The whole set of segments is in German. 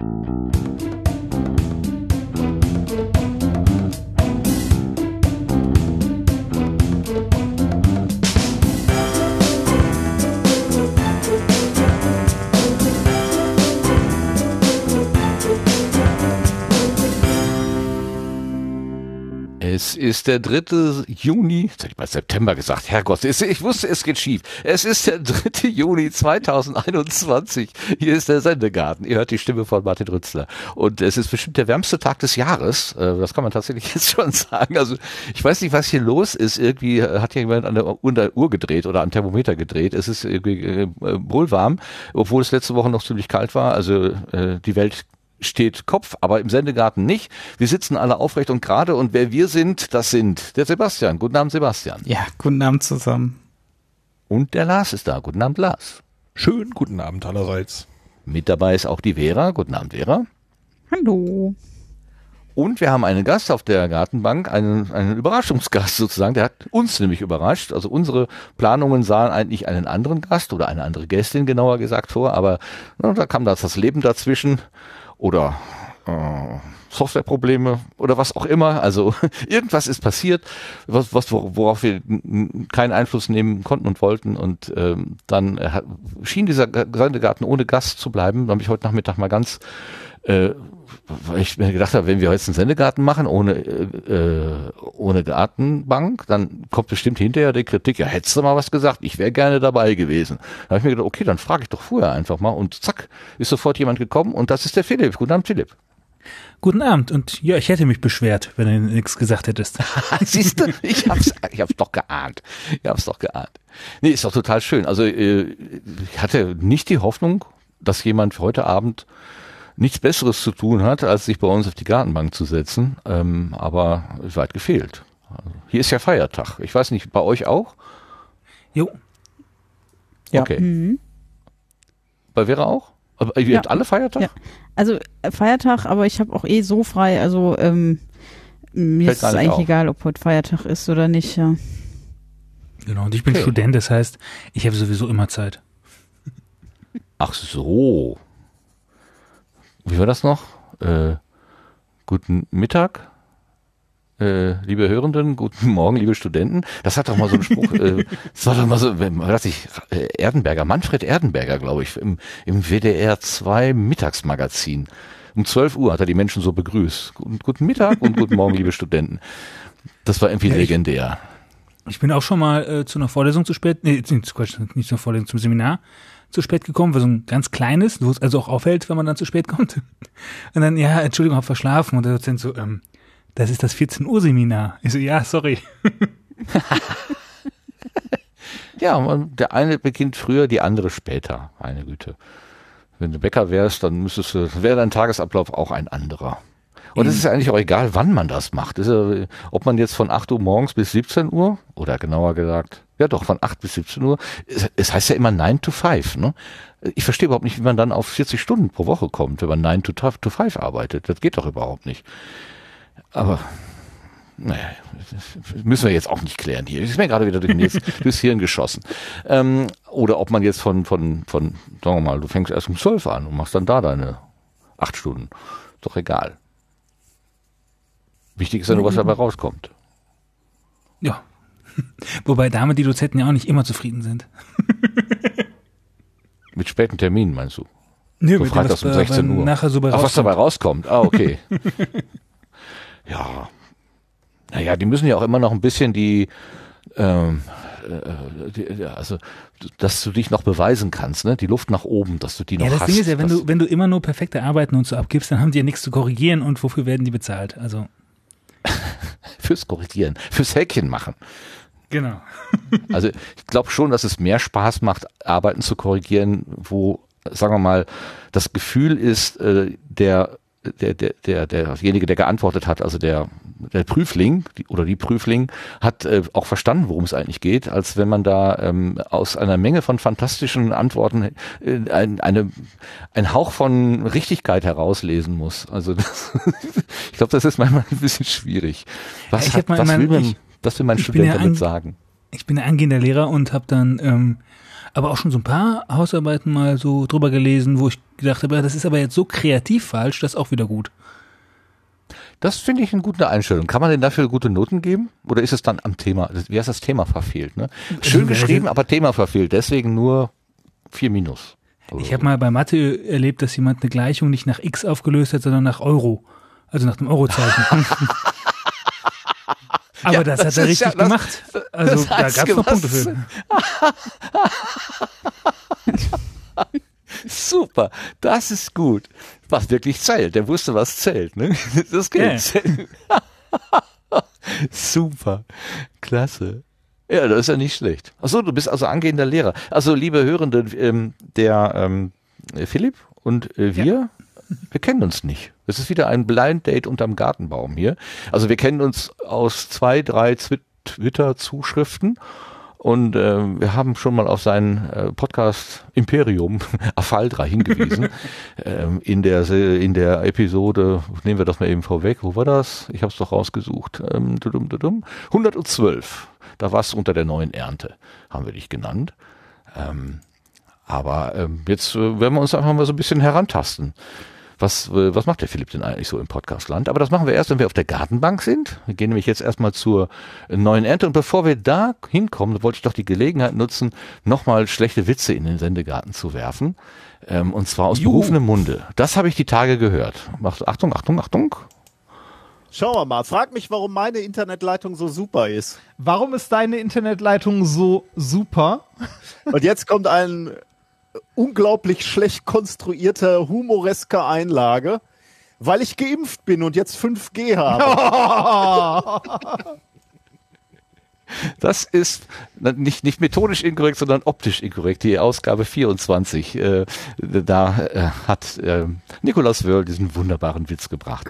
Mm-hmm. Es ist der 3. Juni, jetzt hätte ich mal September gesagt, Herrgott, ich wusste, es geht schief. Es ist der 3. Juni 2021. Hier ist der Sendegarten. Ihr hört die Stimme von Martin Rützler. Und es ist bestimmt der wärmste Tag des Jahres. Äh, das kann man tatsächlich jetzt schon sagen. Also ich weiß nicht, was hier los ist. Irgendwie hat hier jemand an der Uhr gedreht oder an Thermometer gedreht. Es ist irgendwie äh, wohl warm, obwohl es letzte Woche noch ziemlich kalt war. Also äh, die Welt steht Kopf, aber im Sendegarten nicht. Wir sitzen alle aufrecht und gerade und wer wir sind, das sind der Sebastian. Guten Abend, Sebastian. Ja, guten Abend zusammen. Und der Lars ist da. Guten Abend, Lars. Schönen guten Abend allerseits. Mit dabei ist auch die Vera. Guten Abend, Vera. Hallo. Und wir haben einen Gast auf der Gartenbank, einen, einen Überraschungsgast sozusagen. Der hat uns nämlich überrascht. Also unsere Planungen sahen eigentlich einen anderen Gast oder eine andere Gästin genauer gesagt vor, aber na, da kam das, das Leben dazwischen oder äh, Softwareprobleme oder was auch immer. Also irgendwas ist passiert, was, was worauf wir keinen Einfluss nehmen konnten und wollten. Und ähm, dann äh, schien dieser Sendegarten ohne Gast zu bleiben. Da habe ich heute Nachmittag mal ganz äh, weil ich mir gedacht habe, wenn wir jetzt einen Sendegarten machen ohne äh, ohne Gartenbank, dann kommt bestimmt hinterher die Kritik, ja, hättest du mal was gesagt, ich wäre gerne dabei gewesen. Da habe ich mir gedacht, okay, dann frage ich doch vorher einfach mal und zack, ist sofort jemand gekommen und das ist der Philipp. Guten Abend, Philipp. Guten Abend und ja, ich hätte mich beschwert, wenn du nichts gesagt hättest. Siehst du, ich hab's, ich hab's doch geahnt. Ich hab's doch geahnt. Nee, ist doch total schön. Also äh, ich hatte nicht die Hoffnung, dass jemand heute Abend nichts Besseres zu tun hat, als sich bei uns auf die Gartenbank zu setzen. Ähm, aber weit gefehlt. Also, hier ist ja Feiertag. Ich weiß nicht, bei euch auch? Jo. Ja. Okay. Mhm. Bei Vera auch? Aber ihr Ja. habt alle Feiertag? Ja. Also äh, Feiertag, aber ich habe auch eh so frei. Also ähm, mir Fällt ist es eigentlich auf. egal, ob heute Feiertag ist oder nicht. Ja. Genau, und ich bin Okay. Student, das heißt, ich habe sowieso immer Zeit. Ach so. Wie war das noch? Äh, guten Mittag, äh, liebe Hörenden, guten Morgen, liebe Studenten. Das hat doch mal so einen Spruch, äh, das war doch mal so, was weiß ich, äh, Erdenberger, Manfred Erdenberger, glaube ich, im, im WDR 2 Mittagsmagazin. Um 12 Uhr hat er die Menschen so begrüßt. Guten, guten Mittag und guten Morgen, liebe Studenten. Das war irgendwie Ja, ich- legendär. Ich bin auch schon mal äh, zu einer Vorlesung zu spät, nee, Quatsch, nicht zur Vorlesung, zum Seminar zu spät gekommen, war so ein ganz kleines, wo es also auch auffällt, wenn man dann zu spät kommt. Und dann, ja, Entschuldigung, hab verschlafen. Und der Dozent so, ähm, das ist das 14 Uhr Seminar. Ich so, ja, sorry. Ja, und der eine beginnt früher, die andere später. Meine Güte. Wenn du Bäcker wärst, dann müsstest du, wäre dein Tagesablauf auch ein anderer. Und es ist eigentlich auch egal, wann man das macht. Ist ja, ob man jetzt von 8 Uhr morgens bis 17 Uhr, oder genauer gesagt, ja doch, von 8 bis 17 Uhr, es, heißt ja immer 9 to 5, ne? Ich verstehe überhaupt nicht, wie man dann auf 40 Stunden pro Woche kommt, wenn man 9 to, to 5 arbeitet. Das geht doch überhaupt nicht. Aber naja, müssen wir jetzt auch nicht klären hier. Ist mir gerade wieder durch den Netz, durchs Hirn geschossen. Ähm, oder ob man jetzt von, von, von, sagen wir mal, du fängst erst um 12 an und machst dann da deine acht Stunden. Doch egal. Wichtig ist ja nur, was dabei rauskommt. Ja. Wobei damit die Dozenten ja auch nicht immer zufrieden sind. Mit späten Terminen meinst du? Nö, So mit dem, freitags was um bei- 16 beim Uhr. Nachher so bei Ach, was dabei rauskommt. Ah, okay. ja. Naja, die müssen ja auch immer noch ein bisschen die, ähm, äh, die, also, dass du dich noch beweisen kannst, ne? Die Luft nach oben, dass du die noch Ja, das hast. Ding ist ja, wenn du, wenn du immer nur perfekte Arbeiten und so abgibst, dann haben die ja nichts zu korrigieren und wofür werden die bezahlt? Also, fürs Korrigieren, fürs Häkchen machen. Genau. Also ich glaube schon, dass es mehr Spaß macht, Arbeiten zu korrigieren, wo, sagen wir mal, das Gefühl ist, äh, der, der, der, der, derjenige, der geantwortet hat, also der, der Prüfling die, oder die Prüfling, hat äh, auch verstanden, worum es eigentlich geht, als wenn man da ähm, aus einer Menge von fantastischen Antworten äh, ein, eine, ein Hauch von Richtigkeit herauslesen muss. Also das, ich glaube, das ist manchmal ein bisschen schwierig. Was, Ich hat, mal was, will, man, was will mein ich Student ja damit sagen? Ich bin ein angehender Lehrer und habe dann ähm, aber auch schon so ein paar Hausarbeiten mal so drüber gelesen, wo ich gedacht habe, das ist aber jetzt so kreativ falsch, das ist auch wieder gut. Das finde ich eine gute Einstellung. Kann man denn dafür gute Noten geben? Oder ist es dann am Thema, wie heißt das Thema verfehlt? Ne? Schön geschrieben, aber Thema verfehlt. Deswegen nur vier Minus. Oder Ich habe mal bei Mathe erlebt, dass jemand eine Gleichung nicht nach x aufgelöst hat, sondern nach Euro. Also nach dem Eurozeichen. Aber Ja, das, das hat er richtig ja- das- gemacht. Also das da gab es noch. Punkte für. Super, das ist gut. Was wirklich zählt. Der wusste, was zählt. Ne? Das geht. Super, klasse. Ja, das ist ja nicht schlecht. Achso, du bist also angehender Lehrer. Also, liebe Hörende, ähm, der ähm, Philipp und äh, wir, wir kennen uns nicht. Es ist wieder ein Blind Date unterm Gartenbaum hier. Also wir kennen uns aus zwei, drei Twitter-Zuschriften und äh, wir haben schon mal auf seinen äh, Podcast Imperium Afaldra hingewiesen. ähm, in, der, in der Episode, nehmen wir das mal eben vorweg, wo war das? Ich habe es doch rausgesucht. Ähm, dudum, dudum, 112. Da warst du unter der neuen Ernte, haben wir dich genannt. Ähm, aber ähm, jetzt äh, werden wir uns einfach mal so ein bisschen herantasten. Was, äh, was macht der Philipp denn eigentlich so im Podcastland? Aber das machen wir erst, wenn wir auf der Gartenbank sind. Wir gehen nämlich jetzt erstmal zur neuen Ernte. Und bevor wir da hinkommen, wollte ich doch die Gelegenheit nutzen, nochmal schlechte Witze in den Sendegarten zu werfen. Ähm, und zwar aus Juhu. berufenem Munde. Das habe ich die Tage gehört. Macht, Achtung, Achtung, Achtung. Schauen wir mal. Frag mich, warum meine Internetleitung so super ist. Warum ist deine Internetleitung so super? Und jetzt kommt ein unglaublich schlecht konstruierter, humoreske Einlage, weil ich geimpft bin und jetzt 5G habe. Das ist nicht, nicht methodisch inkorrekt, sondern optisch inkorrekt. Die Ausgabe 24. Äh, da äh, hat äh, Nikolaus Wörl diesen wunderbaren Witz gebracht.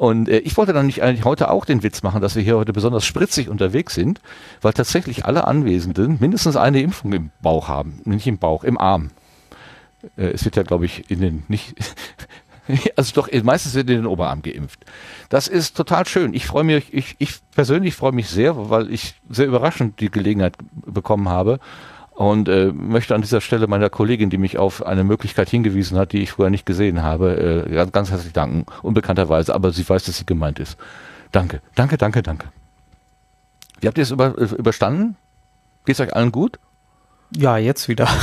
Und äh, ich wollte dann nicht eigentlich heute auch den Witz machen, dass wir hier heute besonders spritzig unterwegs sind, weil tatsächlich alle Anwesenden mindestens eine Impfung im Bauch haben. Nicht im Bauch, im Arm. Äh, es wird ja, glaube ich, in den nicht. Also doch, meistens wird in den Oberarm geimpft. Das ist total schön. Ich freue mich, ich, ich persönlich freue mich sehr, weil ich sehr überraschend die Gelegenheit bekommen habe und äh, möchte an dieser Stelle meiner Kollegin, die mich auf eine Möglichkeit hingewiesen hat, die ich vorher nicht gesehen habe, äh, ganz, ganz herzlich danken. Unbekannterweise, aber sie weiß, dass sie gemeint ist. Danke, danke, danke, danke. Wie habt ihr es über, äh, überstanden? Geht's euch allen gut? Ja, jetzt wieder.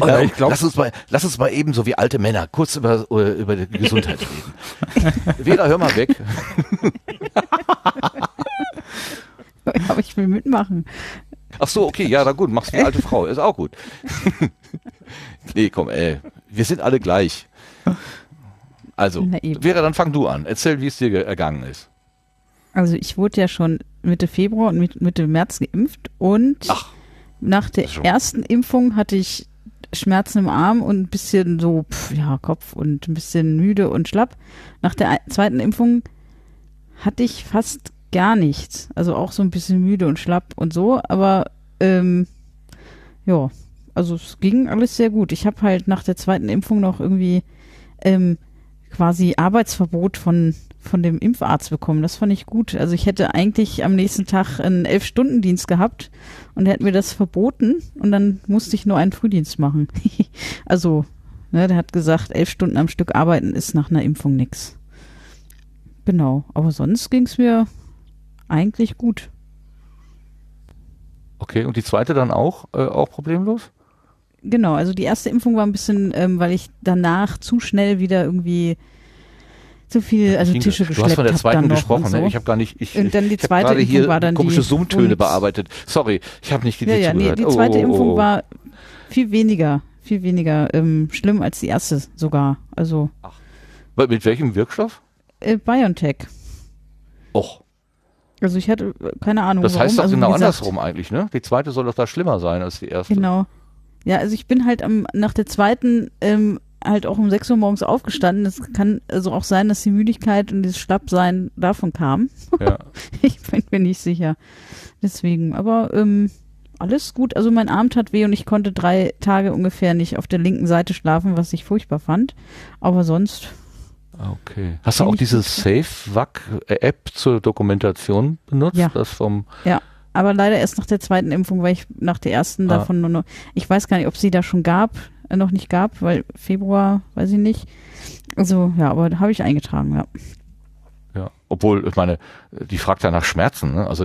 Oh, Ja, glaub- lass uns mal, lass uns mal eben so wie alte Männer kurz über, äh, über die Gesundheit reden. Vera, hör mal weg. Aber ich will mitmachen. Ach so, okay, ja, na gut, machst wie alte Frau, ist auch gut. nee, komm, ey, wir sind alle gleich. Also. Vera, dann fang du an. Erzähl, wie es dir ge- ergangen ist. Also ich wurde ja schon Mitte Februar und mit- Mitte März geimpft und Ach, nach der schon- ersten Impfung hatte ich Schmerzen im Arm und ein bisschen so, pf, ja, Kopf und ein bisschen müde und schlapp. Nach der zweiten Impfung hatte ich fast gar nichts. Also auch so ein bisschen müde und schlapp und so, aber ähm, ja, also es ging alles sehr gut. Ich habe halt nach der zweiten Impfung noch irgendwie ähm, quasi Arbeitsverbot von von dem Impfarzt bekommen. Das fand ich gut. Also ich hätte eigentlich am nächsten Tag einen Elf-Stunden-Dienst gehabt und er hat mir das verboten und dann musste ich nur einen Frühdienst machen. also, ne, der hat gesagt, elf Stunden am Stück arbeiten ist nach einer Impfung nix. Genau, aber sonst ging's mir eigentlich gut. okay, und die zweite dann auch, äh, auch problemlos? Genau, also die erste Impfung war ein bisschen, ähm, weil ich danach zu schnell wieder irgendwie zu viel, also Tische du geschleppt hast von der zweiten gesprochen, und so. ne? Ich habe gar nicht, ich, Und dann die ich zweite gerade Impfung hier war dann komische die, Zoom-Töne bearbeitet. Sorry, ich habe nicht Ja, ja, nee, die Oh, zweite oh, oh, Impfung oh. war viel weniger, viel weniger ähm, schlimm als die erste sogar. Also Weil Mit welchem Wirkstoff? äh, BioNTech. Och, Also ich hatte keine Ahnung. das warum. heißt doch also, genau andersrum eigentlich, ne? Die zweite soll doch da schlimmer sein als die erste. Genau. Ja, also ich bin halt am, nach der zweiten ähm, halt auch um 6 Uhr morgens aufgestanden. Es kann also auch sein, dass die Müdigkeit und das Schlappsein davon kam. Ja. Ich bin mir nicht sicher. Deswegen, aber ähm, alles gut. Also mein Arm tat weh und ich konnte drei Tage ungefähr nicht auf der linken Seite schlafen, was ich furchtbar fand. Aber sonst, Okay. Hast du auch diese SafeVac-App zur Dokumentation benutzt? Ja. Das vom Ja. aber leider erst nach der zweiten Impfung, weil ich nach der ersten Ah. davon nur noch, ich weiß gar nicht, ob sie da schon gab, äh, noch nicht gab, weil Februar, weiß ich nicht. Also, ja, aber habe ich eingetragen, ja. Ja, obwohl, ich meine, die fragt ja nach Schmerzen. Ne? Also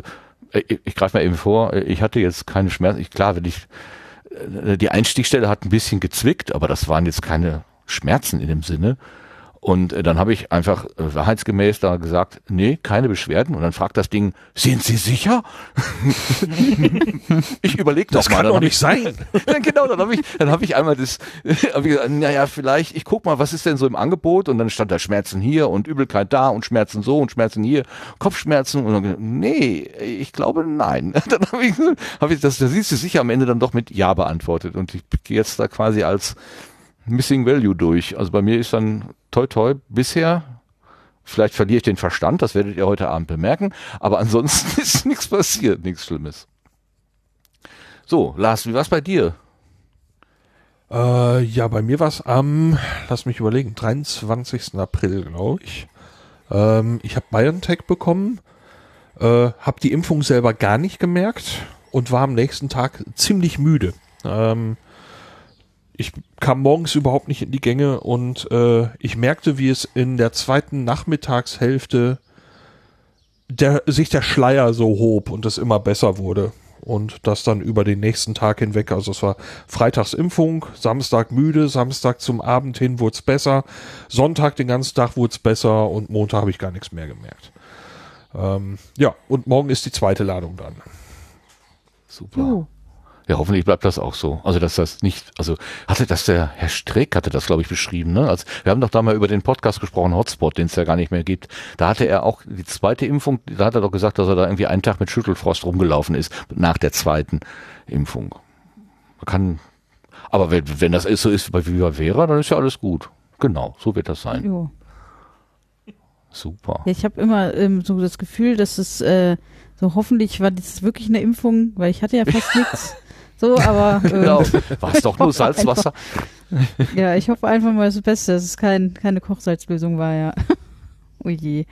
äh, ich, ich greife mal eben vor, äh, ich hatte jetzt keine Schmerzen. Ich, klar, wenn ich äh, die Einstichstelle hat ein bisschen gezwickt, aber das waren jetzt keine Schmerzen in dem Sinne. Und äh, dann habe ich einfach äh, wahrheitsgemäß da gesagt, nee, keine Beschwerden. Und dann fragt das Ding, sind Sie sicher? ich überlege Das doch mal. kann Dann doch nicht ich, sein. dann genau, dann habe ich, dann habe ich einmal das, hab ich gesagt, naja, vielleicht, ich guck mal, was ist denn so im Angebot? Und dann stand da Schmerzen hier und Übelkeit da und Schmerzen so und Schmerzen hier, Kopfschmerzen und dann, nee, ich glaube nein. Dann habe ich, hab ich das, da siehst du sicher am Ende dann doch mit Ja beantwortet und ich gehe jetzt da quasi als Missing Value durch. Also bei mir ist dann toi toi bisher Vielleicht verliere ich den Verstand, das werdet ihr heute Abend bemerken, aber ansonsten ist nichts passiert, nichts Schlimmes. So, Lars, wie war's bei dir? Äh, ja, bei mir war es am, lass mich überlegen, 23. April, glaube ich. Ähm, ich habe BioNTech bekommen, äh, habe die Impfung selber gar nicht gemerkt und war am nächsten Tag ziemlich müde. Ähm, ich kam morgens überhaupt nicht in die Gänge und äh, ich merkte, wie es in der zweiten Nachmittagshälfte der, sich der Schleier so hob und es immer besser wurde. Und das dann über den nächsten Tag hinweg. Also es war Freitagsimpfung, Samstag müde, Samstag zum Abend hin wurde es besser, Sonntag den ganzen Tag wurde es besser und Montag habe ich gar nichts mehr gemerkt. Ähm, ja, und morgen ist die zweite Ladung dran. Super. Jo. Ja, hoffentlich bleibt das auch so. Also, dass das nicht, also hatte das der Herr Streeck hatte das, glaube ich, beschrieben, ne? Also, wir haben doch da mal über den Podcast gesprochen, Hotspot, den es ja gar nicht mehr gibt. Da hatte er auch die zweite Impfung, da hat er doch gesagt, dass er da irgendwie einen Tag mit Schüttelfrost rumgelaufen ist, nach der zweiten Impfung. Man kann, aber wenn, wenn das so ist bei Viva Vera, dann ist ja alles gut. Genau, so wird das sein. Jo. Super. Ja, ich habe immer ähm, so das Gefühl, dass es äh, so hoffentlich war das wirklich eine Impfung, weil ich hatte ja fast nichts. So, aber ähm, Genau. War es doch nur Salzwasser? ja, ich hoffe einfach mal das Beste, dass es kein, keine Kochsalzlösung war, ja. Oh je.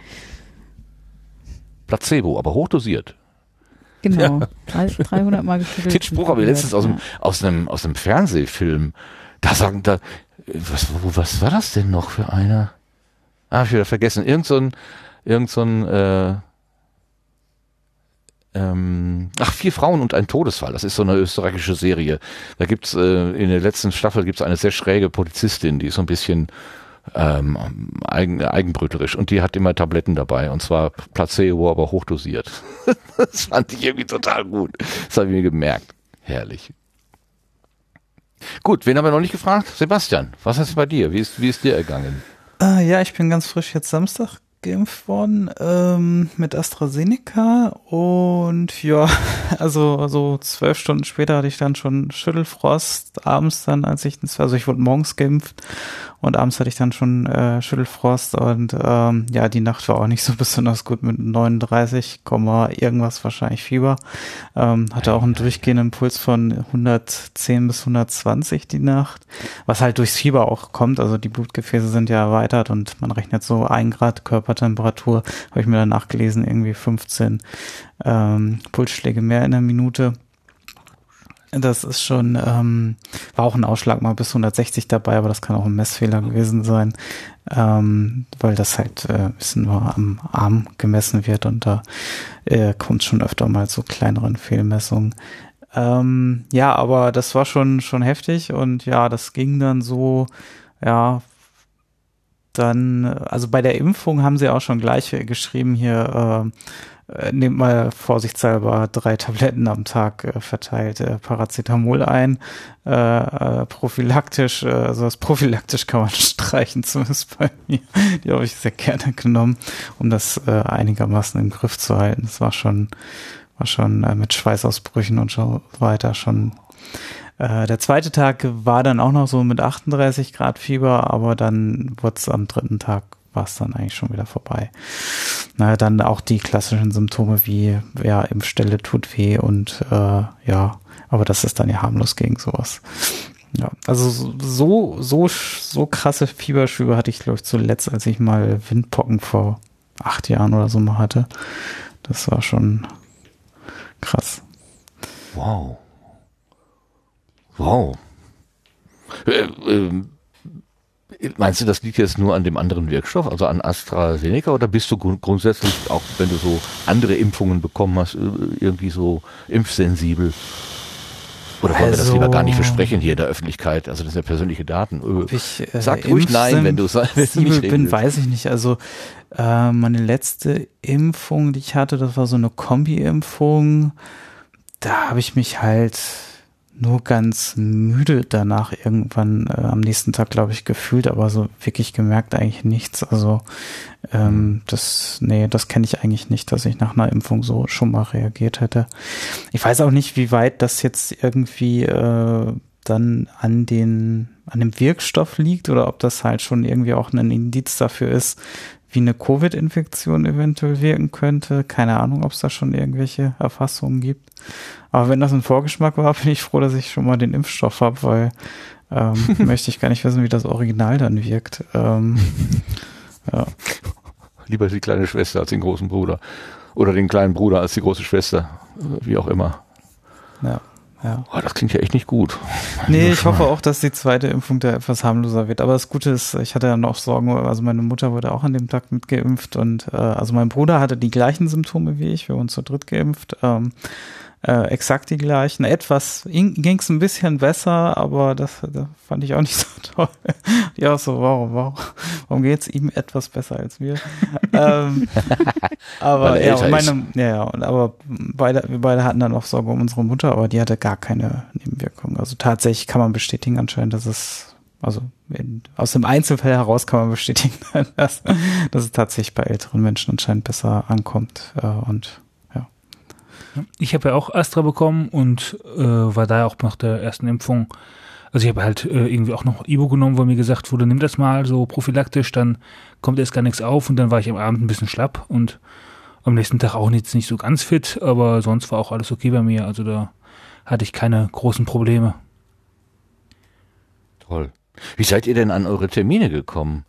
Placebo, aber hochdosiert. Genau. Drei- 300 Mal geschüttelt. Den Spruch habe ich letztens aus, dem, Ja. aus, einem, aus einem Fernsehfilm. Da sagen, da, was, was war das denn noch für einer? Ah, ich wieder vergessen. Irgend so ein, irgend so ein, äh, ähm, ach, vier Frauen und ein Todesfall. Das ist so eine österreichische Serie. Da gibt's äh, in der letzten Staffel gibt's eine sehr schräge Polizistin, die ist so ein bisschen ähm, eigen, eigenbröterisch und die hat immer Tabletten dabei und zwar Placebo, aber hochdosiert. das fand ich irgendwie total gut. Das habe ich mir gemerkt. Herrlich. Gut, wen haben wir noch nicht gefragt? Sebastian, was ist bei dir? Wie ist, wie ist dir ergangen? Äh, ja, ich bin ganz frisch jetzt Samstag geimpft worden ähm, mit AstraZeneca und ja, also so zwölf Stunden später hatte ich dann schon Schüttelfrost. Abends dann, als ich, also ich wurde morgens geimpft und abends hatte ich dann schon äh, Schüttelfrost und ähm, ja, die Nacht war auch nicht so besonders gut mit 39, Komma irgendwas wahrscheinlich Fieber. Ähm, hatte auch einen durchgehenden Puls von 110 bis 120 die Nacht, was halt durchs Fieber auch kommt. Also die Blutgefäße sind ja erweitert und man rechnet so ein Grad Körpertemperatur, habe ich mir dann nachgelesen, irgendwie 15 ähm, Pulsschläge mehr in der Minute. Das ist schon, ähm, war auch ein Ausschlag mal bis 160 dabei, aber das kann auch ein Messfehler gewesen sein, ähm, weil das halt äh, ein bisschen nur am Arm gemessen wird und da äh, kommt schon öfter mal zu kleineren Fehlmessungen. Ähm, ja, aber das war schon, schon heftig und ja, das ging dann so, ja, dann, also bei der Impfung haben sie auch schon gleich geschrieben hier, äh, nehmt mal vorsichtshalber drei Tabletten am Tag äh, verteilt äh, Paracetamol ein, äh, äh, prophylaktisch, äh, also das prophylaktisch kann man streichen, zumindest bei mir. Die habe ich sehr gerne genommen, um das äh, einigermaßen im Griff zu halten. Das war schon, war schon äh, mit Schweißausbrüchen und so weiter schon äh, der zweite Tag war dann auch noch so mit 38 Grad Fieber, aber dann wurde es am dritten Tag war es dann eigentlich schon wieder vorbei. Na, dann auch die klassischen Symptome wie ja, Impfstelle tut weh und äh, ja, aber das ist dann ja harmlos gegen sowas. Ja, also so so so krasse Fieberschübe hatte ich glaube ich zuletzt, als ich mal Windpocken vor acht Jahren oder so mal hatte. Das war schon krass. Wow. Wow. Äh, ähm, meinst du, das liegt jetzt nur an dem anderen Wirkstoff, also an AstraZeneca, oder bist du grund grundsätzlich, auch wenn du so andere Impfungen bekommen hast, äh, irgendwie so impfsensibel? Oder wollen wir das lieber gar nicht Also- besprechen hier in der Öffentlichkeit? Also das sind ja persönliche Daten. Äh, ich, äh, Sag ruhig nein, wenn du du nicht bin, willst. weiß ich nicht. Also äh, meine letzte Impfung, die ich hatte, das war so eine Kombi-Impfung. Da habe ich mich halt nur ganz müde danach irgendwann äh, am nächsten Tag, glaube ich, gefühlt, aber so wirklich gemerkt eigentlich nichts. Also ähm, das, nee, das kenne ich eigentlich nicht, dass ich nach einer Impfung so schon mal reagiert hätte. Ich weiß auch nicht, wie weit das jetzt irgendwie äh, dann an den an dem Wirkstoff liegt oder ob das halt schon irgendwie auch ein Indiz dafür ist, wie eine Covid-Infektion eventuell wirken könnte. Keine Ahnung, ob es da schon irgendwelche Erfassungen gibt. Aber wenn das ein Vorgeschmack war, bin ich froh, dass ich schon mal den Impfstoff habe, weil ähm, möchte ich gar nicht wissen, wie das Original dann wirkt. Ähm, ja. Lieber die kleine Schwester als den großen Bruder. Oder den kleinen Bruder als die große Schwester. Äh, Wie auch immer. Ja, ja. Oh, das klingt ja echt nicht gut. Nee, ich hoffe auch, dass die zweite Impfung da etwas harmloser wird. Aber das Gute ist, ich hatte ja noch Sorgen, also meine Mutter wurde auch an dem Tag mitgeimpft und äh, also mein Bruder hatte die gleichen Symptome wie ich, wir wurden zu dritt geimpft. Ähm, äh, exakt die gleichen. Etwas ging es ein bisschen besser, aber das, das fand ich auch nicht so toll. ja, so, warum, warum, warum geht's ihm etwas besser als mir? ähm, aber er ja, meine, ja, ja, aber beide, wir beide hatten dann auch Sorge um unsere Mutter, aber die hatte gar keine Nebenwirkungen. Also tatsächlich kann man bestätigen anscheinend, dass es also in, aus dem Einzelfall heraus kann man bestätigen, dass, dass es tatsächlich bei älteren Menschen anscheinend besser ankommt äh, und Ich habe ja auch Astra bekommen und äh, war da auch nach der ersten Impfung. Also ich habe halt äh, irgendwie auch noch Ibo genommen, wo mir gesagt wurde, nimm das mal so prophylaktisch, dann kommt erst gar nichts auf und dann war ich am Abend ein bisschen schlapp und am nächsten Tag auch jetzt nicht so ganz fit, aber sonst war auch alles okay bei mir. Also da hatte ich keine großen Probleme. Toll. Wie seid ihr denn an eure Termine gekommen?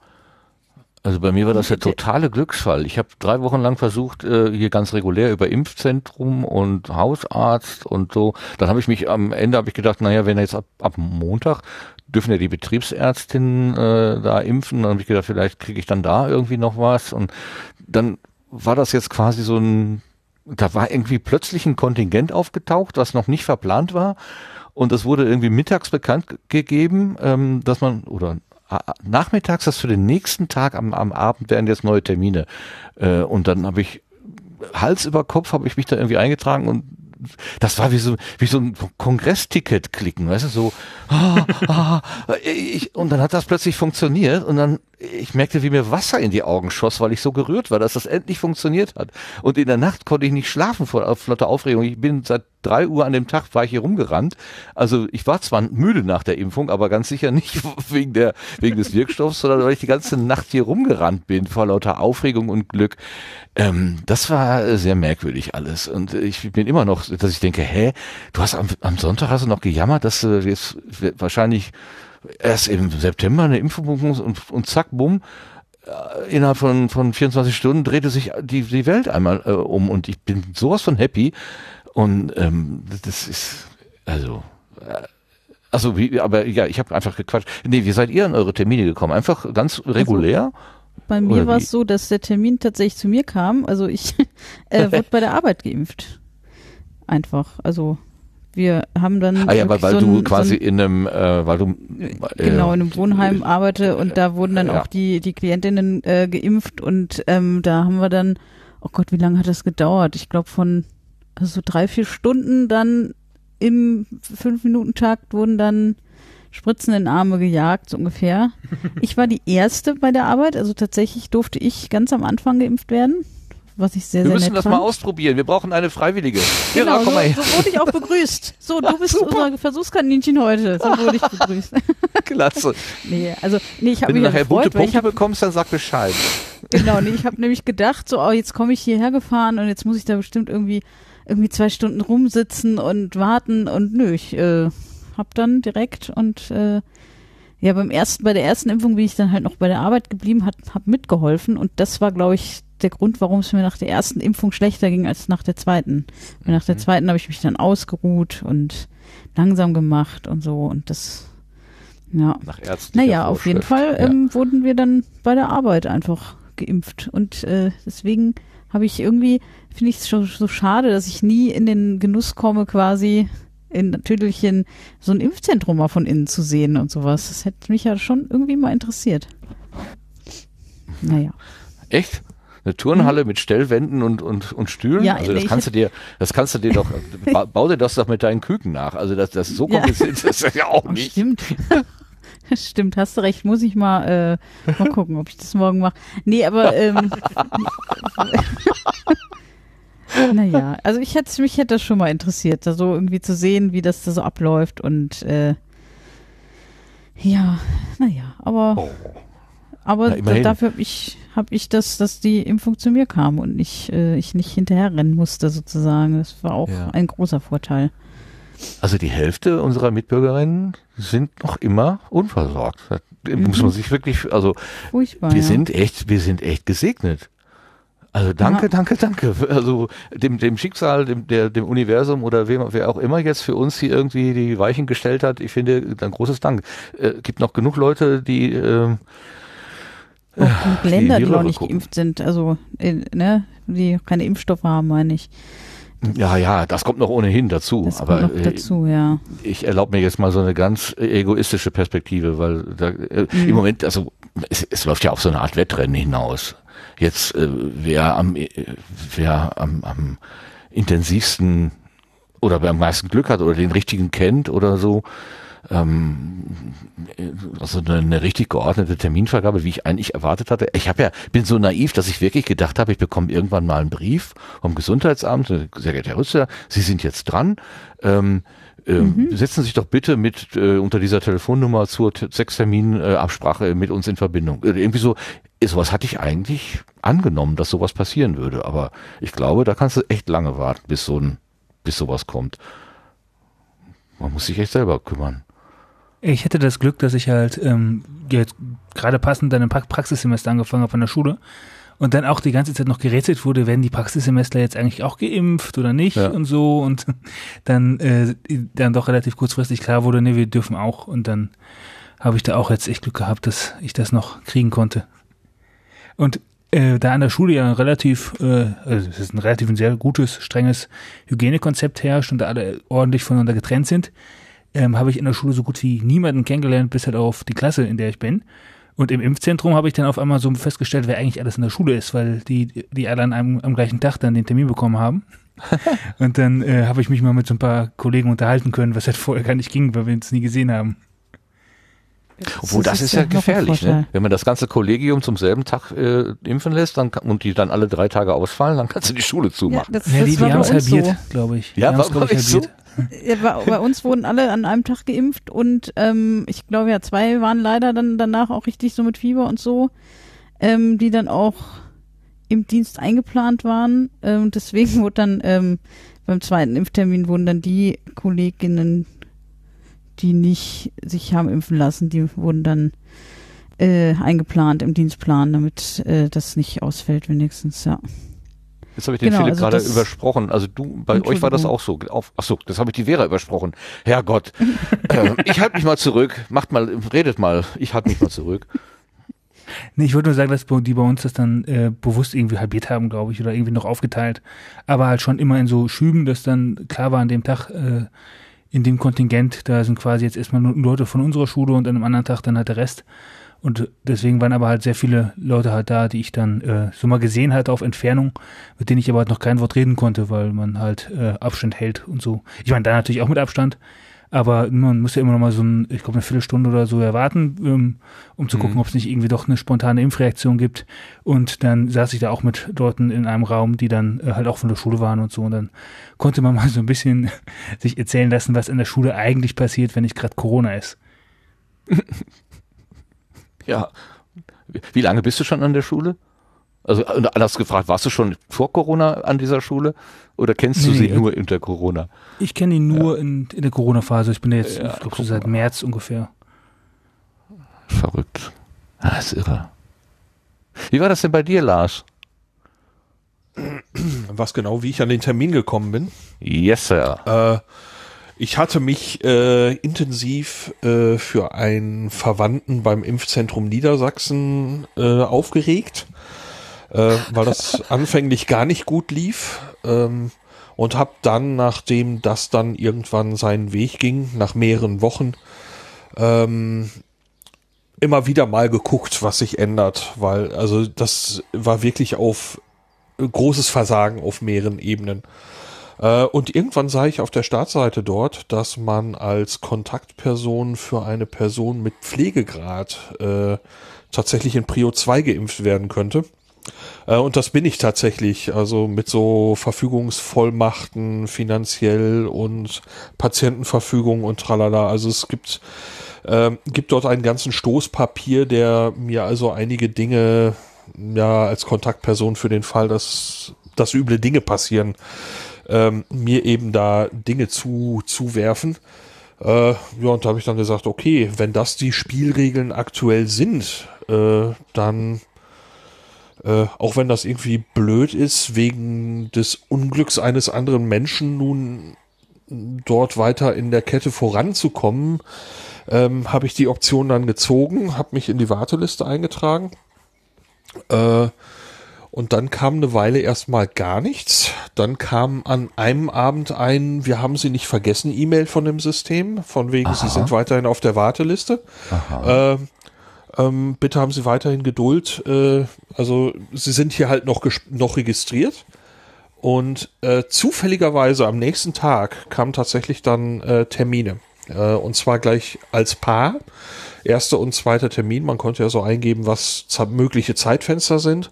Also bei mir war das der totale Glücksfall. Ich habe drei Wochen lang versucht, äh, hier ganz regulär über Impfzentrum und Hausarzt und so. Dann habe ich mich am Ende habe ich gedacht, naja, wenn jetzt ab, ab Montag dürfen ja die Betriebsärztinnen äh, da impfen. Dann habe ich gedacht, vielleicht kriege ich dann da irgendwie noch was. Und dann war das jetzt quasi so ein, da war irgendwie plötzlich ein Kontingent aufgetaucht, was noch nicht verplant war. Und es wurde irgendwie mittags bekannt ge- gegeben, ähm, dass man, oder nachmittags, dass für den nächsten Tag am, am Abend werden jetzt neue Termine. Äh, und dann habe ich Hals über Kopf habe ich mich da irgendwie eingetragen und das war wie so, wie so ein Kongressticket klicken, weißt du, so, ah, ah, ich, und dann hat das plötzlich funktioniert und dann, ich merkte, wie mir Wasser in die Augen schoss, weil ich so gerührt war, dass das endlich funktioniert hat. Und in der Nacht konnte ich nicht schlafen vor lauter Aufregung. Ich bin seit drei Uhr an dem Tag war ich hier rumgerannt. Also ich war zwar müde nach der Impfung, aber ganz sicher nicht wegen der, wegen des Wirkstoffs, sondern weil ich die ganze Nacht hier rumgerannt bin vor lauter Aufregung und Glück. Ähm, das war sehr merkwürdig alles. Und ich bin immer noch, dass ich denke, hä, du hast am, am Sonntag hast du noch gejammert, dass du jetzt wahrscheinlich erst im September eine Impfung und, und zack, bumm, äh, innerhalb von, von 24 Stunden drehte sich die, die Welt einmal äh, um und ich bin sowas von happy. Und ähm, das ist, also, äh, also wie, aber ja, ich habe einfach gequatscht. Nee, wie seid ihr an eure Termine gekommen? Einfach ganz regulär? Bei Oder mir war es so, dass der Termin tatsächlich zu mir kam. Also ich äh, wurde bei der Arbeit geimpft. Einfach. Also wir haben dann ah ja, weil, weil so du ein, quasi so ein, in einem, äh, weil du äh, genau in einem Wohnheim arbeite und da wurden dann ja. auch die die Klientinnen äh, geimpft und ähm, da haben wir dann, oh Gott, wie lange hat das gedauert? Ich glaube von also so drei vier Stunden dann im fünf Minuten Takt wurden dann Spritzen in Arme gejagt, so ungefähr. Ich war die erste bei der Arbeit, also tatsächlich durfte ich ganz am Anfang geimpft werden, was ich sehr, Wir sehr müssen nett das fand. mal ausprobieren. Wir brauchen eine Freiwillige. Vera, Genau, komm so, mal her. so wurde ich auch begrüßt. So, du bist unser Versuchskaninchen heute. So wurde ich begrüßt. Klasse. nee, also, nee, ich habe Wenn du mich nachher bunte gefreut, ich Punkte habe, bekommst, dann sag Bescheid. genau, nee, ich habe nämlich gedacht, so, oh, jetzt komme ich hierher gefahren und jetzt muss ich da bestimmt irgendwie, irgendwie zwei Stunden rumsitzen und warten und nö, ich, äh, hab dann direkt und, äh, ja, beim ersten, bei der ersten Impfung bin ich dann halt noch bei der Arbeit geblieben, hat, hab mitgeholfen und das war, glaube ich, der Grund, warum es mir nach der ersten Impfung schlechter ging als nach der zweiten. Weil nach der Mhm. zweiten habe ich mich dann ausgeruht und langsam gemacht und so und das, ja. Nach ärztlicher Naja, auf jeden Vorschrift. Fall ähm, wurden wir dann bei der Arbeit einfach geimpft. Und äh, deswegen habe ich irgendwie, finde ich es schon so schade, dass ich nie in den Genuss komme, quasi in Tüdelchen so ein Impfzentrum mal von innen zu sehen und sowas. Das hätte mich ja schon irgendwie mal interessiert. Naja. Ja. Echt? Eine Turnhalle mit Stellwänden und, und, und Stühlen? Mhm. Ja, also das kannst du dir, das kannst du dir doch, ba, bau dir das doch mit deinen Küken nach. Also das, das ist so Ja. kompliziert, das ist ja auch Oh, nicht. stimmt. stimmt, hast du recht. Muss ich mal, äh, mal gucken, ob ich das morgen mache. Nee, aber ähm, naja, also ich hätte mich hätte das schon mal interessiert, da so irgendwie zu sehen, wie das da so abläuft und äh, ja, naja, aber Oh. Aber immerhin. dafür habe ich habe ich das, dass die Impfung zu mir kam und nicht äh, ich nicht hinterherrennen musste sozusagen. Das war auch Ja. ein großer Vorteil. Also die Hälfte unserer Mitbürgerinnen sind noch immer unversorgt. Das muss man sich wirklich, also Furchtbar. wir ja. sind echt, wir sind echt gesegnet. Also danke, Ja. danke, danke. Also dem, dem Schicksal, dem, der, dem Universum oder wem, wer auch immer jetzt für uns hier irgendwie die Weichen gestellt hat, ich finde, ein großes Dank. Äh, gibt noch genug Leute, die ähm, auch genug Länder, die die noch nicht gucken. geimpft sind, also äh, ne, die keine Impfstoffe haben, meine ich. ja, ja, das kommt noch ohnehin dazu. Das aber kommt noch äh, dazu, ja. ich erlaube mir jetzt mal so eine ganz egoistische Perspektive, weil da, äh, Mhm. im Moment, also es, es läuft ja auf so eine Art Wettrennen hinaus. Jetzt äh, wer am wer am, am intensivsten oder wer am meisten Glück hat oder den richtigen kennt oder so. Ähm, also eine, eine richtig geordnete Terminvergabe, wie ich eigentlich erwartet hatte. Ich habe ja bin so naiv, dass ich wirklich gedacht habe, ich bekomme irgendwann mal einen Brief vom Gesundheitsamt. Sehr geehrter Herr Rüster, Sie sind jetzt dran. Ähm, ähm, Setzen Sie sich doch bitte mit äh, unter dieser Telefonnummer zur Sechstermin-Absprache mit uns in Verbindung. Äh, irgendwie so, äh, sowas hatte ich eigentlich angenommen, dass sowas passieren würde. Aber ich glaube, da kannst du echt lange warten, bis so ein, bis sowas kommt. Man muss sich echt selber kümmern. Ich hätte das Glück, dass ich halt ähm, jetzt gerade passend dann im pra Praxissemester angefangen habe an der Schule und dann auch die ganze Zeit noch gerätselt wurde, werden die Praxissemester jetzt eigentlich auch geimpft oder nicht Ja. und so und dann äh, dann doch relativ kurzfristig klar wurde, nee, wir dürfen auch und dann habe ich da auch jetzt echt Glück gehabt, dass ich das noch kriegen konnte. Und äh, da an der Schule ja relativ, äh, also es ist ein relativ ein sehr gutes, strenges Hygienekonzept herrscht und da alle ordentlich voneinander getrennt sind, ähm, habe ich in der Schule so gut wie niemanden kennengelernt, bis halt auf die Klasse, in der ich bin. Und im Impfzentrum habe ich dann auf einmal so festgestellt, wer eigentlich alles in der Schule ist, weil die, die alle an einem, am gleichen Tag dann den Termin bekommen haben. und dann äh, habe ich mich mal mit so ein paar Kollegen unterhalten können, was halt vorher gar nicht ging, weil wir uns nie gesehen haben. Obwohl, das, ist ja noch ein gefährlich, ne? Wenn man das ganze Kollegium zum selben Tag äh, impfen lässt dann, und die dann alle drei Tage ausfallen, dann kannst du die Schule Ja, zumachen. das, Ja, das die, die bei haben es uns halbiert, so. glaube ich. Ja, die war glaub ich, so? Ja, bei, bei uns wurden alle an einem Tag geimpft und ähm, ich glaube ja, zwei waren leider dann danach auch richtig so mit Fieber und so, ähm, die dann auch im Dienst eingeplant waren. Ähm, deswegen wurde dann ähm, beim zweiten Impftermin wurden dann die Kolleginnen, die nicht sich haben impfen lassen, die wurden dann äh, eingeplant im Dienstplan, damit äh, das nicht ausfällt wenigstens, ja. Jetzt habe ich den Genau, Philipp also gerade übersprochen. Also du, bei euch war das auch so. Auf, ach so, das habe ich die Vera übersprochen. Herrgott, äh, ich halte mich mal zurück. Macht mal, redet mal. Ich halte mich mal zurück. Nee, ich wollte nur sagen, dass die bei uns das dann äh, bewusst irgendwie halbiert haben, glaube ich, oder irgendwie noch aufgeteilt. Aber halt schon immer in so Schüben, dass dann klar war an dem Tag, äh, in dem Kontingent, da sind quasi jetzt erstmal nur Leute von unserer Schule und an einem anderen Tag dann halt der Rest. Und deswegen waren aber halt sehr viele Leute halt da, die ich dann äh, so mal gesehen hatte auf Entfernung, mit denen ich aber halt noch kein Wort reden konnte, weil man halt äh, Abstand hält und so. Ich meine, da natürlich auch mit Abstand, aber man muss ja immer noch mal so ein, ich glaube, eine Viertelstunde oder so erwarten, ähm, um zu gucken, ob es nicht irgendwie doch eine spontane Impfreaktion gibt. Und dann saß ich da auch mit Leuten in einem Raum, die dann äh, halt auch von der Schule waren und so. Und dann konnte man mal so ein bisschen sich erzählen lassen, was in der Schule eigentlich passiert, wenn nicht gerade Corona ist. Ja. Wie lange bist du schon an der Schule? Also und anders gefragt, warst du schon vor Corona an dieser Schule oder kennst du Nee, sie nee, nur unter Corona? Ich kenne ihn nur in, in der Corona-Phase. Ich bin da jetzt, Ja, ich glaube, so seit. März ungefähr. Verrückt. Ah, ist irre. Wie war das denn bei dir, Lars? was genau, wie ich an den Termin gekommen bin. Yes, sir. Äh, ich hatte mich äh, intensiv äh, für einen Verwandten beim Impfzentrum Niedersachsen äh, aufgeregt, äh, weil das anfänglich gar nicht gut lief. Ähm, und habe dann, nachdem das dann irgendwann seinen Weg ging, nach mehreren Wochen, ähm, immer wieder mal geguckt, was sich ändert, weil also das war wirklich auf großes Versagen auf mehreren Ebenen. Äh, und irgendwann sah ich auf der Startseite dort, dass man als Kontaktperson für eine Person mit Pflegegrad äh, tatsächlich in Prio 2 geimpft werden könnte. Äh, und das bin ich tatsächlich, also mit so Verfügungsvollmachten finanziell und Patientenverfügung und tralala. Also es gibt, äh, gibt dort einen ganzen Stoßpapier, der mir also einige Dinge ja als Kontaktperson für den Fall, dass, dass üble Dinge passieren, ähm, mir eben da Dinge zu, zuwerfen. Äh, ja, und da habe ich dann gesagt, okay, wenn das die Spielregeln aktuell sind, äh, dann äh, auch wenn das irgendwie blöd ist, wegen des Unglücks eines anderen Menschen nun dort weiter in der Kette voranzukommen, ähm, habe ich die Option dann gezogen, habe mich in die Warteliste eingetragen. Äh, und dann kam eine Weile erstmal gar nichts. Dann kam an einem Abend ein, wir haben Sie nicht vergessen, E-Mail von dem System, von wegen, Aha. Sie sind weiterhin auf der Warteliste. Äh, ähm, bitte haben Sie weiterhin Geduld. Äh, also Sie sind hier halt noch, noch registriert. Und äh, zufälligerweise am nächsten Tag kamen tatsächlich dann äh, Termine. Äh, und zwar gleich als Paar. Erster und zweiter Termin. Man konnte ja so eingeben, was mögliche Zeitfenster sind.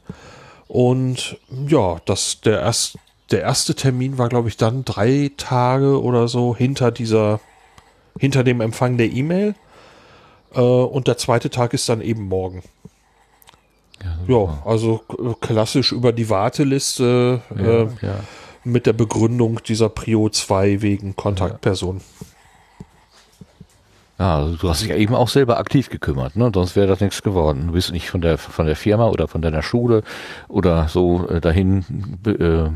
Und ja, das, der, erst, der erste Termin war, glaube ich, dann drei Tage oder so hinter dieser, hinter dem Empfang der E-Mail. Äh, und der zweite Tag ist dann eben morgen. Ja, ja also klassisch über die Warteliste äh, ja. mit der Begründung dieser Prio 2 wegen Kontaktperson. Ja, also du hast dich ja eben auch selber aktiv gekümmert, ne? Sonst wäre das nichts geworden. Du bist nicht von der von der Firma oder von deiner Schule oder so äh, dahin äh,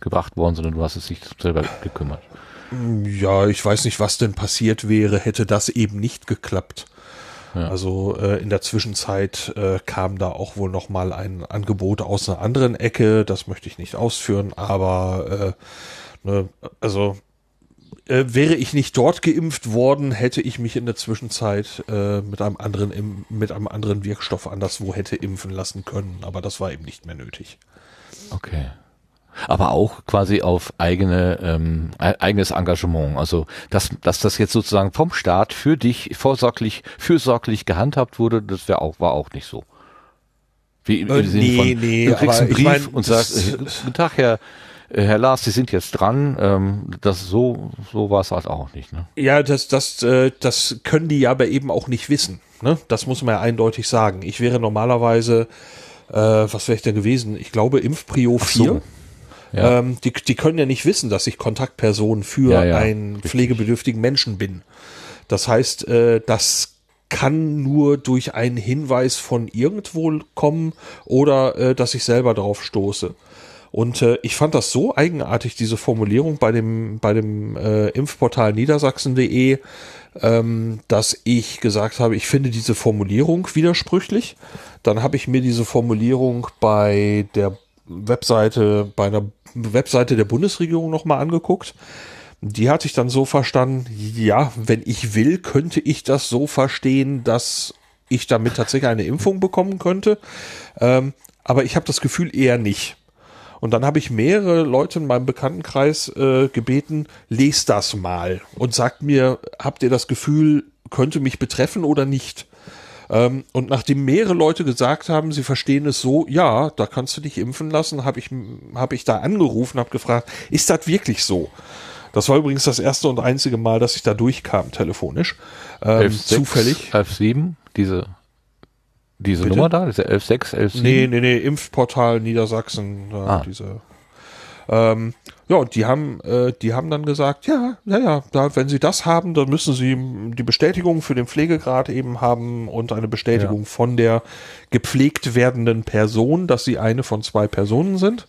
gebracht worden, sondern du hast es dich selber gekümmert. Ja, ich weiß nicht, was denn passiert wäre, hätte das eben nicht geklappt. Ja. Also äh, in der Zwischenzeit äh, kam da auch wohl noch mal ein Angebot aus einer anderen Ecke. Das möchte ich nicht ausführen, aber äh, ne, also äh, wäre ich nicht dort geimpft worden, hätte ich mich in der Zwischenzeit äh, mit einem anderen im, mit einem anderen Wirkstoff anderswo hätte impfen lassen können, aber das war eben nicht mehr nötig. Okay aber auch quasi auf eigene ähm, eigenes Engagement. Also dass, dass das jetzt sozusagen vom Staat für dich vorsorglich fürsorglich gehandhabt wurde, das wäre auch war auch nicht so. Wie im, äh, Sinne nee, von, nee, du kriegst einen Brief ich mein, und sagst, äh, guten Tag, Herr äh, Herr Lars, Sie sind jetzt dran. Ähm, das so so war es halt auch nicht. Ne? Ja, das das äh, das können die ja aber eben auch nicht wissen. Ne? Das muss man ja eindeutig sagen. Ich wäre normalerweise, äh, was wäre ich denn gewesen? Ich glaube Impfprio 4. So. Ja. Ähm, die, die können ja nicht wissen, dass ich Kontaktperson für ja, ja, einen richtig. pflegebedürftigen Menschen bin. Das heißt, äh, das kann nur durch einen Hinweis von irgendwo kommen oder äh, dass ich selber drauf stoße. Und äh, ich fand das so eigenartig, diese Formulierung bei dem, bei dem äh, Impfportal niedersachsen.de, ähm, dass ich gesagt habe, ich finde diese Formulierung widersprüchlich. Dann habe ich mir diese Formulierung bei der Webseite, bei einer Webseite der Bundesregierung nochmal angeguckt. Die hatte ich dann so verstanden, ja, wenn ich will, könnte ich das so verstehen, dass ich damit tatsächlich eine Impfung bekommen könnte. Ähm, aber ich habe das Gefühl eher nicht. Und dann habe ich mehrere Leute in meinem Bekanntenkreis äh, gebeten, lest das mal und sagt mir, habt ihr das Gefühl, könnte mich betreffen oder nicht? Ähm, und nachdem mehrere Leute gesagt haben, sie verstehen es so, ja, da kannst du dich impfen lassen, habe ich, hab ich da angerufen, habe gefragt, ist das wirklich so? Das war übrigens das erste und einzige Mal, dass ich da durchkam, telefonisch. Ähm, 11, zufällig. 11.7, diese, diese Nummer da, diese 11.6, 11.7? Nee, nee, nee, Impfportal Niedersachsen, da, ah. diese. Ähm, ja, und die haben, äh, die haben dann gesagt, ja, ja, ja, da, wenn sie das haben, dann müssen sie die Bestätigung für den Pflegegrad eben haben und eine Bestätigung ja. von der gepflegt werdenden Person, dass sie eine von zwei Personen sind.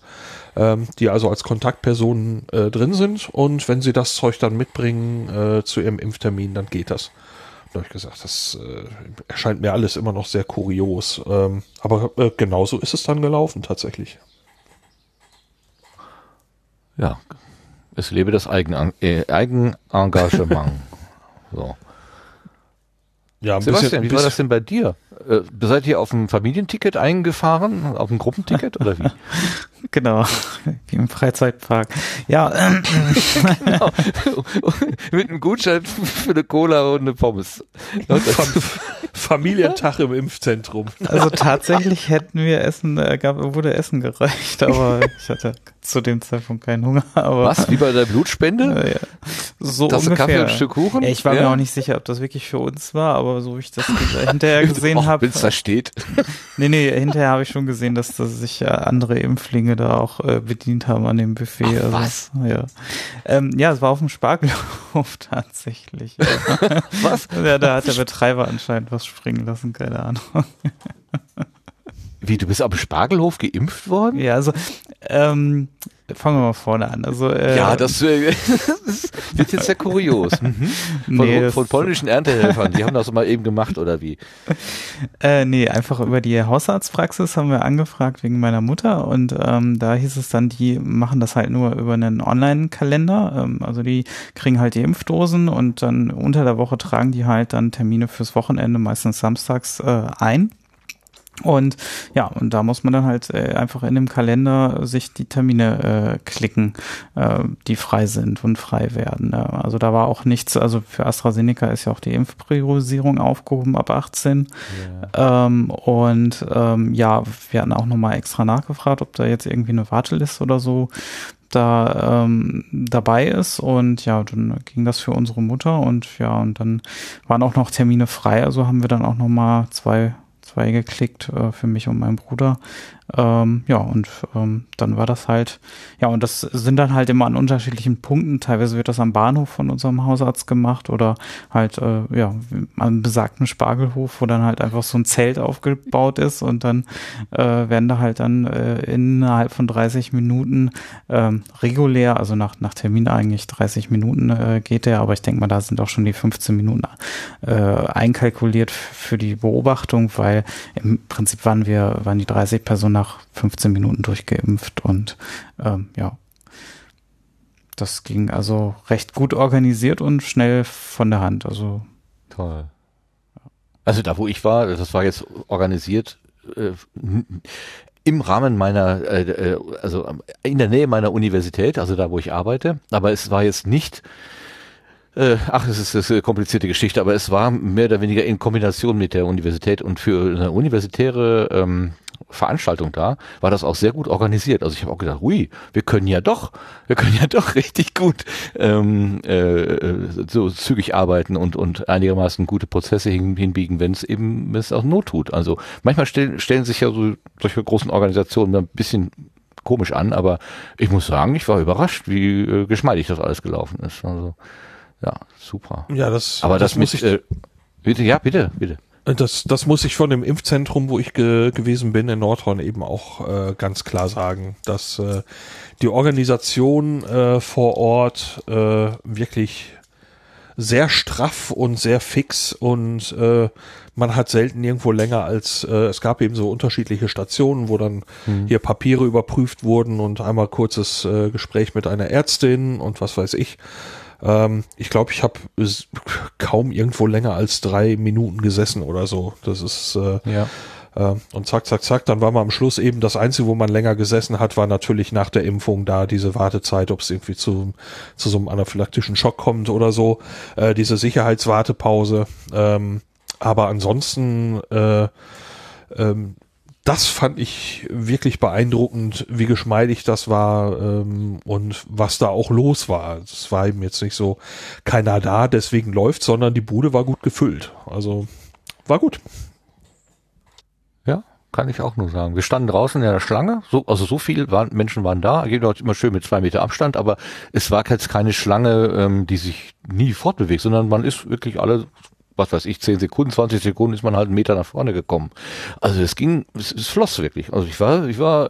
ähm, die also als Kontaktpersonen äh, drin sind. Und wenn sie das Zeug dann mitbringen äh, zu ihrem Impftermin, dann geht das. Da habe ich gesagt, das äh, erscheint mir alles immer noch sehr kurios. Ähm, aber äh, genauso ist es dann gelaufen tatsächlich. Ja, es lebe das Eigen, äh, Eigenengagement. so. Ja, Sebastian, bisschen, wie war das denn bei dir? Äh, seid ihr auf ein Familienticket eingefahren, auf ein Gruppenticket oder wie? Genau, wie im Freizeitpark. Ja, ähm, genau. Mit einem Gutschein für eine Cola und eine Pommes. Fam Familientag im Impfzentrum. also tatsächlich hätten wir Essen, äh, gab, wurde Essen gereicht, aber ich hatte zu dem Zeitpunkt keinen Hunger. Aber, Was, wie bei der Blutspende? Äh, ja. So Tasse ungefähr. Kaffee und ein Stück Kuchen? Ich war Ja. mir auch nicht sicher, ob das wirklich für uns war, aber so wie ich das hinterher gesehen Och, habe. Wenn's da steht. Nee, nee, hinterher habe ich schon gesehen, dass, dass sich andere Impflinge da auch äh, bedient haben an dem Buffet. Ach, also, was? Ja. Ähm, ja, es war auf dem Spargelhof tatsächlich. Was? ja, da hat der Betreiber anscheinend was springen lassen, keine Ahnung. Wie, du bist am Spargelhof geimpft worden? Ja, also ähm, fangen wir mal vorne an. Also äh, Ja, das, äh, das wird jetzt sehr kurios. Mhm. Von, Nee, von polnischen Erntehelfern, die haben das mal eben gemacht, oder wie? Äh, nee, einfach über die Hausarztpraxis haben wir angefragt wegen meiner Mutter und ähm, da hieß es dann, die machen das halt nur über einen Online-Kalender. Ähm, also die kriegen halt die Impfdosen und dann unter der Woche tragen die halt dann Termine fürs Wochenende, meistens samstags, äh, ein. Und ja, und da muss man dann halt äh, einfach in dem Kalender sich die Termine äh, klicken, äh, die frei sind und frei werden. Ne? Also da war auch nichts, also für AstraZeneca ist ja auch die Impfpriorisierung aufgehoben ab 18. Ähm, und ähm, ja, wir hatten auch nochmal extra nachgefragt, ob da jetzt irgendwie eine Warteliste oder so da ähm, dabei ist und ja, dann ging das für unsere Mutter und ja, und dann waren auch noch Termine frei, also haben wir dann auch nochmal zwei, zwei geklickt äh, für mich und meinen Bruder. Ähm, ja, und ähm, dann war das halt, ja, und das sind dann halt immer an unterschiedlichen Punkten. Teilweise wird das am Bahnhof von unserem Hausarzt gemacht oder halt, äh, ja, am besagten Spargelhof, wo dann halt einfach so ein Zelt aufgebaut ist und dann äh, werden da halt dann äh, innerhalb von 30 Minuten ähm, regulär, also nach, nach Termin eigentlich 30 Minuten äh, geht der, aber ich denke mal, da sind auch schon die 15 Minuten äh, einkalkuliert für die Beobachtung, weil im Prinzip waren wir, waren die 30 Personen nach 15 Minuten durchgeimpft und ähm, ja. Das ging also recht gut organisiert und schnell von der Hand. Also Toll. Also da, wo ich war, das war jetzt organisiert äh, im Rahmen meiner, äh, äh, also in der Nähe meiner Universität, also da, wo ich arbeite. Aber es war jetzt nicht, äh, ach, es ist, ist eine komplizierte Geschichte, aber es war mehr oder weniger in Kombination mit der Universität und für eine universitäre ähm, Veranstaltung da, war das auch sehr gut organisiert. Also ich habe auch gedacht, hui, wir können ja doch, wir können ja doch richtig gut ähm, äh, so zügig arbeiten und und einigermaßen gute Prozesse hin, hinbiegen, wenn es eben es auch Not tut. Also manchmal stellen stellen sich ja so solche großen Organisationen ein bisschen komisch an, aber ich muss sagen, ich war überrascht, wie äh, geschmeidig das alles gelaufen ist. Also ja, super. Ja, das, Aber das, muss mit, ich, äh, bitte, ja, bitte, bitte. Das, das muss ich von dem Impfzentrum, wo ich ge gewesen bin in Nordhorn eben auch äh, ganz klar sagen, dass äh, die Organisation äh, vor Ort äh, wirklich sehr straff und sehr fix und äh, man hat selten irgendwo länger als äh, es gab eben so unterschiedliche Stationen, wo dann hier Papiere überprüft wurden und einmal kurzes äh, Gespräch mit einer Ärztin und was weiß ich. Ähm, ich glaube, ich habe kaum irgendwo länger als drei Minuten gesessen oder so. Das ist äh, Ja. äh, und zack, zack, zack, dann war man am Schluss eben das Einzige, wo man länger gesessen hat, war natürlich nach der Impfung da diese Wartezeit, ob es irgendwie zu, zu so einem anaphylaktischen Schock kommt oder so, äh, diese Sicherheitswartepause. Ähm, aber ansonsten, äh, ähm, das fand ich wirklich beeindruckend, wie geschmeidig das war ähm, und was da auch los war. Es war eben jetzt nicht so keiner da, deswegen läuft, sondern die Bude war gut gefüllt. Also war gut. Ja, kann ich auch nur sagen. Wir standen draußen in der Schlange, so, also so viel waren, Menschen waren da, geht dort immer schön mit zwei Meter Abstand, aber es war jetzt keine Schlange, ähm, die sich nie fortbewegt, sondern man ist wirklich alle was weiß ich, 10 Sekunden, 20 Sekunden ist man halt einen Meter nach vorne gekommen. Also es ging, es, es floss wirklich. Also ich war, ich war,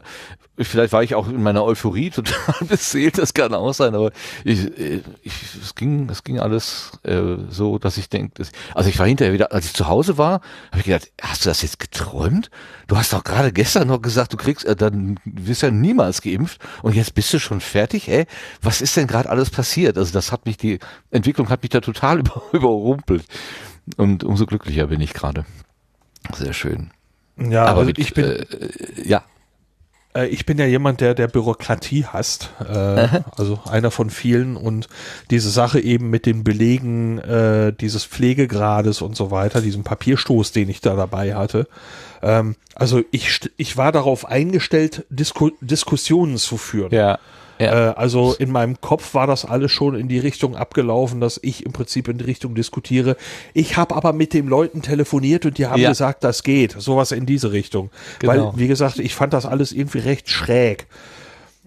vielleicht war ich auch in meiner Euphorie total beseelt, das kann auch sein, aber ich, ich, es ging, es ging alles äh, so, dass ich denke, also ich war hinterher wieder, als ich zu Hause war, habe ich gedacht, hast du das jetzt geträumt? Du hast doch gerade gestern noch gesagt, du kriegst, äh, dann wirst ja niemals geimpft und jetzt bist du schon fertig, ey? Was ist denn gerade alles passiert? Also das hat mich, die Entwicklung hat mich da total über, überrumpelt und umso glücklicher bin ich gerade. Sehr schön. Ja, aber also mit, ich bin, äh, ja, Äh, Ich bin ja jemand, der der Bürokratie hasst, äh, also einer von vielen und diese Sache eben mit den Belegen äh, dieses Pflegegrades und so weiter, diesem Papierstoß, den ich da dabei hatte. Ähm, also ich ich war darauf eingestellt, Disku Diskussionen zu führen. ja, ja. Äh, also in meinem Kopf war das alles schon in die Richtung abgelaufen, dass ich im Prinzip in die Richtung diskutiere. Ich habe aber mit den Leuten telefoniert und die haben Ja. gesagt, das geht. Sowas in diese Richtung. Genau. Weil, wie gesagt, ich fand das alles irgendwie recht schräg.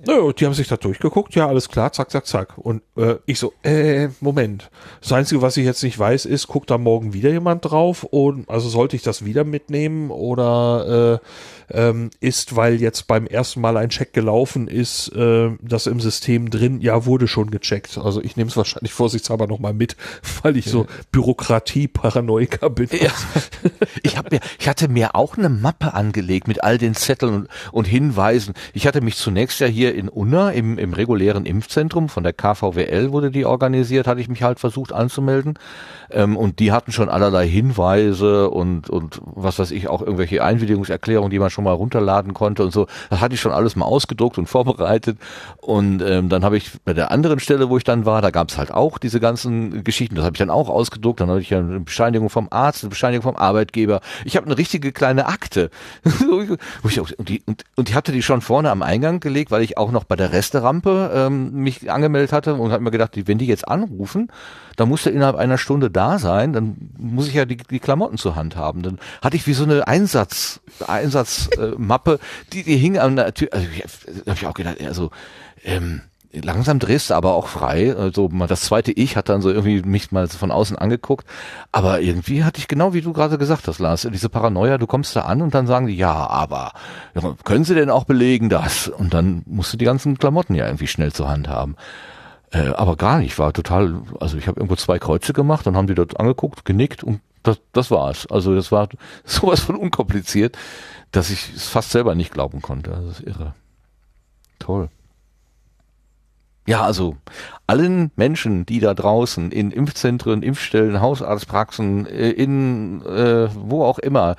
Naja, und die haben sich da durchgeguckt, ja, alles klar, zack, zack, zack. Und äh, ich so, äh, Moment. Das Einzige, was ich jetzt nicht weiß, ist, guckt da morgen wieder jemand drauf? Und also sollte ich das wieder mitnehmen oder äh, ähm, ist, weil jetzt beim ersten Mal ein Check gelaufen ist, äh, das im System drin, ja, wurde schon gecheckt. Also ich nehme es wahrscheinlich vorsichtshalber nochmal mit, weil ich so Bürokratie-Paranoiker bin. Ja. Ich, hab mir, ich hatte mir auch eine Mappe angelegt mit all den Zetteln und, und Hinweisen. Ich hatte mich zunächst ja hier in Unna im, im regulären Impfzentrum von der KVWL wurde die organisiert, hatte ich mich halt versucht anzumelden. Ähm, und die hatten schon allerlei Hinweise und, und was weiß ich, auch irgendwelche Einwilligungserklärungen, die man schon mal runterladen konnte und so. Das hatte ich schon alles mal ausgedruckt und vorbereitet. Und ähm, dann habe ich bei der anderen Stelle, wo ich dann war, da gab es halt auch diese ganzen Geschichten. Das habe ich dann auch ausgedruckt. Dann hatte ich eine Bescheinigung vom Arzt, eine Bescheinigung vom Arbeitgeber. Ich habe eine richtige kleine Akte. Und, die, und, und ich hatte die schon vorne am Eingang gelegt, weil ich auch noch bei der Resterampe ähm, mich angemeldet hatte und habe mir gedacht, wenn die jetzt anrufen, dann muss der innerhalb einer Stunde da sein, dann muss ich ja die, die Klamotten zur Hand haben. Dann hatte ich wie so eine Einsatz, Einsatzmappe, äh, Mappe, die, die hing an der Tür. Also da habe ich auch gedacht, also ähm, langsam drehst du aber auch frei. Also das zweite Ich hat dann so irgendwie mich mal von außen angeguckt. Aber irgendwie hatte ich genau wie du gerade gesagt hast, Lars, diese Paranoia, du kommst da an und dann sagen die, ja, aber können sie denn auch belegen das? Und dann musst du die ganzen Klamotten ja irgendwie schnell zur Hand haben. Äh, aber gar nicht, war total, also ich habe irgendwo zwei Kreuze gemacht, dann haben die dort angeguckt, genickt und das, das war's. Also das war sowas von unkompliziert, dass ich es fast selber nicht glauben konnte. Das ist irre. Toll. Ja, also allen Menschen, die da draußen in Impfzentren, Impfstellen, Hausarztpraxen, äh, in äh, wo auch immer,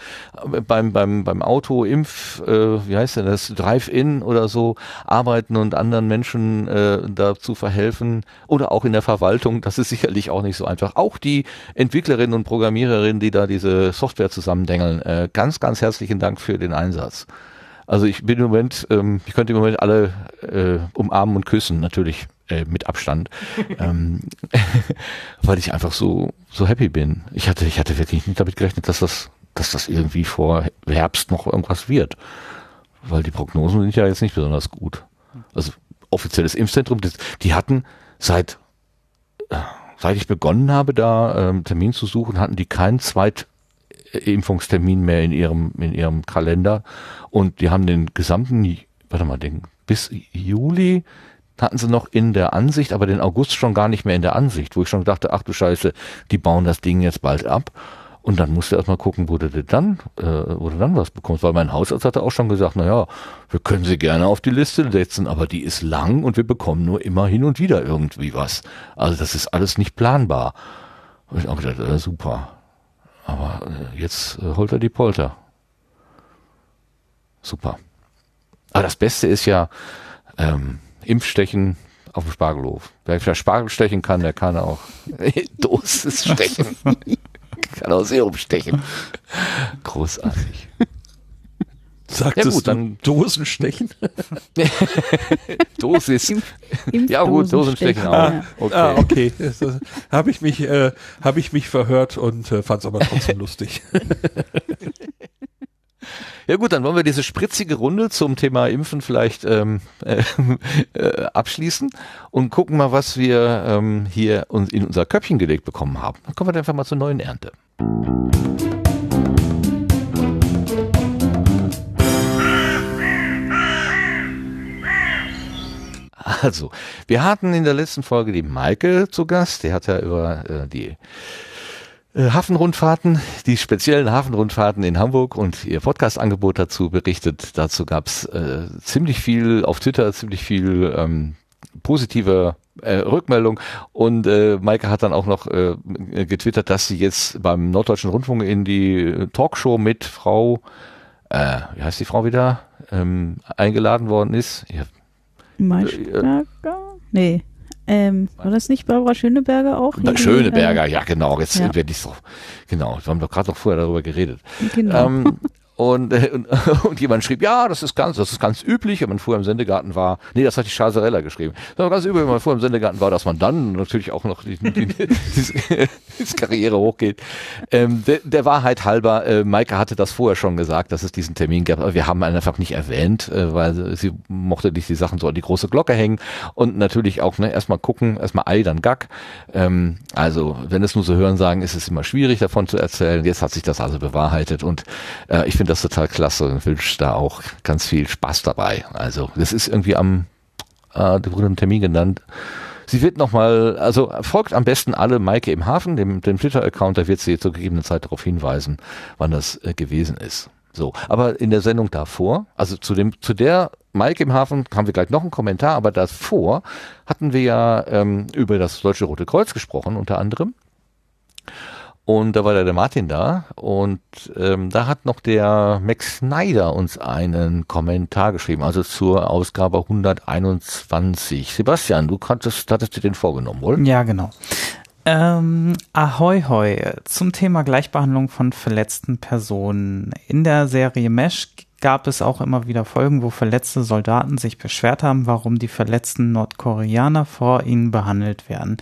äh, beim beim beim Auto Impf, äh, wie heißt denn das, Drive-in oder so arbeiten und anderen Menschen äh, dazu verhelfen oder auch in der Verwaltung, das ist sicherlich auch nicht so einfach. Auch die Entwicklerinnen und Programmiererinnen, die da diese Software zusammendengeln, äh, ganz ganz herzlichen Dank für den Einsatz. Also ich bin im Moment, ähm, ich könnte im Moment alle äh, umarmen und küssen, natürlich äh, mit Abstand, ähm, weil ich einfach so so happy bin. Ich hatte ich hatte wirklich nicht damit gerechnet, dass das dass das irgendwie vor Herbst noch irgendwas wird, weil die Prognosen sind ja jetzt nicht besonders gut. Also offizielles Impfzentrum, das, die hatten seit äh, seit ich begonnen habe, da ähm, Termin zu suchen, hatten die keinen Zweit Impfungstermin mehr in ihrem in ihrem Kalender und die haben den gesamten warte mal den bis Juli hatten sie noch in der Ansicht, aber den August schon gar nicht mehr in der Ansicht, wo ich schon dachte, ach du Scheiße, die bauen das Ding jetzt bald ab. Und dann musste erst mal gucken, wo du dann, äh, wo du dann was bekommst, weil mein Hausarzt hatte auch schon gesagt, na ja, wir können sie gerne auf die Liste setzen, aber die ist lang und wir bekommen nur immer hin und wieder irgendwie was. Also das ist alles nicht planbar. Und ich auch gedacht, äh, super. Aber äh, jetzt äh, holt er die Polter. Super. Aber das Beste ist ja ähm, Impfstechen auf dem Spargelhof. Wer Spargel stechen kann, der kann auch Dosis stechen. kann auch Serum stechen. Großartig. Sagtest Ja, gut, du dann- Dosenstechen? Dosis. Ja gut, Dosenstechen auch. Ja. Okay. Ah, okay. Habe ich mich, äh, habe ich mich verhört und äh, fand es aber trotzdem lustig. Ja gut, dann wollen wir diese spritzige Runde zum Thema Impfen vielleicht ähm, äh, äh, abschließen und gucken mal, was wir ähm, hier uns in unser Köpfchen gelegt bekommen haben. Dann kommen wir einfach mal zur neuen Ernte. Also, wir hatten in der letzten Folge die Maike zu Gast. Der hat ja über äh, die äh, Hafenrundfahrten, die speziellen Hafenrundfahrten in Hamburg und ihr Podcast-Angebot dazu berichtet. Dazu gab's äh, ziemlich viel auf Twitter, ziemlich viel ähm, positive äh, Rückmeldung und äh, Maike hat dann auch noch äh, getwittert, dass sie jetzt beim Norddeutschen Rundfunk in die Talkshow mit Frau, äh, wie heißt die Frau wieder, ähm, eingeladen worden ist. Ja, Maischberger? Nee. Ähm, war das nicht Barbara Schöneberger auch? Hier, Schöneberger, ja genau, jetzt Ja. werde ich so, genau, wir haben doch gerade noch vorher darüber geredet. Äh, genau. Ähm, und, äh, und, und jemand schrieb, ja, das ist ganz, das ist ganz üblich, wenn man vorher im Sendegarten war. Nee, das hat die Chasarella geschrieben. Das war ganz üblich, wenn man vorher im Sendegarten war, dass man dann natürlich auch noch die, die, die, die, die Karriere hochgeht. Ähm, der, der Wahrheit halber, äh, Maike hatte das vorher schon gesagt, dass es diesen Termin gab, aber wir haben ihn einfach nicht erwähnt, äh, weil sie mochte nicht die Sachen so an die große Glocke hängen und natürlich auch ne, erstmal gucken, erstmal Ei, dann Gack. Ähm, also wenn es nur so hören sagen, ist es immer schwierig davon zu erzählen. Jetzt hat sich das also bewahrheitet und äh, ich finde das total klasse und wünsche da auch ganz viel Spaß dabei. Also das ist irgendwie am, äh, du wurde einen Termin genannt. Sie wird nochmal, also folgt am besten alle Maike im Hafen, dem, dem Twitter-Account, da wird sie zur gegebenen Zeit darauf hinweisen, wann das äh, gewesen ist. So, aber in der Sendung davor, also zu dem, zu der Maike im Hafen haben wir gleich noch einen Kommentar, aber davor hatten wir ja ähm, über das Deutsche Rote Kreuz gesprochen, unter anderem. Und da war der, der Martin da und ähm, da hat noch der Max Snyder uns einen Kommentar geschrieben, also zur Ausgabe 121. Sebastian, du kanntest, hattest dir den vorgenommen, wohl? Ja, genau. Ähm, ahoi hoi zum Thema Gleichbehandlung von verletzten Personen. In der Serie Mesh gab es auch immer wieder Folgen, wo verletzte Soldaten sich beschwert haben, warum die verletzten Nordkoreaner vor ihnen behandelt werden.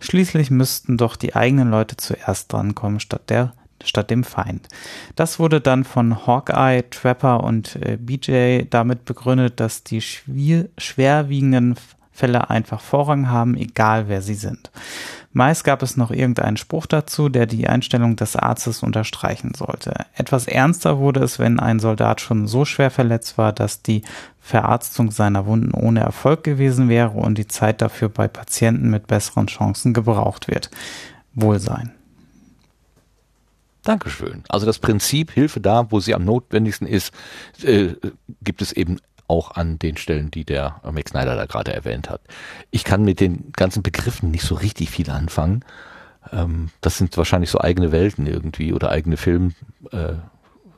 Schließlich müssten doch die eigenen Leute zuerst drankommen, statt der statt dem Feind. Das wurde dann von Hawkeye, Trapper und äh, BJ damit begründet, dass die schwier schwerwiegenden Fälle einfach Vorrang haben, egal wer sie sind. Meist gab es noch irgendeinen Spruch dazu, der die Einstellung des Arztes unterstreichen sollte. Etwas ernster wurde es, wenn ein Soldat schon so schwer verletzt war, dass die Verarztung seiner Wunden ohne Erfolg gewesen wäre und die Zeit dafür bei Patienten mit besseren Chancen gebraucht wird. Wohlsein. Dankeschön. Also das Prinzip Hilfe da, wo sie am notwendigsten ist, äh, gibt es eben auch an den Stellen, die der Max Snyder da gerade erwähnt hat. Ich kann mit den ganzen Begriffen nicht so richtig viel anfangen. Ähm, das sind wahrscheinlich so eigene Welten irgendwie oder eigene Filmserien.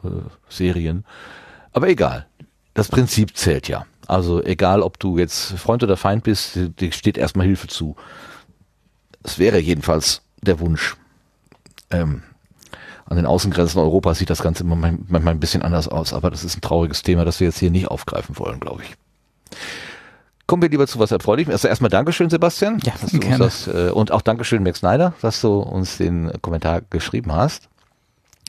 Äh, äh. Aber egal. Das Prinzip zählt ja. Also egal, ob du jetzt Freund oder Feind bist, dir steht erstmal Hilfe zu. Es wäre jedenfalls der Wunsch. Ähm, an den Außengrenzen Europas sieht das Ganze manchmal, manchmal ein bisschen anders aus, aber das ist ein trauriges Thema, das wir jetzt hier nicht aufgreifen wollen, glaube ich. Kommen wir lieber zu was Erfreulichem. Also erstmal Dankeschön, Sebastian. Ja, dass du uns gerne. das, äh, und auch Dankeschön, Max Snyder, dass du uns den Kommentar geschrieben hast.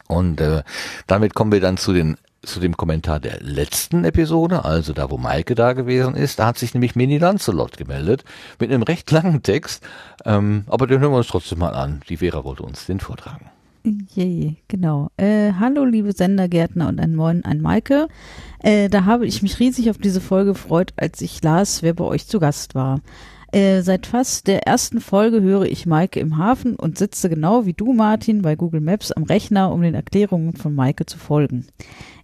Und äh, damit kommen wir dann zu den zu dem Kommentar der letzten Episode, also da, wo Maike da gewesen ist. Da hat sich nämlich Mini Lancelot gemeldet mit einem recht langen Text. Ähm, aber den hören wir uns trotzdem mal an. Die Vera wollte uns den vortragen. Je, genau. Äh, hallo, liebe Sendergärtner und ein Moin an Maike. Äh, da habe ich mich riesig auf diese Folge gefreut, als ich las, wer bei euch zu Gast war. Äh, seit fast der ersten Folge höre ich Maike im Hafen und sitze genau wie du, Martin, bei Google Maps am Rechner, um den Erklärungen von Maike zu folgen.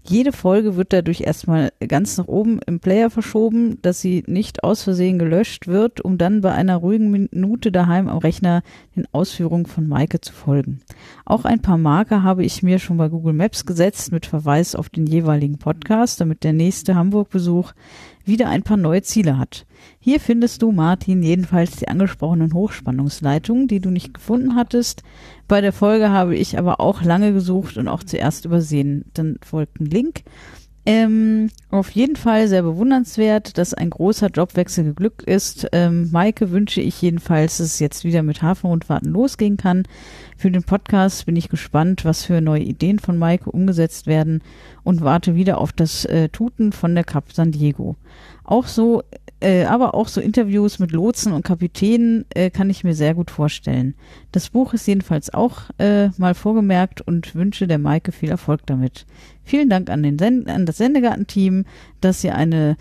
Jede Folge wird dadurch erstmal ganz nach oben im Player verschoben, dass sie nicht aus Versehen gelöscht wird, um dann bei einer ruhigen Minute daheim am Rechner den Ausführungen von Maike zu folgen. Auch ein paar Marker habe ich mir schon bei Google Maps gesetzt mit Verweis auf den jeweiligen Podcast, damit der nächste Hamburg-Besuch wieder ein paar neue Ziele hat. Hier findest du, Martin, jedenfalls die angesprochenen Hochspannungsleitungen, die du nicht gefunden hattest. Bei der Folge habe ich aber auch lange gesucht und auch zuerst übersehen. Dann folgt ein Link. Ähm, auf jeden Fall sehr bewundernswert, dass ein großer Jobwechsel geglückt ist. Ähm, Maike wünsche ich jedenfalls, dass es jetzt wieder mit Hafenrundfahrten losgehen kann. Für den Podcast bin ich gespannt, was für neue Ideen von Maike umgesetzt werden und warte wieder auf das äh, Tuten von der Cap San Diego. Auch so äh, aber auch so Interviews mit Lotsen und Kapitänen äh, kann ich mir sehr gut vorstellen. Das Buch ist jedenfalls auch äh, mal vorgemerkt und wünsche der Maike viel Erfolg damit. Vielen Dank an, den Sen an das Sendegarten-Team, dass ihr eine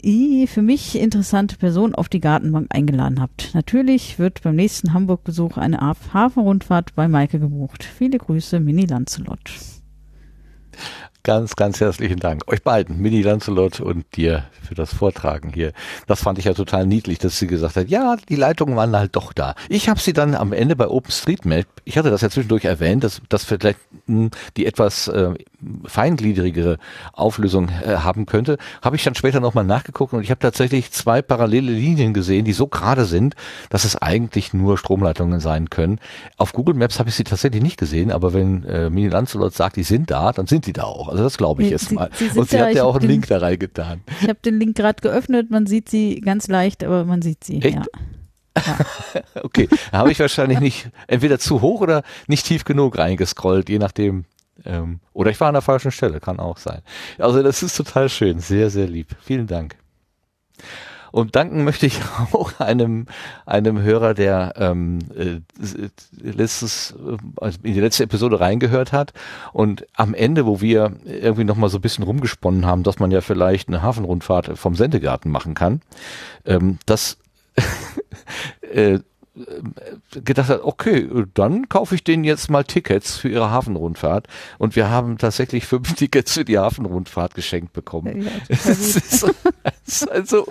für mich interessante Person auf die Gartenbank eingeladen habt. Natürlich wird beim nächsten Hamburg-Besuch eine Haf- Hafenrundfahrt bei Maike gebucht. Viele Grüße, Mini Lancelot. Ganz, ganz herzlichen Dank. Euch beiden, Mini Lancelot und dir für das Vortragen hier. Das fand ich ja total niedlich, dass sie gesagt hat, ja, die Leitungen waren halt doch da. Ich habe sie dann am Ende bei OpenStreetMap, ich hatte das ja zwischendurch erwähnt, dass das vielleicht mh, die etwas äh, feingliedrigere Auflösung äh, haben könnte, habe ich dann später nochmal nachgeguckt und ich habe tatsächlich zwei parallele Linien gesehen, die so gerade sind, dass es eigentlich nur Stromleitungen sein können. Auf Google Maps habe ich sie tatsächlich nicht gesehen, aber wenn äh, Mini Lancelot sagt, die sind da, dann sind die da auch. Also das glaube ich jetzt mal. sie und sie da, hat ja auch einen den- Link da reingetan. Ich habe den Link gerade geöffnet, man sieht sie ganz leicht, aber man sieht sie. Echt? Ja. Okay, da habe ich wahrscheinlich nicht entweder zu hoch oder nicht tief genug reingescrollt, je nachdem. Ähm, oder ich war an der falschen Stelle, kann auch sein. Also das ist total schön, sehr, sehr lieb. Vielen Dank. Und danken möchte ich auch einem, einem Hörer, der ähm, äh, letztes, äh, also in die letzte Episode reingehört hat. Und am Ende, wo wir irgendwie nochmal so ein bisschen rumgesponnen haben, dass man ja vielleicht eine Hafenrundfahrt vom Sendegarten machen kann, ähm, das äh, gedacht hat, okay, dann kaufe ich denen jetzt mal Tickets für ihre Hafenrundfahrt. Und wir haben tatsächlich fünf Tickets für die Hafenrundfahrt geschenkt bekommen. Ja, ist, also,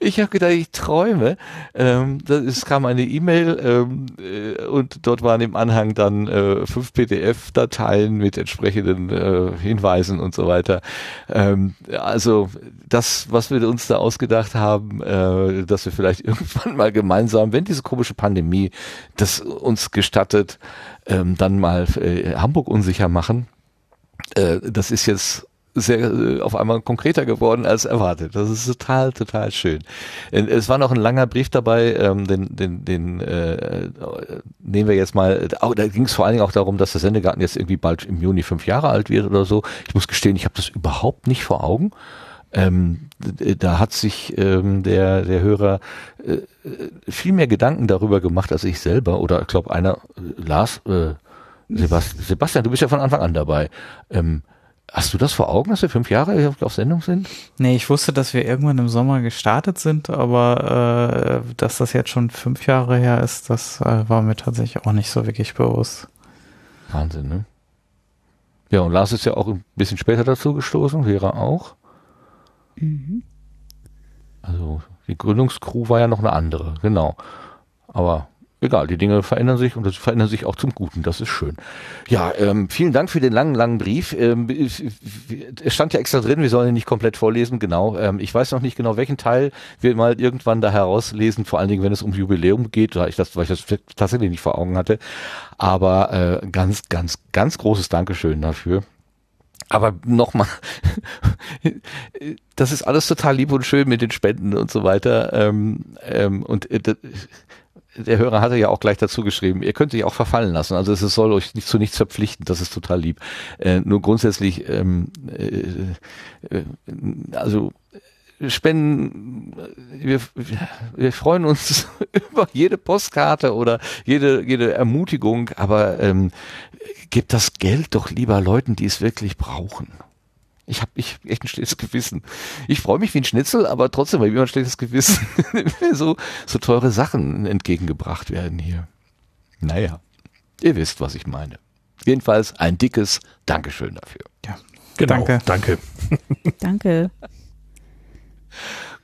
ich habe gedacht, ich träume. Ähm, es kam eine E-Mail ähm, äh, und dort waren im Anhang dann äh, fünf PDF-Dateien mit entsprechenden äh, Hinweisen und so weiter. Ähm, also das, was wir uns da ausgedacht haben, äh, dass wir vielleicht irgendwann mal gemeinsam, wenn diese komische Pandemie das uns gestattet, ähm, dann mal äh, Hamburg unsicher machen. Äh, das ist jetzt sehr äh, auf einmal konkreter geworden als erwartet. Das ist total, total schön. Äh, Es war noch ein langer Brief dabei, ähm, den, den, den äh, nehmen wir jetzt mal. Auch, da ging es vor allen Dingen auch darum, dass der Sendegarten jetzt irgendwie bald im Juni fünf Jahre alt wird oder so. Ich muss gestehen, ich habe das überhaupt nicht vor Augen. Ähm, da hat sich ähm, der, der Hörer äh, äh, viel mehr Gedanken darüber gemacht als ich selber. Oder ich glaube, einer, äh, Lars, äh, Sebastian, Sebastian, du bist ja von Anfang an dabei. Ähm, hast du das vor Augen, dass wir fünf Jahre auf Sendung sind? Nee, ich wusste, dass wir irgendwann im Sommer gestartet sind, aber äh, dass das jetzt schon fünf Jahre her ist, das äh, war mir tatsächlich auch nicht so wirklich bewusst. Wahnsinn, ne? Ja, und Lars ist ja auch ein bisschen später dazu gestoßen, Vera auch. Mhm. Also die Gründungscrew war ja noch eine andere, genau. Aber egal, die Dinge verändern sich und das verändern sich auch zum Guten. Das ist schön. Ja, ähm, vielen Dank für den langen, langen Brief. Ähm, es stand ja extra drin, wir sollen ihn nicht komplett vorlesen, genau. Ähm, ich weiß noch nicht genau, welchen Teil wir mal irgendwann da herauslesen, vor allen Dingen, wenn es um Jubiläum geht, da ich das, weil ich das tatsächlich nicht vor Augen hatte. Aber äh, ganz, ganz, ganz großes Dankeschön dafür. Aber nochmal, das ist alles total lieb und schön mit den Spenden und so weiter. Ähm, ähm, und äh, der Hörer hatte ja auch gleich dazu geschrieben, ihr könnt sich auch verfallen lassen. Also es soll euch nicht zu nichts verpflichten, das ist total lieb. Äh, nur grundsätzlich, ähm, äh, äh, also Spenden, wir, wir freuen uns über jede Postkarte oder jede, jede Ermutigung, aber ähm, gebt das Geld doch lieber Leuten, die es wirklich brauchen. Ich habe ich echt ein schlechtes Gewissen. Ich freue mich wie ein Schnitzel, aber trotzdem habe ich immer ein schlechtes Gewissen, wenn mir so, so teure Sachen entgegengebracht werden hier. Naja, ihr wisst, was ich meine. Jedenfalls ein dickes Dankeschön dafür. Genau, Danke. danke. Danke.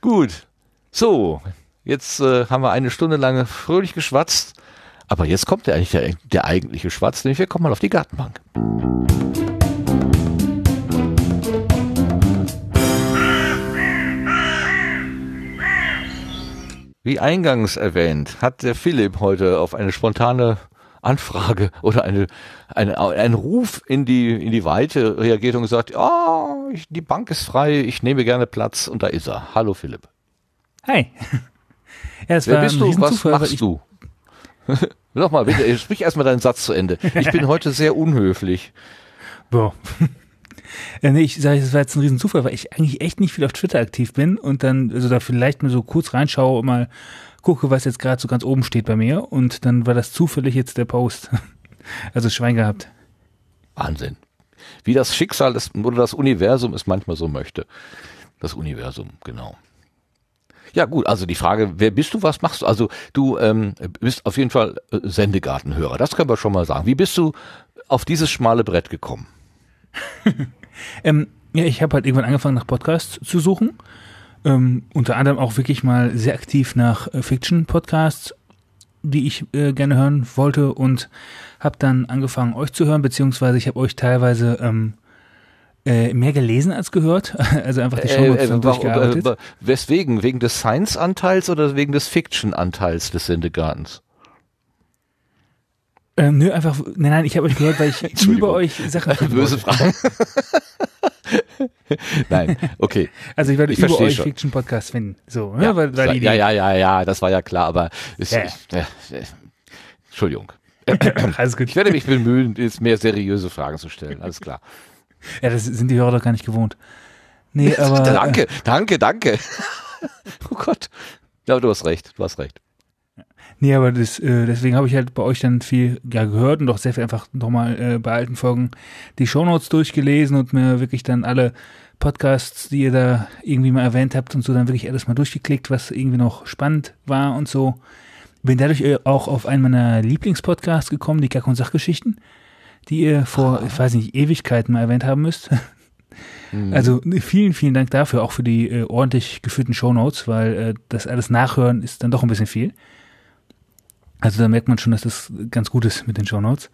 Gut, so, jetzt äh, haben wir eine Stunde lang fröhlich geschwatzt, aber jetzt kommt der, eigentlich der, der eigentliche Schwatz, nämlich wir kommen mal auf die Gartenbank. Wie eingangs erwähnt, hat der Philipp heute auf eine spontane Anfrage oder eine, eine, einen Ruf in die, in die Weite reagiert und gesagt, ja, ich, die Bank ist frei, ich nehme gerne Platz und da ist er. Hallo Philipp. Hi. Ja, es Wer bist ein du? Was machst du? Nochmal, bitte, sprich erstmal deinen Satz zu Ende. Ich bin heute sehr unhöflich. Boah. Ja, nee, ich sage, das war jetzt ein Riesenzufall, weil ich eigentlich echt nicht viel auf Twitter aktiv bin und dann, also da vielleicht mal so kurz reinschaue und mal gucke, was jetzt gerade so ganz oben steht bei mir und dann war das zufällig jetzt der Post. Also Schwein gehabt. Wahnsinn. Wie das Schicksal des, oder das Universum es manchmal so möchte. Das Universum, genau. Ja gut, also die Frage, wer bist du, was machst du? Also du ähm, bist auf jeden Fall äh, Sendegartenhörer, das können wir schon mal sagen. Wie bist du auf dieses schmale Brett gekommen? Ähm, ja, ich habe halt irgendwann angefangen, nach Podcasts zu suchen. Ähm, unter anderem auch wirklich mal sehr aktiv nach äh, Fiction-Podcasts, die ich äh, gerne hören wollte und habe dann angefangen, euch zu hören, beziehungsweise ich habe euch teilweise ähm, äh, mehr gelesen als gehört, also einfach die Show Äh, äh, durchgearbeitet. äh, weswegen? Wegen des Science-Anteils oder wegen des Fiction-Anteils des Sendegartens? Ähm, nö, einfach, nein, nein, ich habe euch gehört, weil ich über euch Sachen Böse. Frage. Nein, okay. Also ich werde Ich über euch schon. Fiction-Podcasts finden. So, ja, weil, weil ja, ja, ja, ja, das war ja klar, aber es, Ja, ja. ich, äh, äh, Entschuldigung. alles gut. Ich werde mich bemühen, jetzt mehr seriöse Fragen zu stellen. Alles klar. Ja, das sind die Hörer doch gar nicht gewohnt. Nee, aber. danke, danke, danke. oh Gott. Ja, du hast recht, du hast recht. Nee, aber das, äh, deswegen habe ich halt bei euch dann viel ja, gehört und auch sehr viel einfach nochmal äh, bei alten Folgen die Shownotes durchgelesen und mir wirklich dann alle Podcasts, die ihr da irgendwie mal erwähnt habt und so, dann wirklich alles mal durchgeklickt, was irgendwie noch spannend war und so. Bin dadurch äh, auch auf einen meiner Lieblingspodcasts gekommen, die Kack- und Sachgeschichten, die ihr vor, ich weiß nicht, Ewigkeiten mal erwähnt haben müsst. Also vielen, vielen Dank dafür, auch für die äh, ordentlich geführten Shownotes, weil äh, das alles nachhören ist dann doch ein bisschen viel. Also da merkt man schon, dass das ganz gut ist mit den Shownotes. Ja,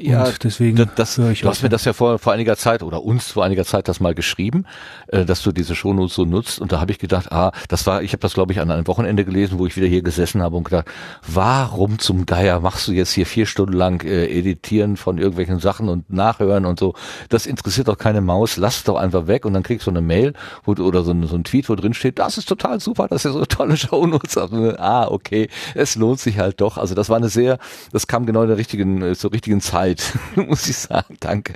Ja, und deswegen Das, das, höre ich du hast mir das ja vor, vor einiger Zeit oder uns vor einiger Zeit das mal geschrieben, äh, dass du diese Shownotes so nutzt und da habe ich gedacht, ah, das war, ich habe das glaube ich an einem Wochenende gelesen, wo ich wieder hier gesessen habe und gedacht, warum zum Geier machst du jetzt hier vier Stunden lang äh, editieren von irgendwelchen Sachen und nachhören und so? Das interessiert doch keine Maus, lass es doch einfach weg und dann kriegst du eine Mail wo, du- oder so, ein- so ein Tweet, wo drin steht, das ist total super, das ist so tolle Shownotes. Also, ah, okay, es lohnt sich halt doch. Also das war eine sehr, das kam genau in der richtigen, äh, zur richtigen Zeit, muss ich sagen. Danke.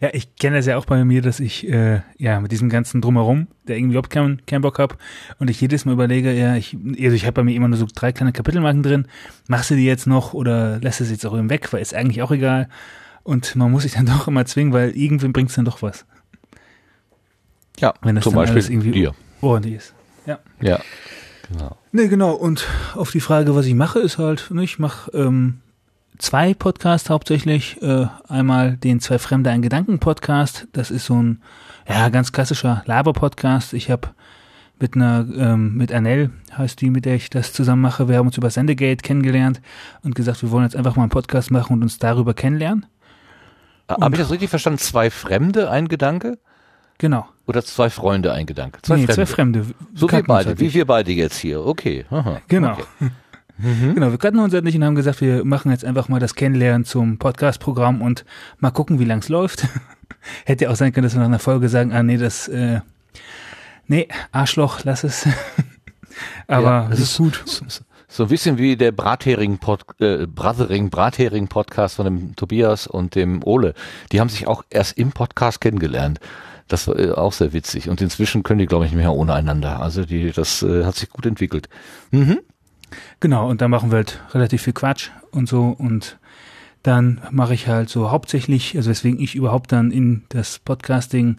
Ja, ich kenne das ja auch bei mir, dass ich äh, ja mit diesem ganzen Drumherum, der irgendwie überhaupt keinen keinen Bock hab und ich jedes Mal überlege, ja, ich, also ich habe bei mir immer nur so drei kleine Kapitelmarken drin, machst du die jetzt noch oder lässt du sie jetzt auch eben weg, weil ist eigentlich auch egal. Und man muss sich dann doch immer zwingen, weil irgendwem bringt's dann doch was, Ja, wenn das zum dann Beispiel alles irgendwie dir. ordentlich ist. Ja. Ja, genau. Nee, genau. Und auf die Frage, was ich mache, ist halt, ne, ich mache ähm, zwei Podcasts hauptsächlich. Äh, einmal den Zwei Fremde ein Gedanken-Podcast. Das ist so ein ja, ganz klassischer Laber-Podcast. Ich habe mit einer, ähm, mit Anel heißt die, mit der ich das zusammen mache. Wir haben uns über Sendegate kennengelernt und gesagt, wir wollen jetzt einfach mal einen Podcast machen und uns darüber kennenlernen. Habe ich das richtig verstanden? Zwei Fremde, ein Gedanke? Genau. Oder zwei Freunde, ein Gedanke? Zwei nee, Fremde. zwei Fremde. So wie beide, halt wie wir beide jetzt hier. Okay. Aha. Genau. Okay. Genau, wir kannten uns halt nicht und haben gesagt, wir machen jetzt einfach mal das Kennenlernen zum Podcast-Programm und mal gucken, wie lang es läuft. Hätte ja auch sein können, dass wir nach einer Folge sagen, ah nee, das, äh, nee, Arschloch, lass es. Aber Ja, es es ist gut. So, so ein bisschen wie der Brathering Pod, äh, Brothering Brathering Podcast von dem Tobias und dem Ole. Die haben sich auch erst im Podcast kennengelernt. Das war äh, auch sehr witzig. Und inzwischen können die, glaube ich, nicht mehr ohne einander. Also die, das äh, hat sich gut entwickelt. Mhm. Genau, und dann machen wir halt relativ viel Quatsch und so und dann mache ich halt so hauptsächlich, also weswegen ich überhaupt dann in das Podcasting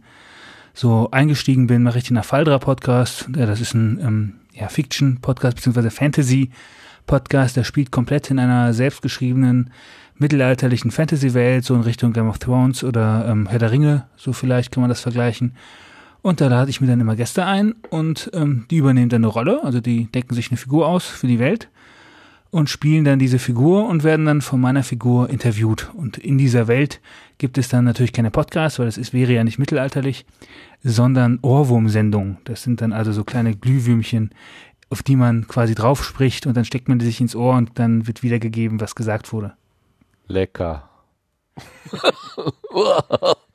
so eingestiegen bin, mache ich den Afaldra Podcast. Ja, das ist ein ähm, ja, Fiction-Podcast beziehungsweise Fantasy-Podcast. Der spielt komplett in einer selbstgeschriebenen mittelalterlichen Fantasy-Welt, so in Richtung Game of Thrones oder ähm, Herr der Ringe, so vielleicht kann man das vergleichen. Und da lade ich mir dann immer Gäste ein und ähm, die übernehmen dann eine Rolle, also die decken sich eine Figur aus für die Welt und spielen dann diese Figur und werden dann von meiner Figur interviewt. Und in dieser Welt gibt es dann natürlich keine Podcasts, weil das ist, wäre ja nicht mittelalterlich, sondern Ohrwurmsendungen. Das sind dann also so kleine Glühwürmchen, auf die man quasi drauf spricht und dann steckt man die sich ins Ohr und dann wird wiedergegeben, was gesagt wurde. Lecker.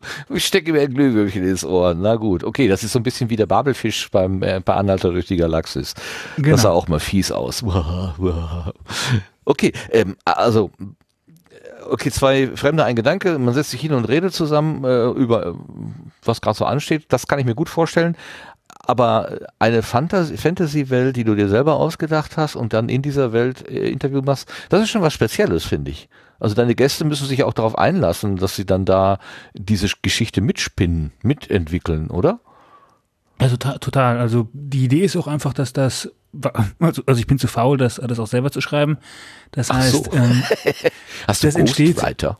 Ich stecke mir ein Glühwürmchen ins Ohr. Na gut, okay, das ist so ein bisschen wie der Babelfisch beim äh, bei Anhalter durch die Galaxis. Genau. Das sah auch mal fies aus. Okay, ähm, also okay, zwei Fremde, ein Gedanke, man setzt sich hin und redet zusammen äh, über äh, was gerade so ansteht, das kann ich mir gut vorstellen. Aber eine Fantas Fantasy-Welt, die du dir selber ausgedacht hast und dann in dieser Welt äh, Interview machst, das ist schon was Spezielles, finde ich. Also deine Gäste müssen sich auch darauf einlassen, dass sie dann da diese Geschichte mitspinnen, mitentwickeln, oder? Also to total. Also die Idee ist auch einfach, dass das, also, also ich bin zu faul, das alles auch selber zu schreiben. Das Ach heißt, so. ähm, Hast du Das entsteht- Ghostwriter?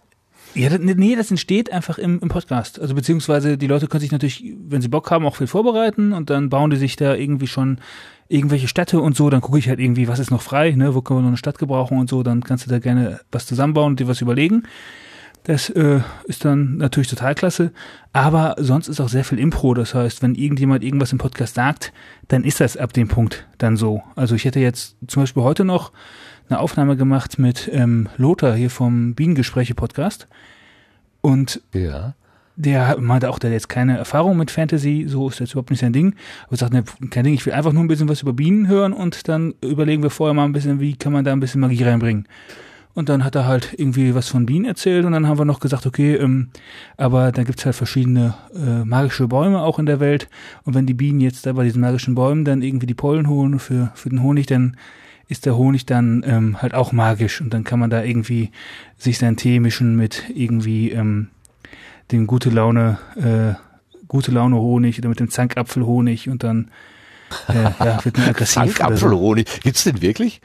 Ja, nee, das entsteht einfach im, im Podcast. Also beziehungsweise die Leute können sich natürlich, wenn sie Bock haben, auch viel vorbereiten und dann bauen die sich da irgendwie schon irgendwelche Städte und so. Dann gucke ich halt irgendwie, was ist noch frei, ne? Wo können wir noch eine Stadt gebrauchen und so. Dann kannst du da gerne was zusammenbauen und dir was überlegen. Das äh, ist dann natürlich total klasse. Aber sonst ist auch sehr viel Impro. Das heißt, wenn irgendjemand irgendwas im Podcast sagt, dann ist das ab dem Punkt dann so. Also ich hätte jetzt zum Beispiel heute noch eine Aufnahme gemacht mit ähm, Lothar hier vom Bienengespräche-Podcast. Und Ja. der meinte auch, der hat jetzt keine Erfahrung mit Fantasy, so ist jetzt überhaupt nicht sein Ding. Aber sagt, ne, kein Ding, ich will einfach nur ein bisschen was über Bienen hören und dann überlegen wir vorher mal ein bisschen, wie kann man da ein bisschen Magie reinbringen. Und dann hat er halt irgendwie was von Bienen erzählt und dann haben wir noch gesagt, okay, ähm, aber da gibt's halt verschiedene äh, magische Bäume auch in der Welt. Und wenn die Bienen jetzt da bei diesen magischen Bäumen dann irgendwie die Pollen holen für, für den Honig, dann ist der Honig dann ähm, halt auch magisch. Und dann kann man da irgendwie sich seinen Tee mischen mit irgendwie ähm, dem gute Laune, äh, gute Laune Honig oder mit dem Zankapfelhonig und dann äh, ja, wird man aggressiv. oder so. Zankapfelhonig. Gibt's den wirklich?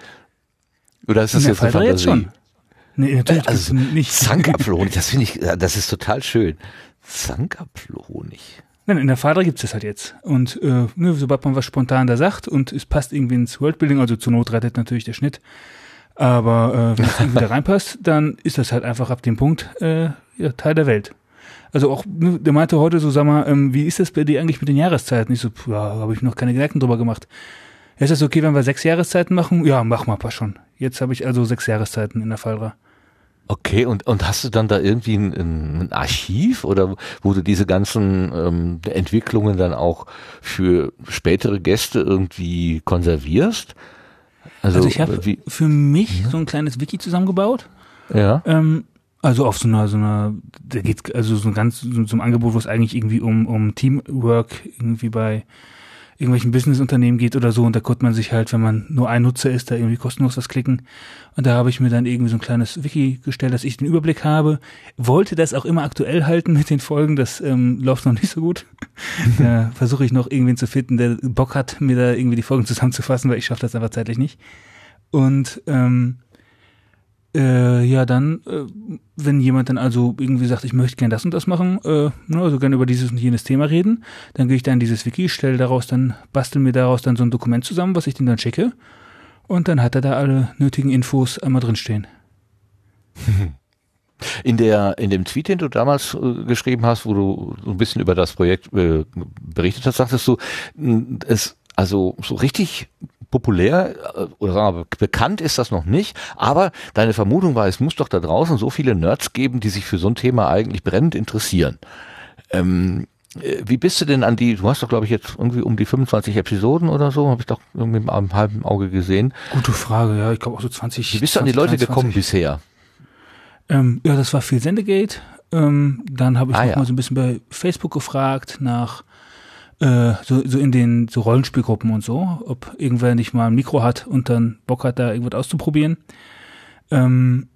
Oder ist das In jetzt eine Falter jetzt Fantasie? schon. Nee, natürlich Also, gibt's nicht. Zankapfelhonig, das finde ich, ja, das ist total schön. Zankapfelhonig. Nein, in der Fader gibt's das halt jetzt. Und äh, ne, sobald man was spontan da sagt und es passt irgendwie ins Worldbuilding, also zur Not rettet natürlich der Schnitt. Aber äh, wenn es irgendwie da reinpasst, dann ist das halt einfach ab dem Punkt äh, ja, Teil der Welt. Also auch, ne, der meinte heute so, sag mal, ähm, wie ist das bei dir eigentlich mit den Jahreszeiten? Ich so, ja, habe ich noch keine Gedanken drüber gemacht. Ist das okay, wenn wir sechs Jahreszeiten machen? Ja, mach mal, passt schon. Jetzt habe ich also sechs Jahreszeiten in der Fallra. Okay, und, und hast du dann da irgendwie ein, ein Archiv oder wo du diese ganzen ähm, Entwicklungen dann auch für spätere Gäste irgendwie konservierst? Also, Also, ich habe für mich so ein kleines Wiki zusammengebaut. ja. Ähm, also auf so einer, so einer, da geht's also so ein ganz so, so ein Angebot, wo es eigentlich irgendwie um, um Teamwork irgendwie bei irgendwelchen Businessunternehmen geht oder so und da konnte man sich halt, wenn man nur ein Nutzer ist, da irgendwie kostenlos was klicken. Und da habe ich mir dann irgendwie so ein kleines Wiki gestellt, dass ich den Überblick habe. Wollte das auch immer aktuell halten mit den Folgen, das ähm, läuft noch nicht so gut. da versuche ich noch irgendwen zu finden, der Bock hat, mir da irgendwie die Folgen zusammenzufassen, weil ich schaffe das einfach zeitlich nicht. Und ähm, äh, ja, dann, äh, wenn jemand dann also irgendwie sagt, ich möchte gern das und das machen, äh, ne, also gerne über dieses und jenes Thema reden, dann gehe ich da in dieses Wiki, stelle daraus dann, bastel mir daraus dann so ein Dokument zusammen, was ich dem dann schicke. Und dann hat er da alle nötigen Infos einmal drinstehen. In der, in dem Tweet, den du damals äh, geschrieben hast, wo du so ein bisschen über das Projekt äh, berichtet hast, sagtest du, es, also so richtig populär äh, oder sagen wir bekannt ist das noch nicht, aber deine Vermutung war, es muss doch da draußen so viele Nerds geben, die sich für so ein Thema eigentlich brennend interessieren. Ähm, äh, wie bist du denn an die, du hast doch glaube ich jetzt irgendwie um die 25 Episoden oder so, habe ich doch irgendwie mit einem halben Auge gesehen. Gute Frage, ja, ich glaube auch so 20. Wie bist du an die 20, Leute 23. gekommen bisher? Ähm, ja, das war viel Sendegate. Ähm, dann habe ich Ah, noch ja. mal so ein bisschen bei Facebook gefragt nach äh, so, so in den so Rollenspielgruppen und so, ob irgendwer nicht mal ein Mikro hat und dann Bock hat, da irgendwas auszuprobieren. Ähm,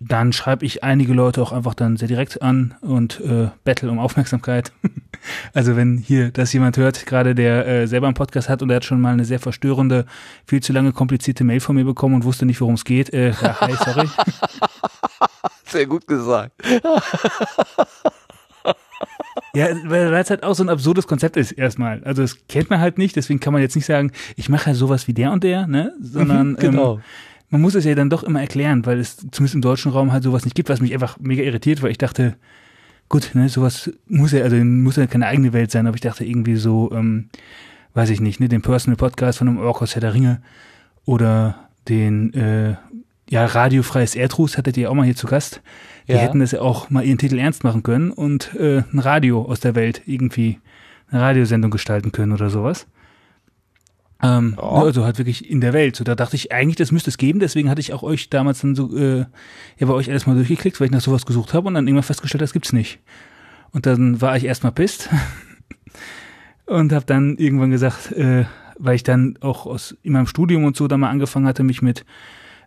dann schreibe ich einige Leute auch einfach dann sehr direkt an und äh, battle um Aufmerksamkeit. also wenn hier das jemand hört, gerade der äh, selber einen Podcast hat und der hat schon mal eine sehr verstörende, viel zu lange komplizierte Mail von mir bekommen und wusste nicht, worum es geht, äh, ja, hi, sorry. Sehr gut gesagt. Ja, weil es halt auch so ein absurdes Konzept ist erstmal. Also das kennt man halt nicht, deswegen kann man jetzt nicht sagen, ich mache ja sowas wie der und der, ne? Sondern genau. ähm, man muss es ja dann doch immer erklären, weil es zumindest im deutschen Raum halt sowas nicht gibt, was mich einfach mega irritiert, weil ich dachte, gut, ne, sowas muss ja, also muss ja keine eigene Welt sein, aber ich dachte irgendwie so, ähm, weiß ich nicht, ne, den Personal Podcast von einem Orkos Herr der Ringe oder den äh, ja, radiofreies Erdruß hattet ihr auch mal hier zu Gast. Die Ja. hätten das ja auch mal ihren Titel ernst machen können und äh, ein Radio aus der Welt irgendwie eine Radiosendung gestalten können oder sowas. Ähm, Ja. Also halt wirklich in der Welt. So, da dachte ich eigentlich, das müsste es geben. Deswegen hatte ich auch euch damals dann so, äh, ja, bei euch alles mal durchgeklickt, weil ich nach sowas gesucht habe und dann irgendwann festgestellt, das gibt's nicht. Und dann war ich erstmal pisst und habe dann irgendwann gesagt, äh, weil ich dann auch aus in meinem Studium und so da mal angefangen hatte, mich mit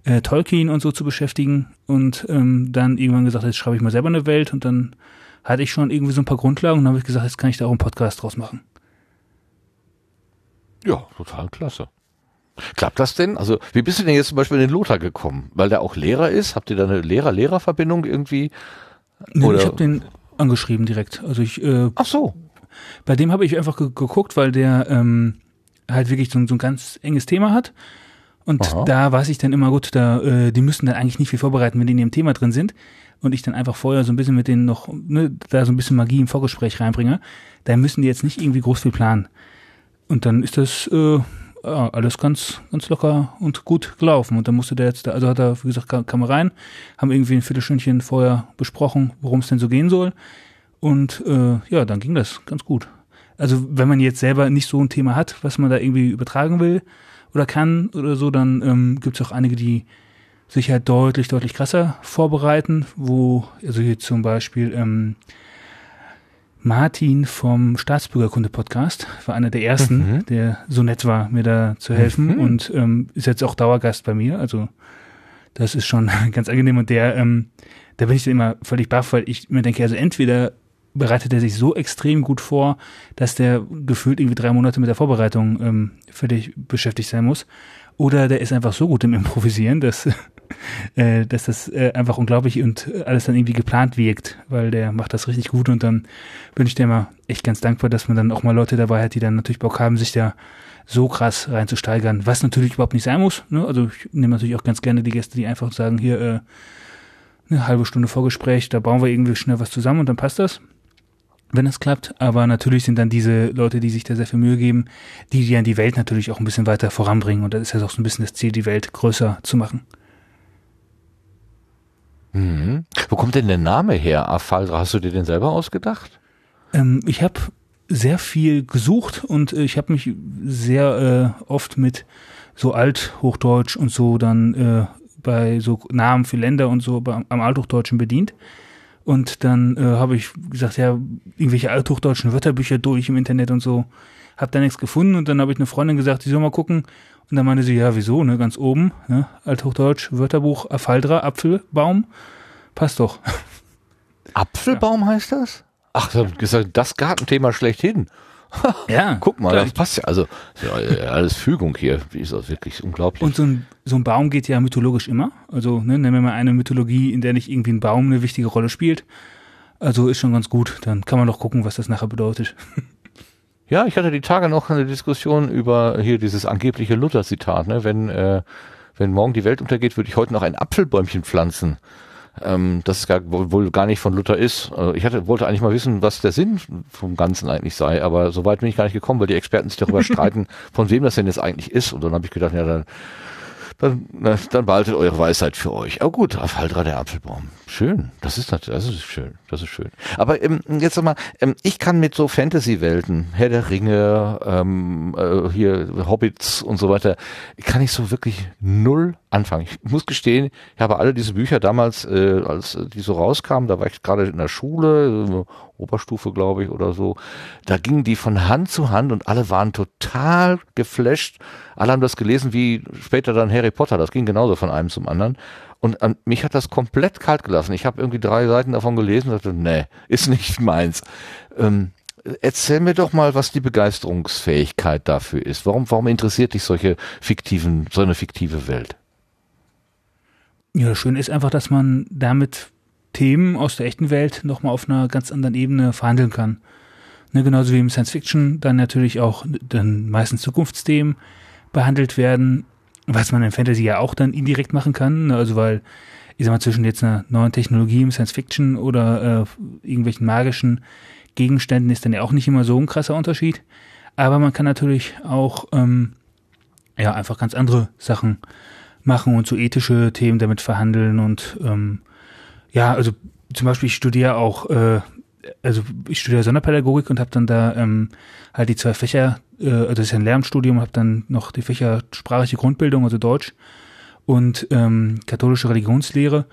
äh, Tolkien und so zu beschäftigen und ähm, dann irgendwann gesagt, jetzt schreibe ich mal selber eine Welt und dann hatte ich schon irgendwie so ein paar Grundlagen und dann habe ich gesagt, jetzt kann ich da auch einen Podcast draus machen. Ja, total klasse. Klappt das denn? Also, wie bist du denn jetzt zum Beispiel in den Lothar gekommen? Weil der auch Lehrer ist? Habt ihr da eine Lehrer-Lehrer-Verbindung irgendwie? Nee, Oder- ich habe den angeschrieben direkt. Also ich, äh, Ach so. bei dem habe ich einfach ge geguckt, weil der ähm, halt wirklich so, so ein ganz enges Thema hat. Und Aha. da weiß ich dann immer gut, da äh, die müssen dann eigentlich nicht viel vorbereiten, wenn die in ihrem Thema drin sind. Und ich dann einfach vorher so ein bisschen mit denen noch, ne, da so ein bisschen Magie im Vorgespräch reinbringe. Da müssen die jetzt nicht irgendwie groß viel planen. Und dann ist das äh, ja, alles ganz, ganz locker und gut gelaufen. Und dann musste der jetzt, da, also hat er, wie gesagt, kam, kam er rein, haben irgendwie ein Viertelstündchen vorher besprochen, worum es denn so gehen soll. Und äh, ja, dann ging das ganz gut. Also wenn man jetzt selber nicht so ein Thema hat, was man da irgendwie übertragen will oder kann oder so, dann ähm, gibt es auch einige, die sich halt deutlich, deutlich krasser vorbereiten, wo, also hier zum Beispiel ähm, Martin vom Staatsbürgerkunde-Podcast war einer der ersten, Mhm. der so nett war, mir da zu helfen Mhm. und ähm, ist jetzt auch Dauergast bei mir. Also das ist schon ganz angenehm und der, ähm, da bin ich dann immer völlig baff, weil ich mir denke, also entweder bereitet er sich so extrem gut vor, dass der gefühlt irgendwie drei Monate mit der Vorbereitung ähm, völlig beschäftigt sein muss. Oder der ist einfach so gut im Improvisieren, dass, äh, dass das äh, einfach unglaublich und alles dann irgendwie geplant wirkt, weil der macht das richtig gut und dann bin ich dir immer echt ganz dankbar, dass man dann auch mal Leute dabei hat, die dann natürlich Bock haben, sich da so krass reinzusteigern, was natürlich überhaupt nicht sein muss. Ne? Also ich nehme natürlich auch ganz gerne die Gäste, die einfach sagen, hier äh, eine halbe Stunde Vorgespräch, da bauen wir irgendwie schnell was zusammen und dann passt das wenn es klappt. Aber natürlich sind dann diese Leute, die sich da sehr viel Mühe geben, die, die dann die Welt natürlich auch ein bisschen weiter voranbringen. Und das ist ja auch so ein bisschen das Ziel, die Welt größer zu machen. Mhm. Wo kommt denn der Name her, Afaldra? Hast du dir den selber ausgedacht? Ähm, ich habe sehr viel gesucht und äh, ich habe mich sehr äh, oft mit so Althochdeutsch und so dann äh, bei so Namen für Länder und so am Althochdeutschen bedient. Und dann äh, habe ich gesagt, ja, irgendwelche althochdeutschen Wörterbücher durch im Internet und so. Hab da nichts gefunden und dann habe ich eine Freundin gesagt, die soll mal gucken. Und dann meinte sie, ja, wieso, ne, ganz oben, ne, Althochdeutsch, Wörterbuch, Afaldra, Apfelbaum, passt doch. Apfelbaum heißt das? Ach, ich hab gesagt, das Gartenthema schlechthin. Ja, Guck mal, klar. das passt ja. Also, ja, äh, alles Fügung hier. Wie ist das wirklich unglaublich? Und so ein, so ein Baum geht ja mythologisch immer. Also ne, nennen wir mal eine Mythologie, in der nicht irgendwie ein Baum eine wichtige Rolle spielt. Also ist schon ganz gut. Dann kann man doch gucken, was das nachher bedeutet. Ja, ich hatte die Tage noch eine Diskussion über hier dieses angebliche Luther-Zitat, ne? Wenn, äh, wenn morgen die Welt untergeht, würde ich heute noch ein Apfelbäumchen pflanzen. Ähm, das ist gar, wohl, gar nicht von Luther ist. Äh, ich hatte, wollte eigentlich mal wissen, was der Sinn vom Ganzen eigentlich sei, aber so weit bin ich gar nicht gekommen, weil die Experten sich darüber streiten, von wem das denn jetzt eigentlich ist. Und dann habe ich gedacht, ja, dann, dann, na, dann behaltet eure Weisheit für euch. Aber gut, Afaldra der Apfelbaum. Schön. Das ist natürlich, das ist schön. Das ist schön. Aber ähm, jetzt sag mal, ähm, ich kann mit so Fantasy-Welten, Herr der Ringe, ähm, äh, hier Hobbits und so weiter, kann ich so wirklich null anfangen. Ich muss gestehen, ich habe alle diese Bücher damals, äh, als die so rauskamen, da war ich gerade in der Schule, Oberstufe, glaube ich, oder so. Da gingen die von Hand zu Hand und alle waren total geflasht. Alle haben das gelesen wie später dann Harry Potter. Das ging genauso von einem zum anderen. Und an mich hat das komplett kalt gelassen. Ich habe irgendwie drei Seiten davon gelesen und dachte, nee, ist nicht meins. Ähm, erzähl mir doch mal, was die Begeisterungsfähigkeit dafür ist. Warum, warum interessiert dich solche fiktiven, so eine fiktive Welt? Ja, schön ist einfach, dass man damit Themen aus der echten Welt nochmal auf einer ganz anderen Ebene verhandeln kann. Ne, genauso wie im Science Fiction dann natürlich auch dann meistens Zukunftsthemen behandelt werden, was man in Fantasy ja auch dann indirekt machen kann. Ne, also weil, ich sag mal, zwischen jetzt einer neuen Technologie im Science Fiction oder äh, irgendwelchen magischen Gegenständen ist dann ja auch nicht immer so ein krasser Unterschied. Aber man kann natürlich auch ähm, ja einfach ganz andere Sachen machen und so ethische Themen damit verhandeln und ähm, ja, also zum Beispiel ich studiere auch äh, also ich studiere Sonderpädagogik und habe dann da ähm, halt die zwei Fächer, äh, also das ist ja ein Lehramtsstudium, habe dann noch die Fächer sprachliche Grundbildung, also Deutsch und ähm, katholische Religionslehre.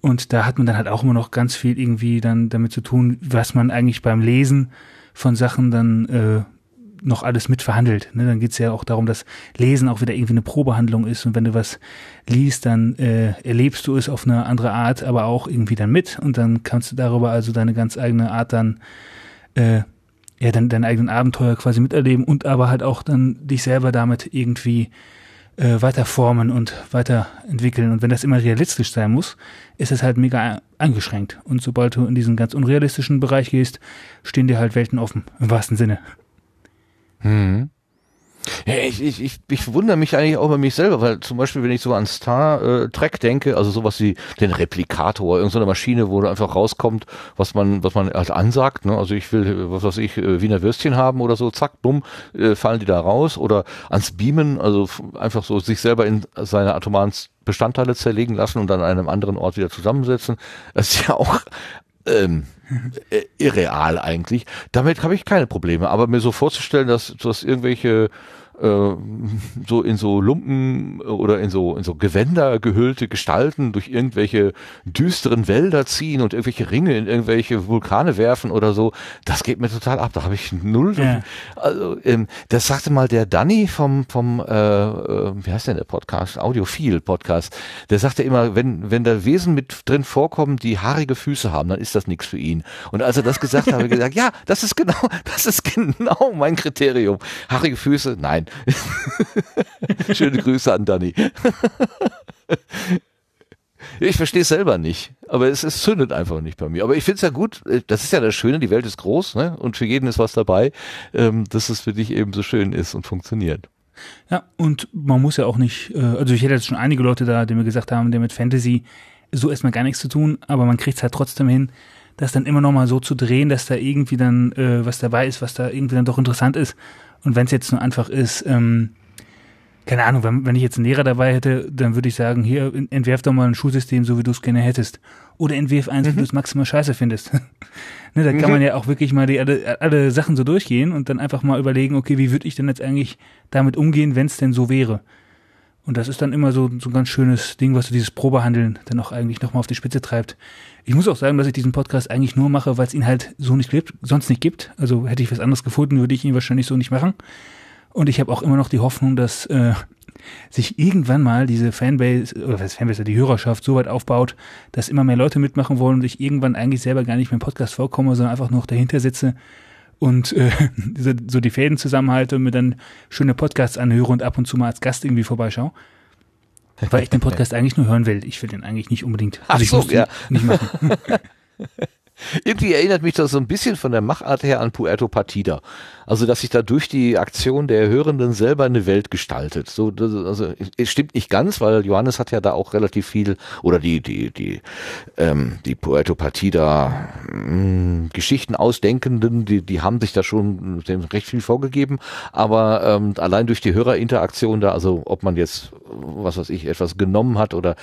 Und da hat man dann halt auch immer noch ganz viel irgendwie dann damit zu tun, was man eigentlich beim Lesen von Sachen dann äh, noch alles mitverhandelt. Ne? Dann geht's ja auch darum, dass Lesen auch wieder irgendwie eine Probehandlung ist und wenn du was liest, dann äh, erlebst du es auf eine andere Art, aber auch irgendwie dann mit und dann kannst du darüber also deine ganz eigene Art dann äh, ja, dann deinen eigenen Abenteuer quasi miterleben und aber halt auch dann dich selber damit irgendwie äh, weiter formen und weiterentwickeln. Und wenn das immer realistisch sein muss, ist es halt mega eingeschränkt. Und sobald du in diesen ganz unrealistischen Bereich gehst, stehen dir halt Welten offen, im wahrsten Sinne. Hm. Ja, ich, ich, ich, ich wundere mich eigentlich auch bei mich selber, weil zum Beispiel, wenn ich so an Star äh, Trek denke, also sowas wie den Replikator, irgendeine Maschine, wo da einfach rauskommt, was man, was man halt ansagt, ne? Also ich will, was weiß ich, äh, Wiener Würstchen haben oder so, zack, bumm, äh, fallen die da raus. Oder ans Beamen, also einfach so sich selber in seine atomaren Bestandteile zerlegen lassen und an einem anderen Ort wieder zusammensetzen. Das ist ja auch ähm, äh, irreal eigentlich. Damit habe ich keine Probleme. Aber mir so vorzustellen, dass, dass irgendwelche äh, so in so Lumpen oder in so in so Gewänder gehüllte Gestalten durch irgendwelche düsteren Wälder ziehen und irgendwelche Ringe in irgendwelche Vulkane werfen oder so, das geht mir total ab. Da habe ich null. Ja. Also ähm, das sagte mal der Danny vom vom äh, äh, wie heißt denn der Podcast Audiophil Podcast. Der sagte immer, wenn wenn da Wesen mit drin vorkommen, die haarige Füße haben, dann ist das nichts für ihn. Und als er das gesagt hat, habe ich gesagt, ja, das ist genau das ist genau mein Kriterium. Haarige Füße, nein. Schöne Grüße an Danny. Ich verstehe es selber nicht, aber es, es zündet einfach nicht bei mir. Aber ich finde es ja gut, äh, das ist ja das Schöne, die Welt ist groß ne? und für jeden ist was dabei, ähm, dass es für dich eben so schön ist und funktioniert. Ja, und man muss ja auch nicht, äh, also ich hätte jetzt schon einige Leute da, die mir gesagt haben, der mit Fantasy so erstmal gar nichts zu tun, aber man kriegt es halt trotzdem hin, das dann immer noch mal so zu drehen, dass da irgendwie dann äh, was dabei ist, was da irgendwie dann doch interessant ist. Und wenn es jetzt nur einfach ist, ähm, keine Ahnung, wenn, wenn ich jetzt einen Lehrer dabei hätte, dann würde ich sagen, hier, entwerf doch mal ein Schulsystem, so wie du es gerne hättest. Oder entwerf eins, wie du es maximal scheiße findest. ne, da kann man ja auch wirklich mal die, alle, alle Sachen so durchgehen und dann einfach mal überlegen, okay, wie würde ich denn jetzt eigentlich damit umgehen, wenn es denn so wäre? Und das ist dann immer so, so ein ganz schönes Ding, was so dieses Probehandeln dann auch eigentlich nochmal auf die Spitze treibt. Ich muss auch sagen, dass ich diesen Podcast eigentlich nur mache, weil es ihn halt so nicht gibt, sonst nicht gibt. Also hätte ich was anderes gefunden, würde ich ihn wahrscheinlich so nicht machen. Und ich habe auch immer noch die Hoffnung, dass äh, sich irgendwann mal diese Fanbase, oder was Fanbase, die Hörerschaft so weit aufbaut, dass immer mehr Leute mitmachen wollen und ich irgendwann eigentlich selber gar nicht mehr im Podcast vorkomme, sondern einfach nur noch dahinter sitze und äh, so, die Fäden zusammenhalte und mir dann schöne Podcasts anhöre und ab und zu mal als Gast irgendwie vorbeischaue. Weil ich den Podcast eigentlich nur hören will. Ich will den eigentlich nicht unbedingt. Ach Also ich so, den ja. nicht machen. Irgendwie erinnert mich das so ein bisschen von der Machart her an Puerto Partida. Also, dass sich da durch die Aktion der Hörenden selber eine Welt gestaltet. So, das, also, es stimmt nicht ganz, weil Johannes hat ja da auch relativ viel, oder die, die, die, ähm, die Puerto Partida mh, Geschichten ausdenkenden, die, die haben sich da schon recht viel vorgegeben. Aber ähm, allein durch die Hörerinteraktion da, also ob man jetzt, was weiß ich, etwas genommen hat oder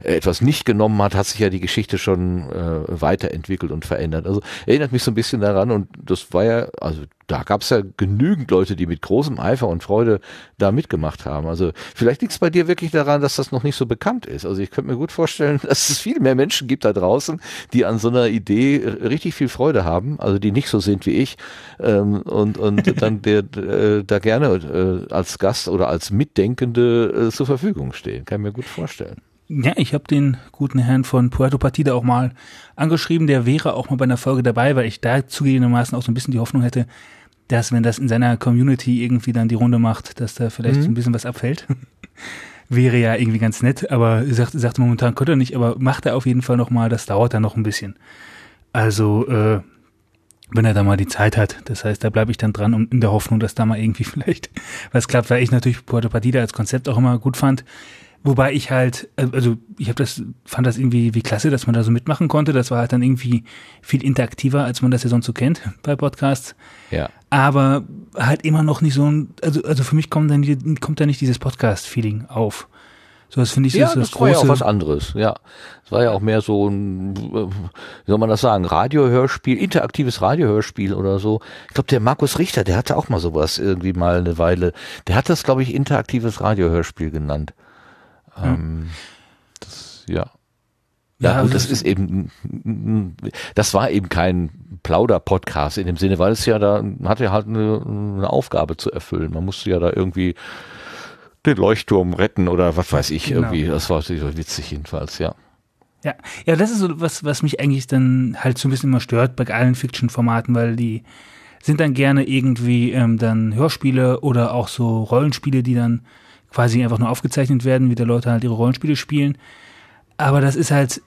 etwas nicht genommen hat, hat sich ja die Geschichte schon äh, weiterentwickelt und verändert. Also erinnert mich so ein bisschen daran und das war ja, also da gab es ja genügend Leute, die mit großem Eifer und Freude da mitgemacht haben. Also vielleicht liegt es bei dir wirklich daran, dass das noch nicht so bekannt ist. Also ich könnte mir gut vorstellen, dass es viel mehr Menschen gibt da draußen, die an so einer Idee richtig viel Freude haben, also die nicht so sind wie ich ähm, und, und dann der, äh, da gerne äh, als Gast oder als Mitdenkende äh, zur Verfügung stehen. Kann ich mir gut vorstellen. Ja, ich habe den guten Herrn von Puerto Partida auch mal angeschrieben. Der wäre auch mal bei einer Folge dabei, weil ich da zugegebenermaßen auch so ein bisschen die Hoffnung hätte, dass wenn das in seiner Community irgendwie dann die Runde macht, dass da vielleicht Mhm. so ein bisschen was abfällt. wäre ja irgendwie ganz nett, aber sagt, sagt momentan könnte er nicht, aber macht er auf jeden Fall noch mal. Das dauert dann noch ein bisschen. Also äh, wenn er da mal die Zeit hat. Das heißt, da bleibe ich dann dran und in der Hoffnung, dass da mal irgendwie vielleicht was klappt, weil ich natürlich Puerto Partida als Konzept auch immer gut fand. Wobei ich halt, äh, also ich habe das, fand das irgendwie wie klasse, dass man da so mitmachen konnte. Das war halt dann irgendwie viel interaktiver, als man das ja sonst so kennt bei Podcasts. Ja. Aber halt immer noch nicht so ein, also, also für mich kommt dann kommt da nicht dieses Podcast-Feeling auf. So, das finde ich so Ja, das, das, war ja auch große. was anderes, ja. Es war ja auch mehr so ein, wie soll man das sagen, Radiohörspiel, interaktives Radiohörspiel oder so. Ich glaube, der Markus Richter, der hatte auch mal sowas irgendwie mal eine Weile. Der hat das, glaube ich, interaktives Radiohörspiel genannt. Ähm, das, ja. Ja, gut, das ist eben, das war eben kein Plauder-Podcast in dem Sinne, weil es ja da, hatte ja halt eine, eine Aufgabe zu erfüllen. Man musste ja da irgendwie den Leuchtturm retten oder was weiß ich Genau. irgendwie. Das war so witzig jedenfalls, ja. Ja, ja, das ist so was, was mich eigentlich dann halt so ein bisschen immer stört bei allen Fiction-Formaten, weil die sind dann gerne irgendwie ähm, dann Hörspiele oder auch so Rollenspiele, die dann quasi einfach nur aufgezeichnet werden, wie der Leute halt ihre Rollenspiele spielen. Aber das ist halt,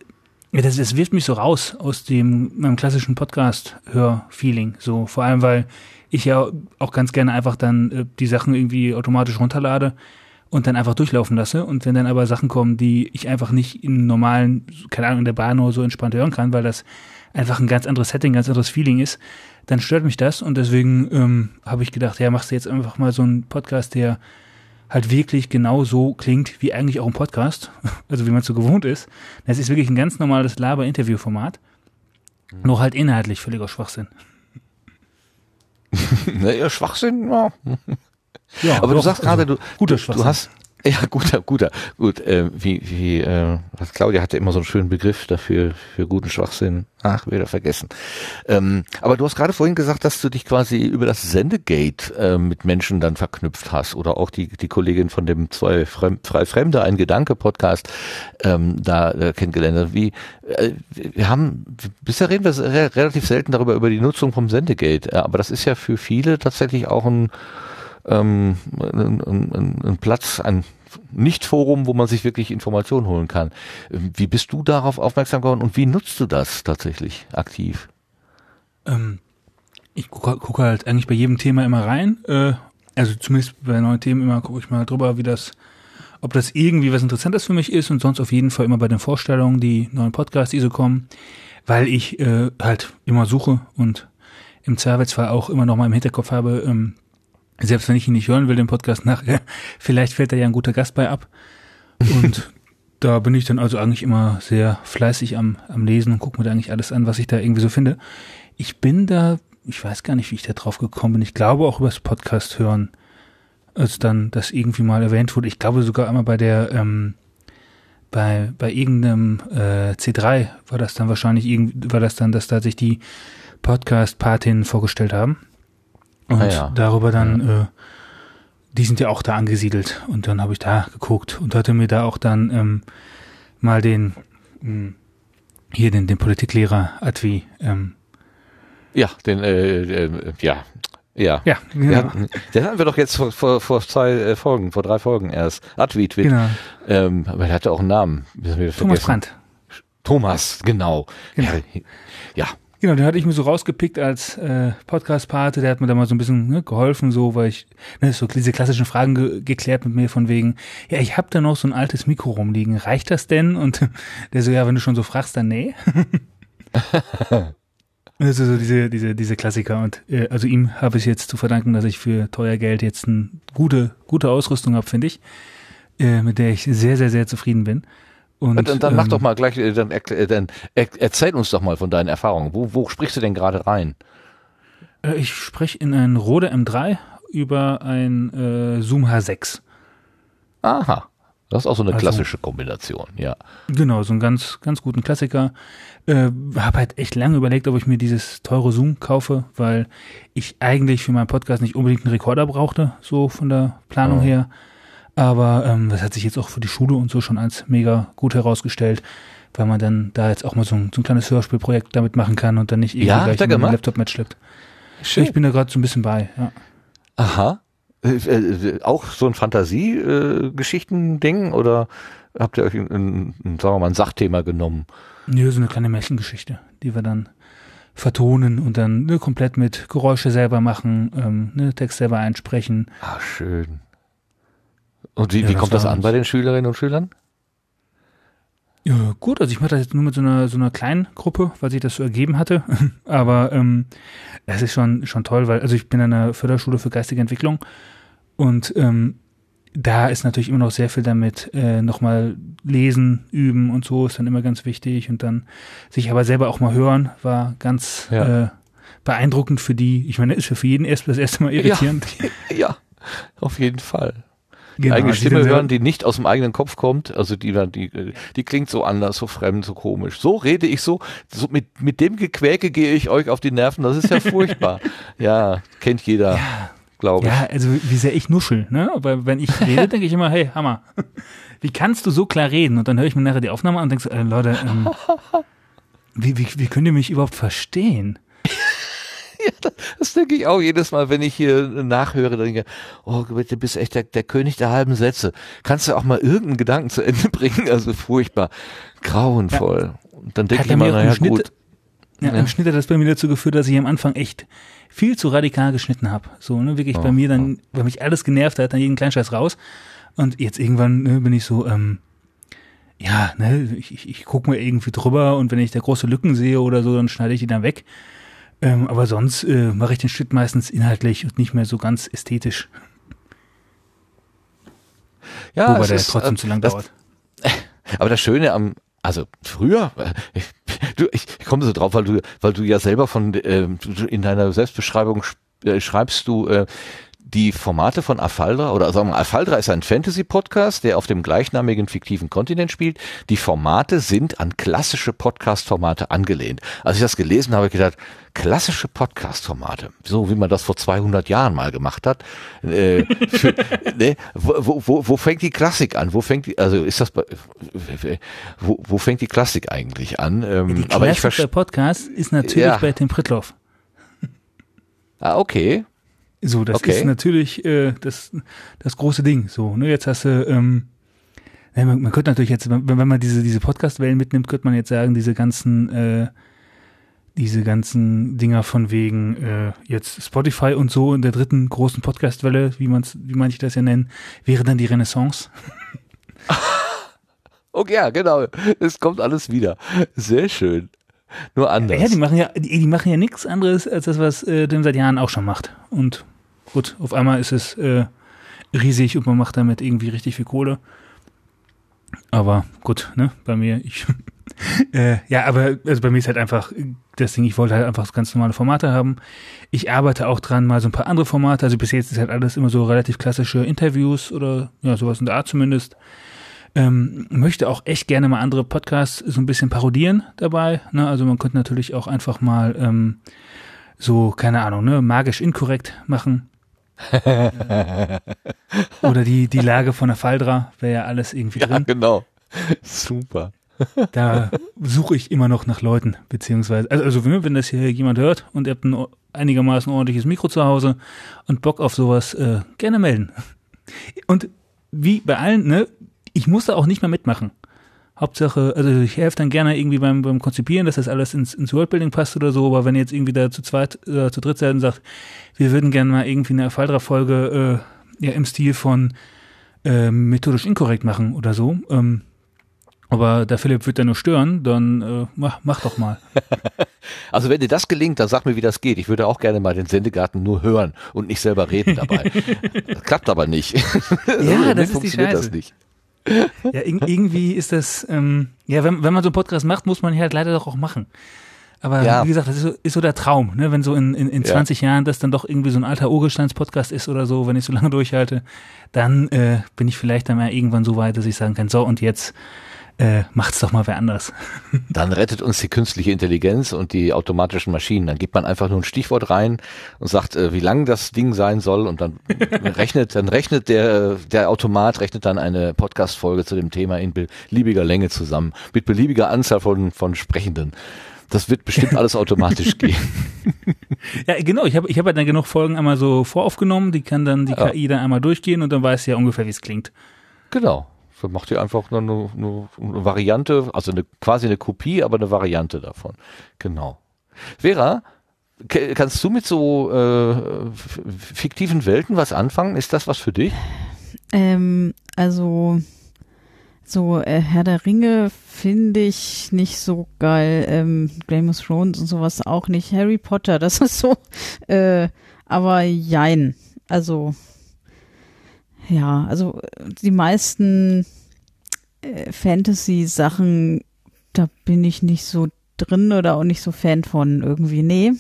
das, das wirft mich so raus aus dem meinem klassischen Podcast-Hör-Feeling. So vor allem, weil ich ja auch ganz gerne einfach dann äh, die Sachen irgendwie automatisch runterlade und dann einfach durchlaufen lasse. Und wenn dann aber Sachen kommen, die ich einfach nicht im normalen, keine Ahnung, in der Bahn oder so entspannt hören kann, weil das einfach ein ganz anderes Setting, ganz anderes Feeling ist, dann stört mich das. Und deswegen ähm, habe ich gedacht, ja, machst du jetzt einfach mal so einen Podcast, der halt wirklich genau so klingt, wie eigentlich auch ein Podcast, also wie man so gewohnt ist. Das ist wirklich ein ganz normales Laber-Interview-Format, nur halt inhaltlich völliger Schwachsinn. naja, Schwachsinn, ja. Ja, Aber du doch, sagst also gerade, du, guter du, du hast, ja, guter, guter, gut, äh, wie, wie, äh, Claudia hatte immer so einen schönen Begriff dafür, für guten Schwachsinn. Ach, wieder vergessen. Ähm, aber du hast gerade vorhin gesagt, dass du dich quasi über das Sendegate äh, mit Menschen dann verknüpft hast oder auch die, die Kollegin von dem zwei Fremd, Frei Fremde, ein Gedanke-Podcast, ähm, da äh, kennengelernt hast. Wie, äh, wir haben, bisher reden wir re relativ selten darüber, über die Nutzung vom Sendegate, äh, aber das ist ja für viele tatsächlich auch ein, ähm, ein, ein, ein Platz, ein Nicht-Forum, wo man sich wirklich Informationen holen kann. Wie bist du darauf aufmerksam geworden und wie nutzt du das tatsächlich aktiv? Ähm, ich gucke guck halt eigentlich bei jedem Thema immer rein. Äh, also zumindest bei neuen Themen immer gucke ich mal drüber, wie das, ob das irgendwie was Interessantes für mich ist und sonst auf jeden Fall immer bei den Vorstellungen, die neuen Podcasts, die so kommen, weil ich äh, halt immer suche und im Zweifelsfall auch immer noch mal im Hinterkopf habe, ähm, selbst wenn ich ihn nicht hören will, den Podcast nachher, vielleicht fällt da ja ein guter Gast bei ab. Und da bin ich dann also eigentlich immer sehr fleißig am, am Lesen und gucke mir da eigentlich alles an, was ich da irgendwie so finde. Ich bin da, ich weiß gar nicht, wie ich da drauf gekommen bin. Ich glaube auch übers Podcast hören, als dann das irgendwie mal erwähnt wurde. Ich glaube sogar einmal bei der, ähm, bei, bei irgendeinem äh, C3 war das dann wahrscheinlich irgendwie, war das dann, dass da sich die Podcast-Patinnen vorgestellt haben. Und Ah ja. darüber dann, äh, die sind ja auch da angesiedelt. Und dann habe ich da geguckt und hatte mir da auch dann ähm, mal den, mh, hier den, den Politiklehrer Advi, ähm, Ja, den, äh, äh, ja, ja. ja, genau. Ja, den hatten wir doch jetzt vor, vor, vor zwei äh, Folgen, vor drei Folgen erst. Adwitwit. genau. Ähm, aber er hatte auch einen Namen. Wir Thomas vergessen. Brandt. Thomas, genau. Genau. Ja, ja. Genau, den hatte ich mir so rausgepickt als äh, Podcast-Pate, der hat mir da mal so ein bisschen ne, geholfen, so, weil ich ne, so diese klassischen Fragen ge geklärt mit mir von wegen, ja, ich habe da noch so ein altes Mikro rumliegen, reicht das denn? Und der so, ja, wenn du schon so fragst, dann nee. Das ist so diese, diese, diese Klassiker. Und äh, also ihm habe ich jetzt zu verdanken, dass ich für teuer Geld jetzt eine gute, gute Ausrüstung habe, finde ich, äh, mit der ich sehr, sehr, sehr zufrieden bin. Und, dann, dann mach ähm, doch mal gleich, äh, dann, äh, dann er, erzähl uns doch mal von deinen Erfahrungen. Wo, wo sprichst du denn gerade rein? Äh, Ich spreche in ein Rode M3 über ein äh, Zoom H6. Aha. Das ist auch so eine Also- klassische Kombination, ja. Genau, so einen ganz, ganz guten Klassiker. Äh, habe halt echt lange überlegt, ob ich mir dieses teure Zoom kaufe, weil ich eigentlich für meinen Podcast nicht unbedingt einen Rekorder brauchte, so von der Planung Oh. her. Aber ähm, das hat sich jetzt auch für die Schule und so schon als mega gut herausgestellt, weil man dann da jetzt auch mal so ein, so ein kleines Hörspielprojekt damit machen kann und dann nicht irgendwie Ja, gleich einen? Laptop mitschleppt. Ich bin da gerade so ein bisschen bei, ja. Aha. Äh, äh, auch so ein Fantasie-Geschichten-Ding oder habt ihr euch ein, ein, ein, sagen wir mal, ein Sachthema genommen? Nö, so eine kleine Märchengeschichte, die wir dann vertonen und dann ne, komplett mit Geräusche selber machen, ähm, ne, Text selber einsprechen. Ah, schön. Und wie, Ja, wie das kommt das war an bei den Schülerinnen und Schülern? Ja, gut, also ich mache das jetzt nur mit so einer so einer kleinen Gruppe, weil sich das so ergeben hatte. Aber ähm, es ist schon schon toll, weil also ich bin an einer Förderschule für geistige Entwicklung und ähm, da ist natürlich immer noch sehr viel damit, äh, nochmal lesen, üben und so ist dann immer ganz wichtig und dann sich aber selber auch mal hören, war ganz Ja. äh, beeindruckend für die. Ich meine, ist für jeden erst das erste Mal irritierend. Ja, auf jeden Fall. Die Genau, eigene Stimme hören, die nicht aus dem eigenen Kopf kommt, also die dann, die, die klingt so anders, so fremd, so komisch. So rede ich so, so mit, mit dem Gequäke gehe ich euch auf die Nerven, das ist ja furchtbar. ja, kennt jeder, glaube ich. Ja, also wie sehr ich nuschel, ne? Aber wenn ich rede, denke ich immer, hey, Hammer. Wie kannst du so klar reden? Und dann höre ich mir nachher die Aufnahme an und denke so, äh, Leute, ähm, wie, wie, wie könnt ihr mich überhaupt verstehen? Das denke ich auch jedes Mal, wenn ich hier nachhöre, denke, oh, du bist echt der, der König der halben Sätze. Kannst du auch mal irgendeinen Gedanken zu Ende bringen? Also furchtbar, grauenvoll. Und dann denke ich er immer, naja, Schnitt- gut. Ja, Im Schnitt hat das bei mir dazu geführt, dass ich am Anfang echt viel zu radikal geschnitten habe. So, ne, wirklich bei Oh, mir dann, weil mich alles genervt hat, dann jeden Kleinscheiß raus. Und jetzt irgendwann ne, bin ich so, ähm, ja, ne, ich, ich, ich gucke mir irgendwie drüber und wenn ich da große Lücken sehe oder so, dann schneide ich die dann weg. Ähm, aber sonst äh, mache ich den Schnitt meistens inhaltlich und nicht mehr so ganz ästhetisch, Ja, wobei der ist, trotzdem äh, zu lang das, dauert. Aber das Schöne am, also früher, äh, ich, du, ich komme so drauf, weil du, weil du ja selber von du- in deiner Selbstbeschreibung sch- äh, schreibst du äh, die Formate von Afaldra oder sagen wir, Afaldra ist ein Fantasy-Podcast, der auf dem gleichnamigen fiktiven Kontinent spielt. Die Formate sind an klassische Podcast-Formate angelehnt. Als ich das gelesen habe, habe ich gedacht, klassische Podcast-Formate, so wie man das vor 200 Jahren mal gemacht hat. Äh, für, ne, wo, wo, wo, fängt die Klassik an? Wo fängt die, also ist das, bei, wo, wo fängt die Klassik eigentlich an? Ähm, Die aber ich der. Podcast ist natürlich Ja. bei Tim Pritloff. Ah, okay. So, das Okay. ist natürlich äh, das, das große Ding. So, ne, jetzt hast du, ähm, man, man könnte natürlich jetzt, wenn, wenn man diese, diese Podcast-Wellen mitnimmt, könnte man jetzt sagen, diese ganzen, äh, diese ganzen Dinger von wegen äh, jetzt Spotify und so in der dritten großen Podcast-Welle, wie man's, wie manche das ja nennen, wäre dann die Renaissance. Okay, ja, genau. Es kommt alles wieder. Sehr schön. Nur anders. Ja, die machen ja, die, die machen ja nichts anderes als das, was äh, Tim seit Jahren auch schon macht. Und gut, auf einmal ist es äh, riesig und man macht damit irgendwie richtig viel Kohle. Aber gut, ne, bei mir, ich, äh, ja, aber also bei mir ist halt einfach das Ding, ich wollte halt einfach ganz normale Formate haben. Ich arbeite auch dran, mal so ein paar andere Formate. Also bis jetzt ist halt alles immer so relativ klassische Interviews oder ja, sowas in der Art zumindest. Ähm, möchte auch echt gerne mal andere Podcasts so ein bisschen parodieren dabei. Ne? Also man könnte natürlich auch einfach mal ähm, so, keine Ahnung, ne, magisch inkorrekt machen. Oder die, die Lage von der Faldra wäre ja alles irgendwie ja, drin. genau. Super. Da suche ich immer noch nach Leuten, beziehungsweise, also, also wenn das hier jemand hört und ihr habt ein einigermaßen ordentliches Mikro zu Hause und Bock auf sowas, äh, gerne melden. Und wie bei allen, ne, ich muss da auch nicht mehr mitmachen. Hauptsache, also ich helfe dann gerne irgendwie beim, beim Konzipieren, dass das alles ins, ins Worldbuilding passt oder so, aber wenn ihr jetzt irgendwie da zu zweit oder zu dritt seid und sagt, wir würden gerne mal irgendwie eine Faldra-Folge äh, ja, im Stil von äh, methodisch inkorrekt machen oder so, ähm, aber der Philipp wird da nur stören, dann äh, mach, mach doch mal. Also wenn dir das gelingt, dann sag mir, wie das geht. Ich würde auch gerne mal den Sendegarten nur hören und nicht selber reden dabei. das klappt aber nicht. Ja, das ist die funktioniert Scheiße. das nicht. Ja, irg- irgendwie ist das, ähm, ja, wenn, wenn man so einen Podcast macht, muss man ihn halt leider doch auch machen. Aber Ja. wie gesagt, das ist so, ist so der Traum, ne? wenn so in, in, in Ja. 20 Jahren das dann doch irgendwie so ein alter Urgesteins-Podcast ist oder so, wenn ich so lange durchhalte, dann äh, bin ich vielleicht dann mal irgendwann so weit, dass ich sagen kann, so und jetzt äh, macht's doch mal wer anders. Dann rettet uns die künstliche Intelligenz und die automatischen Maschinen. Dann gibt man einfach nur ein Stichwort rein und sagt, äh, wie lang das Ding sein soll und dann rechnet, dann rechnet der, der Automat rechnet dann eine Podcast-Folge zu dem Thema in beliebiger Länge zusammen, mit beliebiger Anzahl von, von Sprechenden. Das wird bestimmt alles automatisch gehen. Ja, genau, ich habe ich hab halt dann genug Folgen einmal so voraufgenommen, die kann dann die Ja. KI dann einmal durchgehen und dann weiß sie ja ungefähr, wie es klingt. Genau. Macht ihr einfach nur eine, eine, eine Variante, also eine, quasi eine Kopie, aber eine Variante davon. Genau. Vera, kannst du mit so äh, fiktiven Welten was anfangen? Ist das was für dich? Ähm, also so äh, Herr der Ringe finde ich nicht so geil. Ähm, Game of Thrones und sowas auch nicht. Harry Potter, das ist so. Äh, aber jein. Also ja, also äh, die meisten äh, Fantasy-Sachen, da bin ich nicht so drin oder auch nicht so Fan von irgendwie. Nee,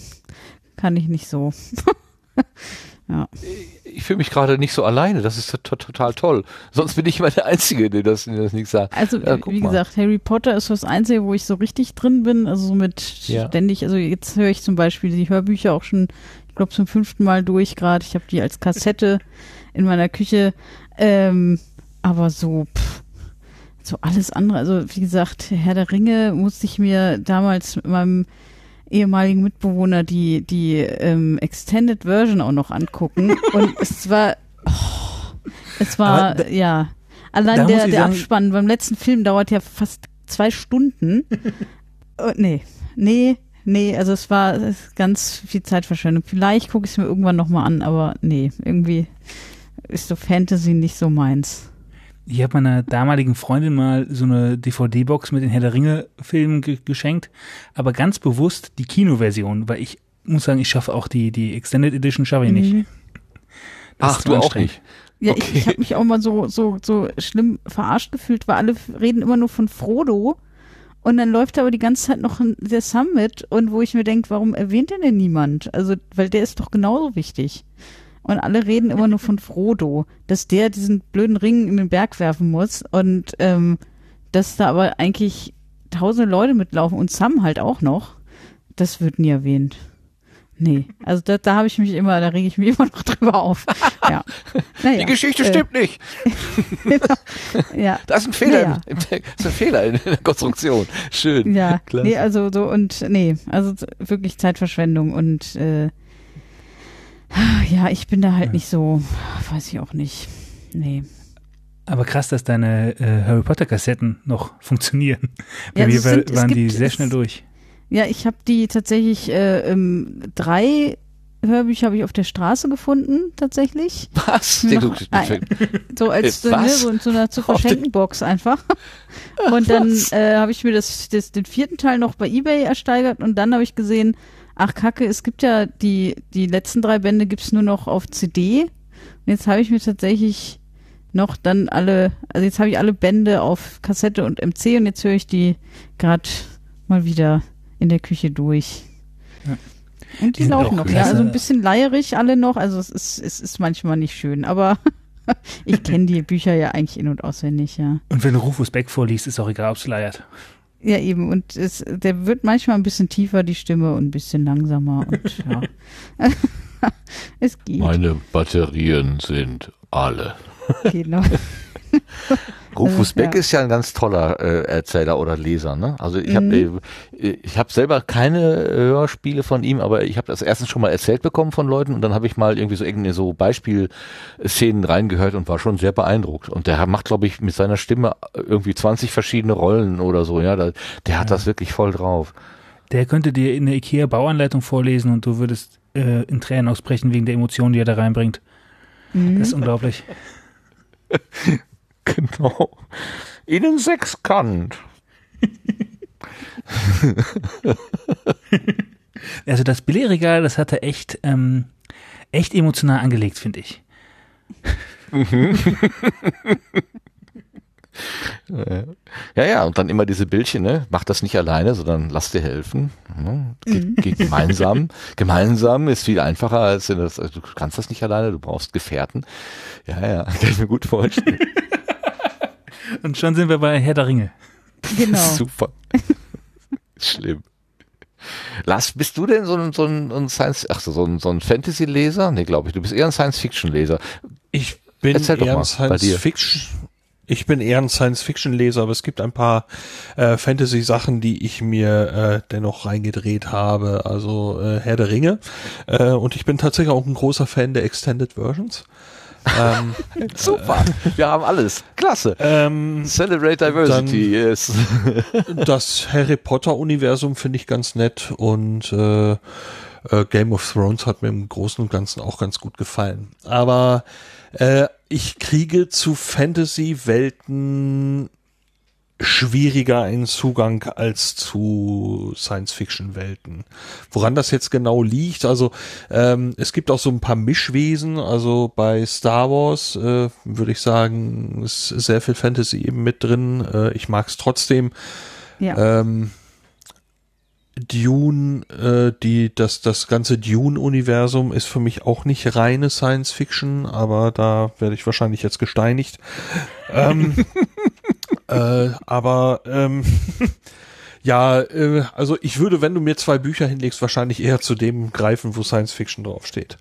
kann ich nicht so. ja. Ich fühle mich gerade nicht so alleine, das ist to total toll. Sonst bin ich immer der Einzige, der das, der das nicht sagt. Also, Ja, guck wie mal. gesagt, Harry Potter ist das Einzige, wo ich so richtig drin bin. Also so mit Ja. ständig, also jetzt höre ich zum Beispiel die Hörbücher auch schon, ich glaube, zum fünften Mal durch gerade. Ich habe die als Kassette in meiner Küche. Ähm, aber so, pff, so alles andere. Also wie gesagt, Herr der Ringe musste ich mir damals mit meinem ehemaligen Mitbewohner die, die ähm, Extended Version auch noch angucken. Und es war, oh, es war, da- ja. Allein der, der Abspann beim letzten Film dauert ja fast zwei Stunden. oh, nee, nee, nee, also es war ganz viel Zeitverschwendung. Vielleicht gucke ich es mir irgendwann nochmal an, aber nee, irgendwie ist so Fantasy nicht so meins. Ich habe meiner damaligen Freundin mal so eine DVD-Box mit den Herr der Ringe-Filmen ge geschenkt, aber ganz bewusst die Kinoversion, weil ich muss sagen, ich schaffe auch die, die Extended Edition schaffe ich nicht. Mhm. Das Ach, du auch nicht. Ja, Okay. ich, ich habe mich auch mal so, so, so schlimm verarscht gefühlt, weil alle reden immer nur von Frodo. Und dann läuft aber die ganze Zeit noch ein- der Summit und wo ich mir denke, warum erwähnt den denn niemand? Also, weil der ist doch genauso wichtig. Und alle reden immer nur von Frodo, dass der diesen blöden Ring in den Berg werfen muss und ähm, dass da aber eigentlich tausende Leute mitlaufen und Sam halt auch noch. Das wird nie erwähnt. Nee, also da, da habe ich mich immer, da rege ich mich immer noch drüber auf. Ja. Naja, Die Geschichte äh, stimmt nicht. Ja, Da ist ein Fehler, Naja. im, das ist ein Fehler in der Konstruktion. Schön. ja, Klasse. nee, also so und nee, also wirklich Zeitverschwendung und äh, ja, ich bin da halt nicht so, weiß ich auch nicht. Nee. Aber krass, dass deine äh, Harry Potter-Kassetten noch funktionieren. Bei Ja, mir sind- waren die gibt- sehr es- schnell durch. Ja, ich habe die tatsächlich äh, ähm, drei Hörbücher habe ich auf der Straße gefunden, tatsächlich. Was? Noch Den du, ein- So als so, ne, so in so einer zu verschenken Box einfach. Und dann äh, habe ich mir das, das, den vierten Teil noch bei Ebay ersteigert und dann habe ich gesehen, ach Kacke, es gibt ja die, die letzten drei Bände gibt's nur noch auf CD. Und jetzt habe ich mir tatsächlich noch dann alle, also jetzt habe ich alle Bände auf Kassette und MC und jetzt höre ich die gerade mal wieder in der Küche durch. Ja. Und Die die laufen noch, ja, also ein bisschen leierig alle noch, also es ist, es ist manchmal nicht schön, aber ich kenne die Bücher ja eigentlich in- und auswendig, ja. Und wenn du Rufus Beck vorliest, ist auch egal, ob es leiert. Ja, eben. Und es, der wird manchmal ein bisschen tiefer, die Stimme, und ein bisschen langsamer. Und ja. es geht. Meine Batterien sind alle. Genau. Rufus Also, Beck ja. ist ja ein ganz toller äh, Erzähler oder Leser. Ne? Also ich habe Mhm. äh, ich habe selber keine Hörspiele von ihm, aber ich habe das erstens schon mal erzählt bekommen von Leuten und dann habe ich mal irgendwie so irgendeine so Beispielszenen reingehört und war schon sehr beeindruckt. Und der macht, glaube ich, mit seiner Stimme irgendwie 20 verschiedene Rollen oder so. Ja, da, der hat das wirklich voll drauf. Der könnte dir in der IKEA-Bauanleitung vorlesen und du würdest äh, in Tränen ausbrechen wegen der Emotionen, die er da reinbringt. Mhm. Das ist unglaublich. Genau. Ihnen sechskant. Also das Billigregal, das hat er echt, ähm, echt emotional angelegt, finde ich. Ja, ja, und dann immer diese Bildchen, ne? Mach das nicht alleine, sondern lass dir helfen. Ne? Geh, geh gemeinsam. gemeinsam ist viel einfacher als das, also du kannst das nicht alleine, du brauchst Gefährten. Ja, ja, kann ich mir gut vorstellen. Und schon sind wir bei Herr der Ringe. Genau. Super. Schlimm. Lars, bist du denn so ein, so ein, ein Science, ach so, so ein, so ein Fantasy-Leser? Nee, glaube ich. Du bist eher ein Science-Fiction-Leser. Ich bin Erzähl doch eher mal, ein bei dir. Science Fiction. Ich bin eher ein Science Fiction Leser, aber es gibt ein paar äh, Fantasy Sachen, die ich mir äh, dennoch reingedreht habe. Also äh, Herr der Ringe. Äh, und ich bin tatsächlich auch ein großer Fan der Extended Versions. Ähm, Super. Wir haben alles. Klasse. ähm, Celebrate Diversity, yes. das Harry Potter Universum finde ich ganz nett und äh, äh, Game of Thrones hat mir im Großen und Ganzen auch ganz gut gefallen. Aber äh, ich kriege zu Fantasy-Welten schwieriger einen Zugang als zu Science-Fiction-Welten. Woran das jetzt genau liegt, also ähm, es gibt auch so ein paar Mischwesen, also bei Star Wars äh, würde ich sagen, ist sehr viel Fantasy eben mit drin. Äh, ich mag es trotzdem. Ja. Ähm, Dune, äh, die, das, das ganze Dune-Universum ist für mich auch nicht reine Science Fiction, aber da werde ich wahrscheinlich jetzt gesteinigt. ähm, äh, aber ähm, ja, äh, also ich würde, wenn du mir zwei Bücher hinlegst, wahrscheinlich eher zu dem greifen, wo Science Fiction draufsteht.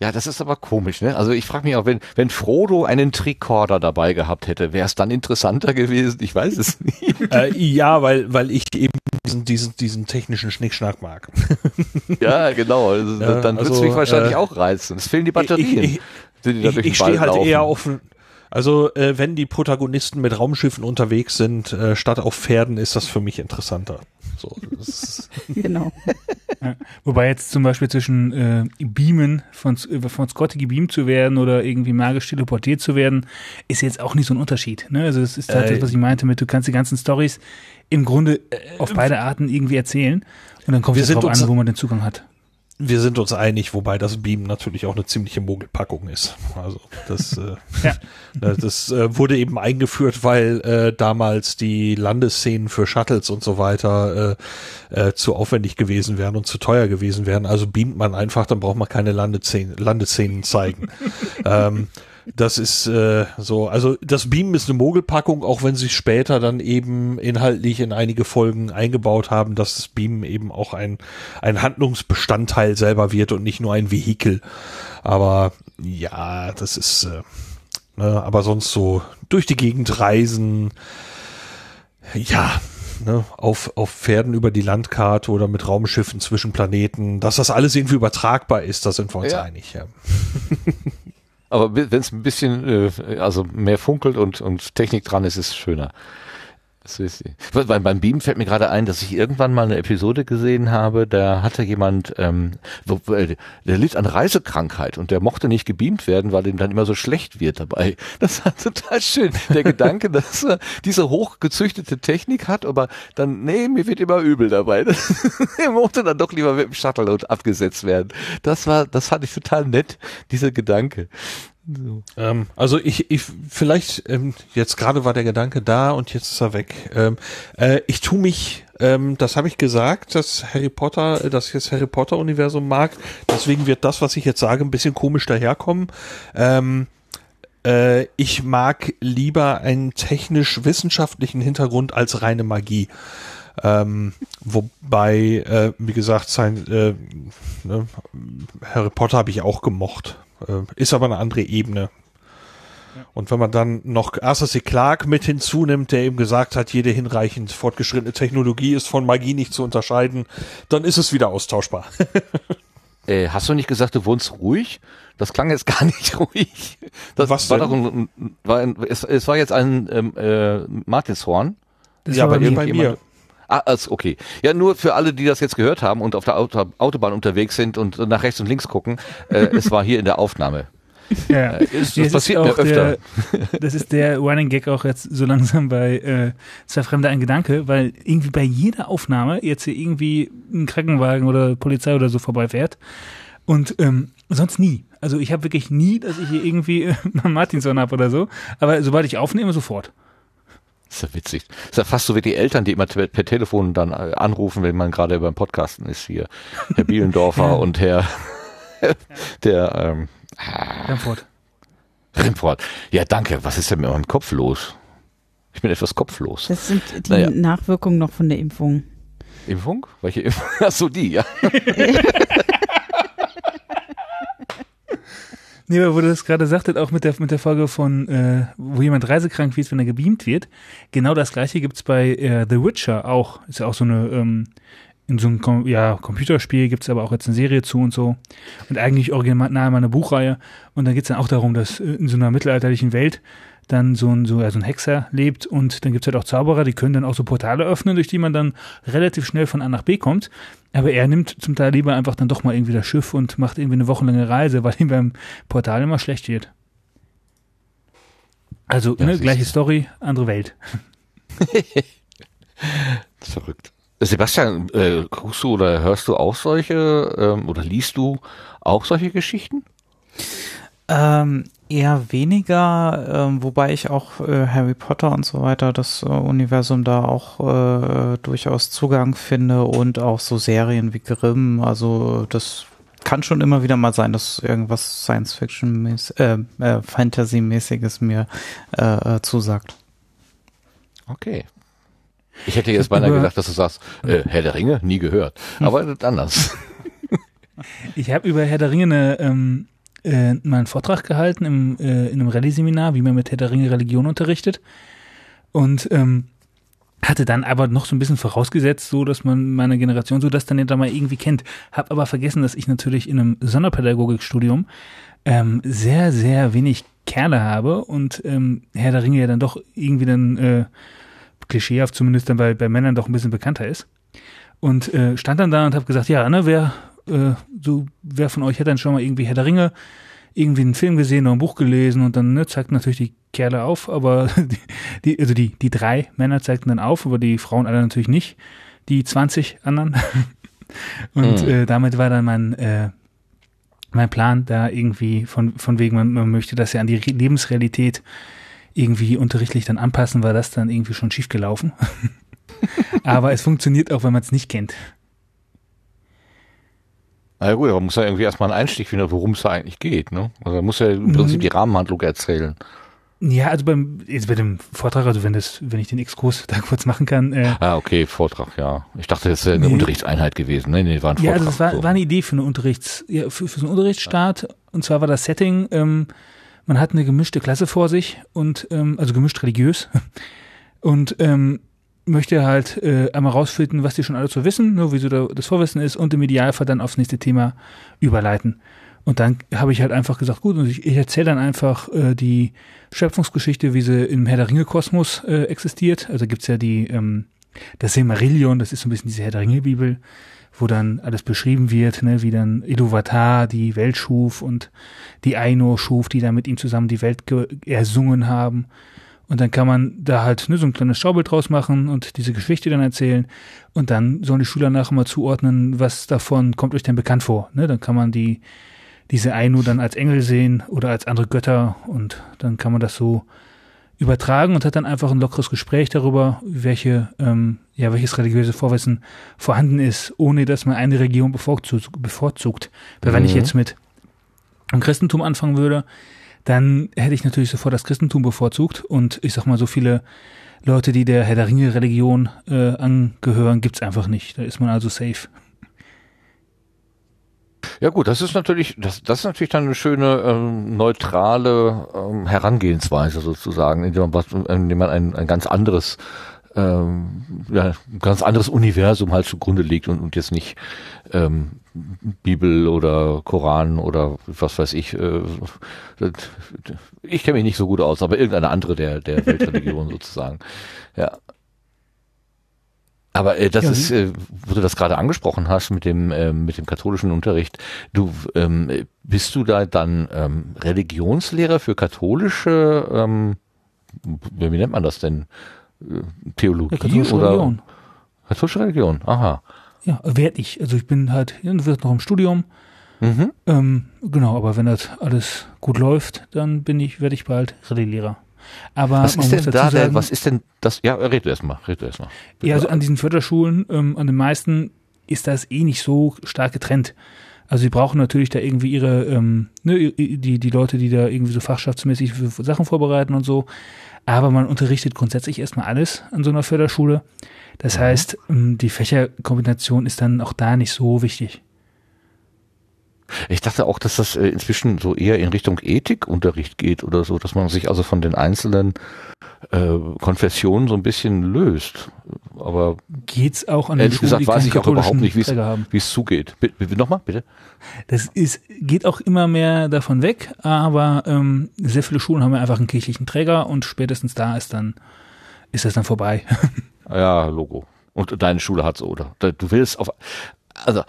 Ja, das ist aber komisch, ne? Also ich frage mich auch, wenn, wenn Frodo einen Tricorder dabei gehabt hätte, wäre es dann interessanter gewesen? Ich weiß es nicht. äh, ja, weil, weil ich eben diesen, diesen, diesen technischen Schnickschnack mag. ja, genau. Also, Ja, dann würde es also, mich wahrscheinlich äh, auch reizen. Es fehlen die Batterien. Ich, ich, ich, ich stehe halt laufen. eher auf, also äh, wenn die Protagonisten mit Raumschiffen unterwegs sind, äh, statt auf Pferden, ist das für mich interessanter. So, das ist, Genau. Ja. Wobei jetzt zum Beispiel zwischen äh, Beamen von, äh, von Scotty gebeamt zu werden oder irgendwie magisch teleportiert zu werden, ist jetzt auch nicht so ein Unterschied. Ne? Also das ist halt Äh, das, was ich meinte mit, du kannst die ganzen Stories im Grunde auf beide Arten irgendwie erzählen und dann kommt es darauf an, wo man den Zugang hat. Wir sind uns einig, wobei das Beam natürlich auch eine ziemliche Mogelpackung ist. Also das, äh, Ja. das äh, wurde eben eingeführt, weil äh, damals die Landesszenen für Shuttles und so weiter äh, äh, zu aufwendig gewesen wären und zu teuer gewesen wären. Also beamt man einfach, dann braucht man keine Landeszenen, Landeszenen zeigen. ähm, das ist äh, so, also das Beam ist eine Mogelpackung, auch wenn sie später dann eben inhaltlich in einige Folgen eingebaut haben, dass das Beam eben auch ein, ein Handlungsbestandteil selber wird und nicht nur ein Vehikel. Aber ja, das ist, äh, ne, aber sonst so durch die Gegend reisen, ja, ne, auf, auf Pferden über die Landkarte oder mit Raumschiffen zwischen Planeten, dass das alles irgendwie übertragbar ist, da sind wir uns Ja. einig. Ja. Aber wenn es ein bisschen, äh, also mehr funkelt und, und Technik dran ist, ist es schöner. Ist, beim, beim Beam fällt mir gerade ein, dass ich irgendwann mal eine Episode gesehen habe, da hatte jemand, ähm, äh, der litt an Reisekrankheit und der mochte nicht gebeamt werden, weil ihm dann immer so schlecht wird dabei. Das war total schön. Der Gedanke, dass er diese hochgezüchtete Technik hat, aber dann, nee, mir wird immer übel dabei. er mochte dann doch lieber mit dem Shuttle abgesetzt werden. Das war, das fand ich total nett, dieser Gedanke. So. Ähm, also ich, ich vielleicht, ähm, jetzt gerade war der Gedanke da und jetzt ist er weg. Ähm, äh, ich tu mich, ähm, das habe ich gesagt, dass Harry Potter, äh, dass ich das Harry Potter Universum mag. Deswegen wird das, was ich jetzt sage, ein bisschen komisch daherkommen. Ähm, äh, ich mag lieber einen technisch-wissenschaftlichen Hintergrund als reine Magie. Ähm, wobei, äh, wie gesagt, sein, äh, ne, Harry Potter habe ich auch gemocht. Äh, ist aber eine andere Ebene. Und wenn man dann noch Arthur C. Clarke mit hinzunimmt, der eben gesagt hat, jede hinreichend fortgeschrittene Technologie ist von Magie nicht zu unterscheiden, dann ist es wieder austauschbar. Äh, hast du nicht gesagt, du wohnst ruhig? Das klang jetzt gar nicht ruhig. Das Was war denn? doch ein, ein, war ein, es, es war jetzt ein ähm, äh, Martinshorn. Das ja, war bei, bei mir. Ah, also okay. Ja, nur für alle, die das jetzt gehört haben und auf der Auto, Autobahn unterwegs sind und nach rechts und links gucken, äh, es war hier in der Aufnahme. Ja, Äh, ist, das ist passiert mir auch öfter. Der, das ist der Running Gag auch jetzt so langsam bei äh, Zwei Fremde ein Gedanke, weil irgendwie bei jeder Aufnahme jetzt hier irgendwie ein Krankenwagen oder Polizei oder so vorbeifährt und ähm, sonst nie. Also ich habe wirklich nie, dass ich hier irgendwie äh, Martinson habe oder so, aber sobald ich aufnehme, sofort. Ist ja witzig. Ist ja fast so wie die Eltern, die immer per, per Telefon dann äh, anrufen, wenn man gerade beim Podcasten ist hier. Herr Bielendorfer und Herr der ähm, Frankfurt. Remford. Ja, danke. Was ist denn mit meinem Kopf los? Ich bin etwas kopflos. Das sind die Naja. Nachwirkungen noch von der Impfung. Impfung? Welche Impfung? Ach so, die, ja. Nee, aber wo du das gerade sagtet, auch mit der, mit der Folge von, äh, wo jemand reisekrank wird, wenn er gebeamt wird, genau das gleiche gibt's bei äh, The Witcher auch. Ist ja auch so eine, ähm, in so einem Kom ja, Computerspiel gibt's aber auch jetzt eine Serie zu und so. Und eigentlich original mal eine Buchreihe. Und da geht's dann auch darum, dass äh, in so einer mittelalterlichen Welt dann so ein, so, ja, so ein Hexer lebt und dann gibt's halt auch Zauberer, die können dann auch so Portale öffnen, durch die man dann relativ schnell von A nach B kommt. Aber er nimmt zum Teil lieber einfach dann doch mal irgendwie das Schiff und macht irgendwie eine wochenlange Reise, weil ihm beim Portal immer schlecht wird. Also, Ja, ne, gleiche. Story, andere Welt. Verrückt. Sebastian, äh, guckst du oder hörst du auch solche ähm, oder liest du auch solche Geschichten? Ähm, eher weniger, ähm, wobei ich auch äh, Harry Potter und so weiter, das äh, Universum da auch äh, durchaus Zugang finde und auch so Serien wie Grimm. Also das kann schon immer wieder mal sein, dass irgendwas Science-Fiction, äh, äh, Fantasy-mäßiges mir äh, äh, zusagt. Okay. Ich hätte jetzt beinahe gedacht, dass du sagst, äh, Herr der Ringe, nie gehört. Aber das ist anders. Ich habe über Herr der Ringe eine, ähm, äh, mal einen Vortrag gehalten im, äh, in einem Rallye-Seminar, wie man mit Herr der Ringe Religion unterrichtet. Und ähm, hatte dann aber noch so ein bisschen vorausgesetzt, so dass man meine Generation so das dann ja da mal irgendwie kennt. Hab aber vergessen, dass ich natürlich in einem Sonderpädagogikstudium ähm, sehr, sehr wenig Kerle habe und ähm, Herr der Ringe ja dann doch irgendwie dann äh, klischeehaft zumindest dann bei, bei Männern doch ein bisschen bekannter ist. Und äh, stand dann da und habe gesagt, ja, ne, wer äh, so wer von euch hat dann schon mal irgendwie Herr der Ringe irgendwie einen Film gesehen oder ein Buch gelesen und dann ne, zeigten natürlich die Kerle auf, aber die, die also die die drei Männer zeigten dann auf, aber die Frauen alle natürlich nicht, die 20 anderen. und Mhm. äh, damit war dann mein äh, mein Plan da irgendwie von von wegen man, man möchte das ja an die Re- Lebensrealität irgendwie unterrichtlich dann anpassen, war das dann irgendwie schon schief gelaufen. aber es funktioniert auch, wenn man es nicht kennt. Na ja, gut, aber man muss ja irgendwie erstmal einen Einstieg finden, worum es da eigentlich geht. Ne? Also man muss ja im Prinzip die Rahmenhandlung erzählen. Ja, also beim jetzt bei dem Vortrag, also wenn das, wenn ich den Exkurs da kurz machen kann, äh, Ah, okay, Vortrag, ja. Ich dachte, das wäre eine Nee. Unterrichtseinheit gewesen. Nee, nee, war ein Vortrag. ja, also das war, so. war eine Idee für eine Unterrichts, ja, für, für so einen Unterrichtsstart. Und zwar war das Setting, ähm, man hat eine gemischte Klasse vor sich und ähm, also gemischt religiös und ähm, möchte halt äh, einmal rausfinden, was die schon alle so wissen, nur wie so da, das Vorwissen ist und im Idealfall dann aufs nächste Thema überleiten. Und dann habe ich halt einfach gesagt, gut, und ich, ich erzähle dann einfach äh, die Schöpfungsgeschichte, wie sie im Herr der Ringe-Kosmos äh, existiert. Also gibt's ja die, ähm, das Silmarillion, das ist so ein bisschen diese Herr der Ringe-Bibel, wo dann alles beschrieben wird, ne, wie dann Iluvatar die Welt schuf und die Aino schuf, die dann mit ihm zusammen die Welt ge- ersungen haben. Und dann kann man da halt ne, so ein kleines Schaubild draus machen und diese Geschichte dann erzählen. Und dann sollen die Schüler nachher mal zuordnen, was davon kommt euch denn bekannt vor. Ne? Dann kann man die, diese Ainu dann als Engel sehen oder als andere Götter und dann kann man das so übertragen und hat dann einfach ein lockeres Gespräch darüber, welche, ähm, ja, welches religiöse Vorwissen vorhanden ist, ohne dass man eine Region bevorzugt. bevorzugt. Weil wenn ich Mhm. jetzt mit dem Christentum anfangen würde, dann hätte ich natürlich sofort das Christentum bevorzugt und ich sag mal, so viele Leute, die der Herr der Ringe-Religion äh, angehören, gibt's einfach nicht. Da ist man also safe. Ja gut, das ist natürlich, das, das ist natürlich dann eine schöne ähm, neutrale ähm, Herangehensweise sozusagen, indem man, indem man ein, ein ganz anderes ähm, ja, ein ganz anderes Universum halt zugrunde legt und, und jetzt nicht ähm, Bibel oder Koran oder was weiß ich. Äh, ich kenne mich nicht so gut aus, aber irgendeine andere der, der Weltreligion sozusagen. Ja. Aber äh, das Ja, ist, äh, wo du das gerade angesprochen hast mit dem ähm, mit dem katholischen Unterricht. Du ähm, bist du da dann ähm, Religionslehrer für katholische, ähm, wie nennt man das denn? Äh, Theologie Ja, katholische oder Religion. katholische Religion? Aha. Ja, werde ich. Also ich bin halt, wird noch im Studium. Mhm. Ähm, genau, aber wenn das alles gut läuft, dann bin ich, werde ich bald Rallye-Lehrer. Aber Was ist denn da der, sagen, was ist denn das? Ja, red du erst mal, red du erst mal. Ja, also an diesen Förderschulen, ähm, an den meisten ist das eh nicht so stark getrennt. Also sie brauchen natürlich da irgendwie ihre, ähm, ne, die, die Leute, die da irgendwie so fachschaftsmäßig Sachen vorbereiten und so. Aber man unterrichtet grundsätzlich erstmal alles an so einer Förderschule. Das heißt, ähm, die Fächerkombination ist dann auch da nicht so wichtig. Ich dachte auch, dass das äh, inzwischen so eher in Richtung Ethikunterricht geht oder so, dass man sich also von den einzelnen äh, Konfessionen so ein bisschen löst. Aber Geht's auch an den ehrlich Schulen, gesagt weiß ich auch überhaupt nicht, wie es zugeht. Nochmal, bitte. Das ist, geht auch immer mehr davon weg, aber ähm, sehr viele Schulen haben ja einfach einen kirchlichen Träger und spätestens da ist dann, ist das dann vorbei. Ja, Logo. Und deine Schule hat so, oder? Du willst auf. Also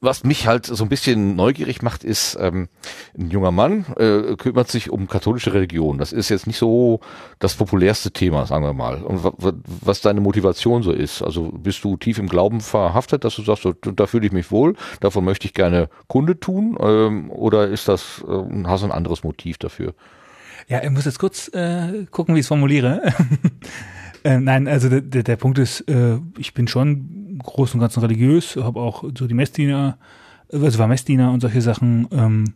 was mich halt so ein bisschen neugierig macht, ist, ähm, ein junger Mann äh, kümmert sich um katholische Religion. Das ist jetzt nicht so das populärste Thema, sagen wir mal. Und wa- wa- was deine Motivation so ist. Also bist du tief im Glauben verhaftet, dass du sagst, so, da fühle ich mich wohl, davon möchte ich gerne Kunde tun, ähm, oder ist das, äh, hast du ein anderes Motiv dafür? Ja, ich muss jetzt kurz äh, gucken, wie ich es formuliere. äh, nein, also der, der, der Punkt ist, äh, ich bin schon im Großen und Ganzen religiös, habe auch so die Messdiener, also war Messdiener und solche Sachen, ähm,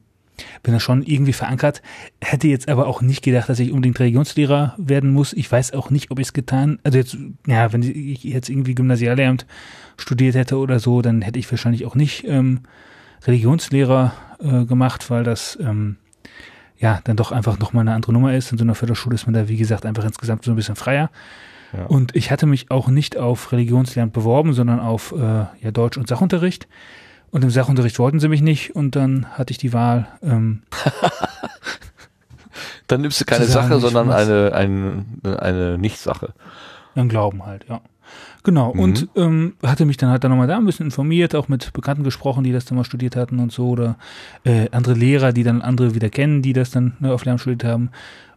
bin da schon irgendwie verankert. Hätte jetzt aber auch nicht gedacht, dass ich unbedingt Religionslehrer werden muss. Ich weiß auch nicht, ob ich es getan, also jetzt, ja, wenn ich jetzt irgendwie Gymnasiallehramt studiert hätte oder so, dann hätte ich wahrscheinlich auch nicht ähm, Religionslehrer äh, gemacht, weil das ähm, ja dann doch einfach nochmal eine andere Nummer ist. In so einer Förderschule ist man da, wie gesagt, einfach insgesamt so ein bisschen freier. Ja. Und ich hatte mich auch nicht auf Religionslehramt beworben, sondern auf äh, ja, Deutsch- und Sachunterricht. Und im Sachunterricht wollten sie mich nicht und dann hatte ich die Wahl. Ähm, Dann nimmst du keine sagen, Sache, sondern eine, eine, eine Nicht-Sache. An Glauben halt, ja. Genau, Mhm. und ähm, hatte mich dann halt dann nochmal da ein bisschen informiert, auch mit Bekannten gesprochen, die das dann mal studiert hatten und so, oder äh, andere Lehrer, die dann andere wieder kennen, die das dann ne, auf Lehramt studiert haben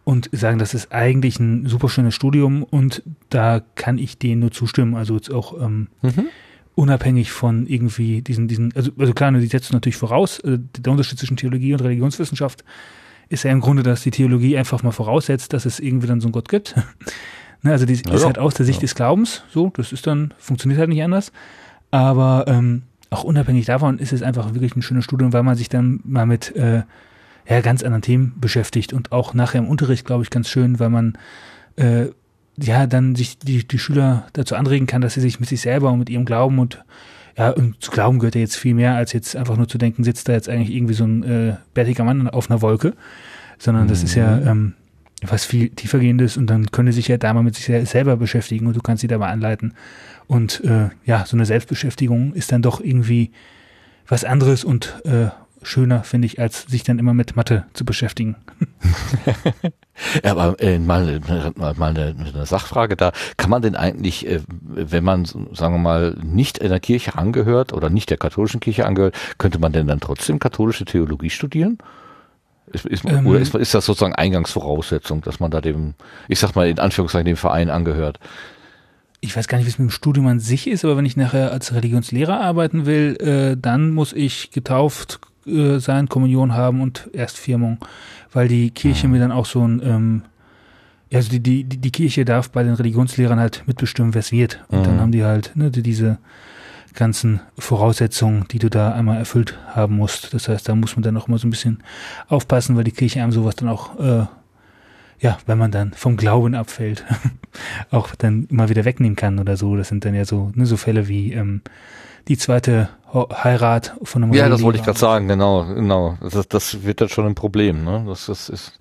und sagen, das ist eigentlich ein super schönes Studium und da kann ich denen nur zustimmen. Also jetzt auch ähm, Mhm. unabhängig von irgendwie diesen, diesen, also, also klar, ne, die setzen natürlich voraus, äh, der Unterschied zwischen Theologie und Religionswissenschaft ist ja im Grunde, dass die Theologie einfach mal voraussetzt, dass es irgendwie dann so einen Gott gibt. ne, also die ist ja. halt aus der Sicht Ja. des Glaubens, so, das ist dann, funktioniert halt nicht anders. Aber ähm, auch unabhängig davon ist es einfach wirklich ein schönes Studium, weil man sich dann mal mit äh, ja, ganz anderen Themen beschäftigt und auch nachher im Unterricht, glaube ich, ganz schön, weil man äh, ja dann sich die, die Schüler dazu anregen kann, dass sie sich mit sich selber und mit ihrem Glauben und ja, und zu glauben gehört ja jetzt viel mehr, als jetzt einfach nur zu denken, sitzt da jetzt eigentlich irgendwie so ein äh, bärtiger Mann auf einer Wolke, sondern das ist ja ähm, was viel tiefergehendes und dann können sie sich ja da mal mit sich sel- selber beschäftigen und du kannst sie dabei anleiten. Und äh, ja, so eine Selbstbeschäftigung ist dann doch irgendwie was anderes und äh, schöner, finde ich, als sich dann immer mit Mathe zu beschäftigen. Ja, aber äh, mal, mal, mal eine, eine Sachfrage da. Kann man denn eigentlich, äh, wenn man, sagen wir mal, nicht in der Kirche angehört oder nicht der katholischen Kirche angehört, könnte man denn dann trotzdem katholische Theologie studieren? Ist, ist, Ähm. oder ist, ist das sozusagen Eingangsvoraussetzung, dass man da dem, ich sag mal in Anführungszeichen, dem Verein angehört? ich weiß gar nicht, wie es mit dem Studium an sich ist, aber wenn ich nachher als Religionslehrer arbeiten will, äh, dann muss ich getauft äh, sein, Kommunion haben und Erstfirmung, weil die Kirche mir dann auch so ein, ähm, also die, die, die die Kirche darf bei den Religionslehrern halt mitbestimmen, wer es wird. Und Mhm. dann haben die halt ne, die, diese ganzen Voraussetzungen, die du da einmal erfüllt haben musst. Das heißt, da muss man dann auch mal so ein bisschen aufpassen, weil die Kirche einem sowas dann auch äh, ja, wenn man dann vom Glauben abfällt, auch dann immer wieder wegnehmen kann oder so. Das sind dann ja so, ne, so Fälle wie ähm, die zweite Heirat von einem Ja, das wollte ich gerade sagen, genau, genau. Das, das wird dann schon ein Problem, ne? Das, das ist,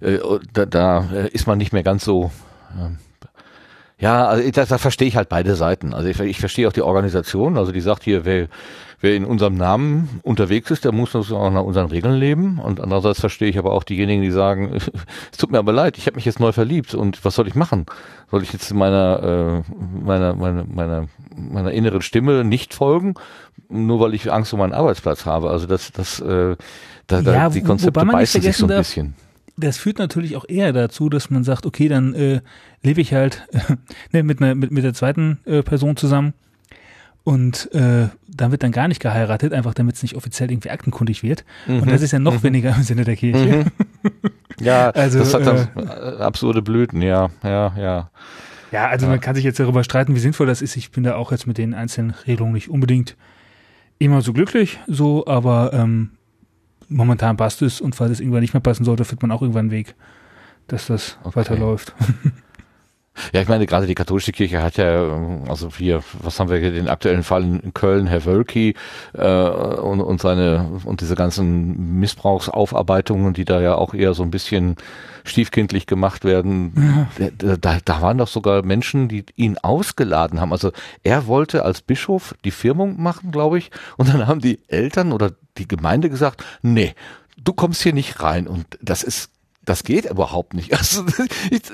äh, da, da äh, ist man nicht mehr ganz so. Ähm, ja, also da, da verstehe ich halt beide Seiten. Also ich, ich verstehe auch die Organisation, also die sagt hier, wer, wer in unserem Namen unterwegs ist, der muss auch nach unseren Regeln leben. Und andererseits verstehe ich aber auch diejenigen, die sagen, es tut mir aber leid, ich habe mich jetzt neu verliebt und was soll ich machen? Soll ich jetzt meiner, äh, meiner, meiner, meiner, meiner inneren Stimme nicht folgen, nur weil ich Angst um meinen Arbeitsplatz habe? Also das, das, äh, da, da, Ja, die Konzepte beißen sich so ein darf, bisschen. Das führt natürlich auch eher dazu, dass man sagt, okay, dann äh, lebe ich halt ne, mit, einer, mit, mit der zweiten äh, Person zusammen und äh, dann wird dann gar nicht geheiratet, einfach damit es nicht offiziell irgendwie aktenkundig wird. Und das ist ja noch weniger im Sinne der Kirche. Ja, Also, das hat äh, dann äh, absurde Blüten, ja, ja, ja. Ja, also man kann sich jetzt darüber streiten, wie sinnvoll das ist. Ich bin da auch jetzt mit den einzelnen Regelungen nicht unbedingt immer so glücklich, so, aber ähm, momentan passt es und falls es irgendwann nicht mehr passen sollte, findet man auch irgendwann einen Weg, dass das Okay. weiterläuft. Ja, ich meine, gerade die katholische Kirche hat ja, ähm, also hier, was haben wir hier, den aktuellen Fall in Köln, Herr Wölki äh, und, und seine und diese ganzen Missbrauchsaufarbeitungen, die da ja auch eher so ein bisschen stiefkindlich gemacht werden. Da, da, da waren doch sogar Menschen, die ihn ausgeladen haben. Also er wollte als Bischof die Firmung machen, glaube ich, und dann haben die Eltern oder die Gemeinde gesagt, nee, du kommst hier nicht rein. Und das ist das geht überhaupt nicht. Also,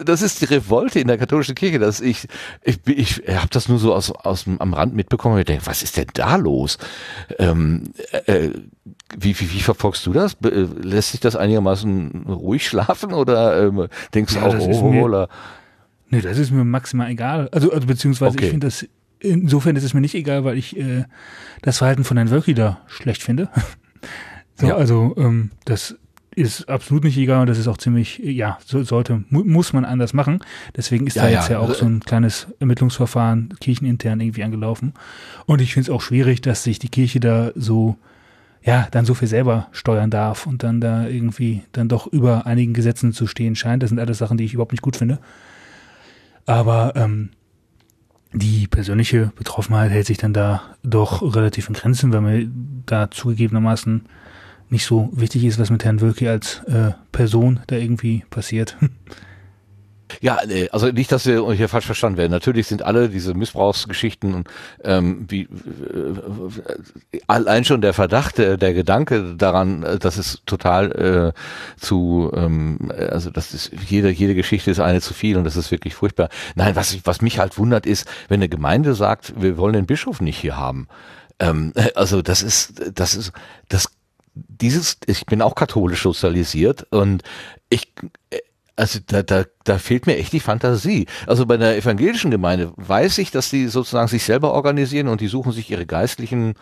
das ist die Revolte in der katholischen Kirche, dass ich, ich, ich habe das nur so aus, aus am Rand mitbekommen und ich denke, was ist denn da los? Ähm, äh, wie, wie, wie verfolgst du das? Äh, Lässt sich das einigermaßen ruhig schlafen oder ähm, denkst du Ja, auch, oh, mir- oder? Nee, das ist mir maximal egal. Also, also beziehungsweise Okay. ich finde das, insofern ist es mir nicht egal, weil ich äh, das Verhalten von Herrn Wölki da schlecht finde. so, Ja. Also, ähm, das ist absolut nicht egal und das ist auch ziemlich, äh, ja, so, sollte, mu muss man anders machen. Deswegen ist Ja, da ja. jetzt ja auch so ein kleines Ermittlungsverfahren kirchenintern irgendwie angelaufen. Und ich finde es auch schwierig, dass sich die Kirche da so, ja, dann so viel selber steuern darf und dann da irgendwie dann doch über einigen Gesetzen zu stehen scheint. Das sind alles Sachen, die ich überhaupt nicht gut finde. Aber ähm, die persönliche Betroffenheit hält sich dann da doch relativ in Grenzen, weil mir da zugegebenermaßen nicht so wichtig ist, was mit Herrn Wölki als äh, Person da irgendwie passiert. Ja, nee, also nicht, dass wir hier falsch verstanden werden. Natürlich sind alle diese Missbrauchsgeschichten ähm, wie äh, allein schon der Verdacht, der, der Gedanke daran, äh, dass es total äh, zu, ähm, also das ist jede jede Geschichte ist eine zu viel und das ist wirklich furchtbar. Nein, was was mich halt wundert ist, wenn eine Gemeinde sagt, wir wollen den Bischof nicht hier haben. Ähm, also das ist, das ist, das dieses, ich bin auch katholisch sozialisiert und ich, also da, da, da fehlt mir echt die Fantasie. Also bei der evangelischen Gemeinde weiß ich, dass die sozusagen sich selber organisieren und die suchen sich ihre geistlichen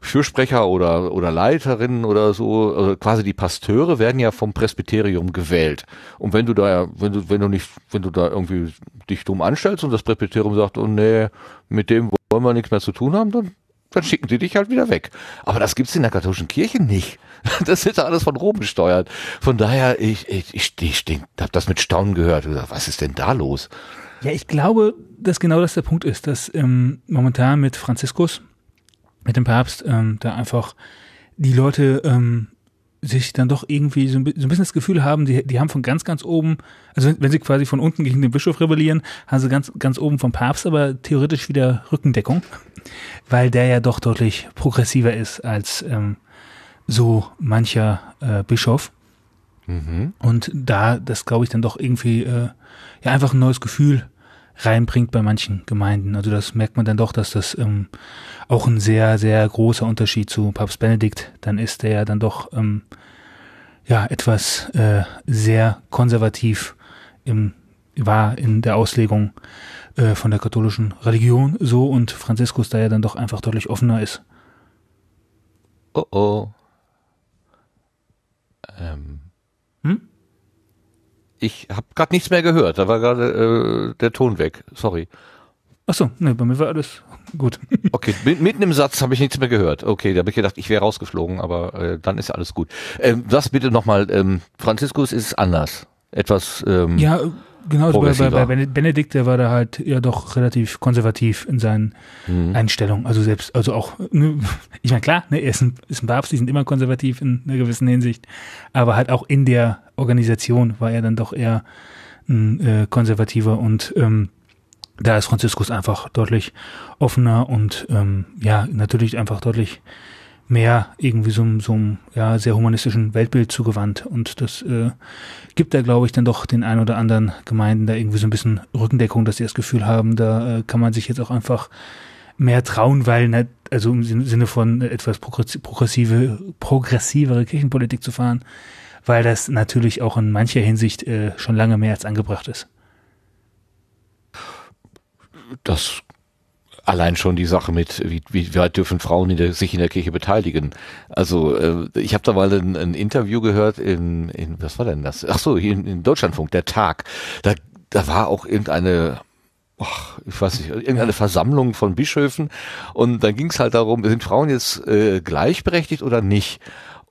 Fürsprecher oder, oder Leiterinnen oder so, also quasi die Pasteure werden ja vom Presbyterium gewählt. Und wenn du da, wenn du, wenn du nicht, wenn du da irgendwie dich dumm anstellst und das Presbyterium sagt, oh nee, mit dem wollen wir nichts mehr zu tun haben, dann dann schicken die dich halt wieder weg. Aber das gibt's in der katholischen Kirche nicht. Das ja alles von Rom gesteuert. Von daher, ich, ich, ich, ich, ich habe das mit Staunen gehört. Was ist denn da los? Ja, ich glaube, dass genau das der Punkt ist, dass ähm, momentan mit Franziskus, mit dem Papst, ähm, da einfach die Leute ähm, sich dann doch irgendwie so ein, bisschen das Gefühl haben, die, die haben von ganz, ganz oben, also wenn, wenn sie quasi von unten gegen den Bischof rebellieren, haben sie ganz, ganz oben vom Papst aber theoretisch wieder Rückendeckung, weil der ja doch deutlich progressiver ist als ähm, so mancher äh, Bischof. Und da, das glaube ich dann doch irgendwie, äh, ja, einfach ein neues Gefühl reinbringt bei manchen Gemeinden. Also das merkt man dann doch, dass das ähm, auch ein sehr, sehr großer Unterschied zu Papst Benedikt dann ist, der ja dann doch ähm, ja etwas äh, sehr konservativ im, war in der Auslegung äh, von der katholischen Religion so und Franziskus da ja dann doch einfach deutlich offener ist. Oh oh. Ähm. Ich habe gerade nichts mehr gehört. Da war gerade äh, der Ton weg. Sorry. Achso, ne, bei mir war alles gut. Okay, mit, mitten im Satz habe ich nichts mehr gehört. Okay, da habe ich gedacht, ich wäre rausgeflogen, aber äh, dann ist ja alles gut. Ähm, das bitte nochmal. Ähm, Franziskus ist anders. Etwas. Ähm, Ja, genau, also bei, bei, Benedikt, der war da halt ja doch relativ konservativ in seinen Mhm. Einstellungen. Also selbst, also auch, ne, ich meine, klar, ne, er ist ein, ist ein Papst, die sind immer konservativ in einer gewissen Hinsicht, aber halt auch in der Organisation war er dann doch eher ein äh, konservativer und ähm, da ist Franziskus einfach deutlich offener und ähm, ja, natürlich einfach deutlich mehr irgendwie so, so einem ja, sehr humanistischen Weltbild zugewandt. Und das äh, gibt da, glaube ich, dann doch den ein oder anderen Gemeinden da irgendwie so ein bisschen Rückendeckung, dass sie das Gefühl haben, da äh, kann man sich jetzt auch einfach mehr trauen, weil, also im Sin- Sinne von etwas progressi- progressive, progressivere Kirchenpolitik zu fahren, weil das natürlich auch in mancher Hinsicht äh, schon lange mehr als angebracht ist. das allein schon die Sache mit, wie, wie weit dürfen Frauen in der, sich in der Kirche beteiligen. Also äh, ich habe da mal ein, ein Interview gehört in, in, was war denn das? Ach so, hier in, in Deutschlandfunk, der Tag. Da, da war auch irgendeine ach, ich weiß nicht, irgendeine Versammlung von Bischöfen und dann ging es halt darum, sind Frauen jetzt äh, gleichberechtigt oder nicht?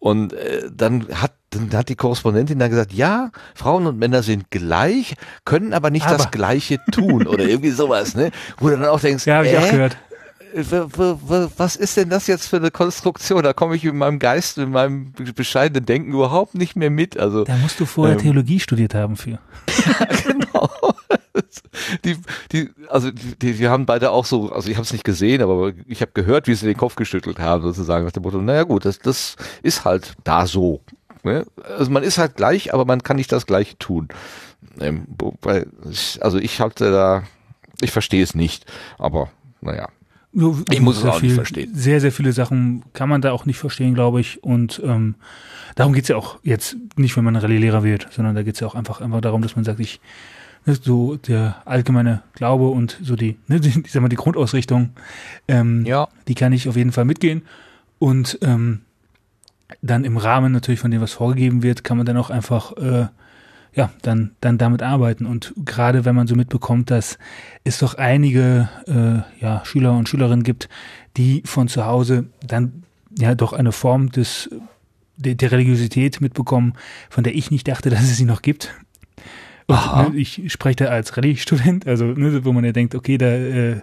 Und äh, dann hat dann hat die Korrespondentin dann gesagt, ja, Frauen und Männer sind gleich, können aber nicht Aber. das Gleiche tun oder irgendwie sowas, ne? Wo du dann auch denkst, Ja, habe ich äh, auch gehört. was ist denn das jetzt für eine Konstruktion? Da komme ich in meinem Geist, in meinem bescheidenen Denken überhaupt nicht mehr mit. Also Da musst du vorher Ähm. Theologie studiert haben für. genau. Die, die, also die, die, haben beide auch so, also ich habe es nicht gesehen, aber ich habe gehört, wie sie den Kopf geschüttelt haben, sozusagen nach dem Motto, naja gut, das, das ist halt da so. Ne? Also man ist halt gleich, aber man kann nicht das Gleiche tun. Ähm, wobei, ich- also ich halte da, ich verstehe es nicht, aber naja. Ich muss es auch nicht verstehen. Sehr, sehr viele Sachen kann man da auch nicht verstehen, glaube ich. Und ähm, darum geht's ja auch jetzt nicht, wenn man Rallye-Lehrer wird, sondern da geht's ja auch einfach, einfach darum, dass man sagt, ich ne, so der allgemeine Glaube und so die, ne, die, ich sag mal, die Grundausrichtung, ähm, Ja. die kann ich auf jeden Fall mitgehen. Und ähm, dann im Rahmen natürlich von dem, was vorgegeben wird, kann man dann auch einfach äh, ja, dann, dann damit arbeiten. Und gerade wenn man so mitbekommt, dass es doch einige äh, ja, Schüler und Schülerinnen gibt, die von zu Hause dann ja doch eine Form des der, der Religiosität mitbekommen, von der ich nicht dachte, dass es sie noch gibt. Und ne, ich spreche da als Rallye-Student, also ne, wo man ja denkt, okay, da, äh,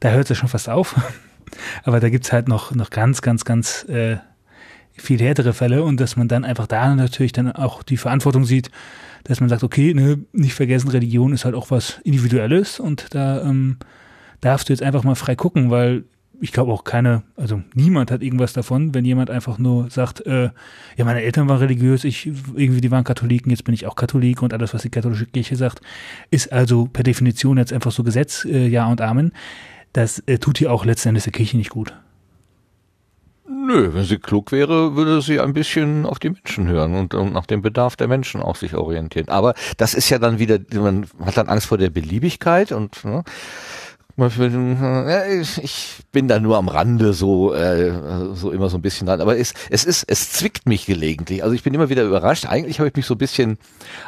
da hört es ja schon fast auf. Aber da gibt's halt noch, noch ganz, ganz, ganz äh, viel härtere Fälle und dass man dann einfach da natürlich dann auch die Verantwortung sieht, dass man sagt, okay, ne, nicht vergessen, Religion ist halt auch was Individuelles und da ähm, darfst du jetzt einfach mal frei gucken, weil ich glaube auch keine, also niemand hat irgendwas davon, wenn jemand einfach nur sagt, äh, ja, meine Eltern waren religiös, ich irgendwie, die waren Katholiken, jetzt bin ich auch Katholik und alles, was die katholische Kirche sagt, ist also per Definition jetzt einfach so Gesetz, äh, ja und Amen. Das äh, tut ja auch letztendlich der Kirche nicht gut. Nö, wenn sie klug wäre, würde sie ein bisschen auf die Menschen hören und, und nach dem Bedarf der Menschen auch sich orientieren. Aber das ist ja dann wieder, man hat dann Angst vor der Beliebigkeit und ne, ich ich bin da nur am Rande so äh, so immer so ein bisschen dran, aber es es ist es zwickt mich gelegentlich. Also ich bin immer wieder überrascht. Eigentlich habe ich mich so ein bisschen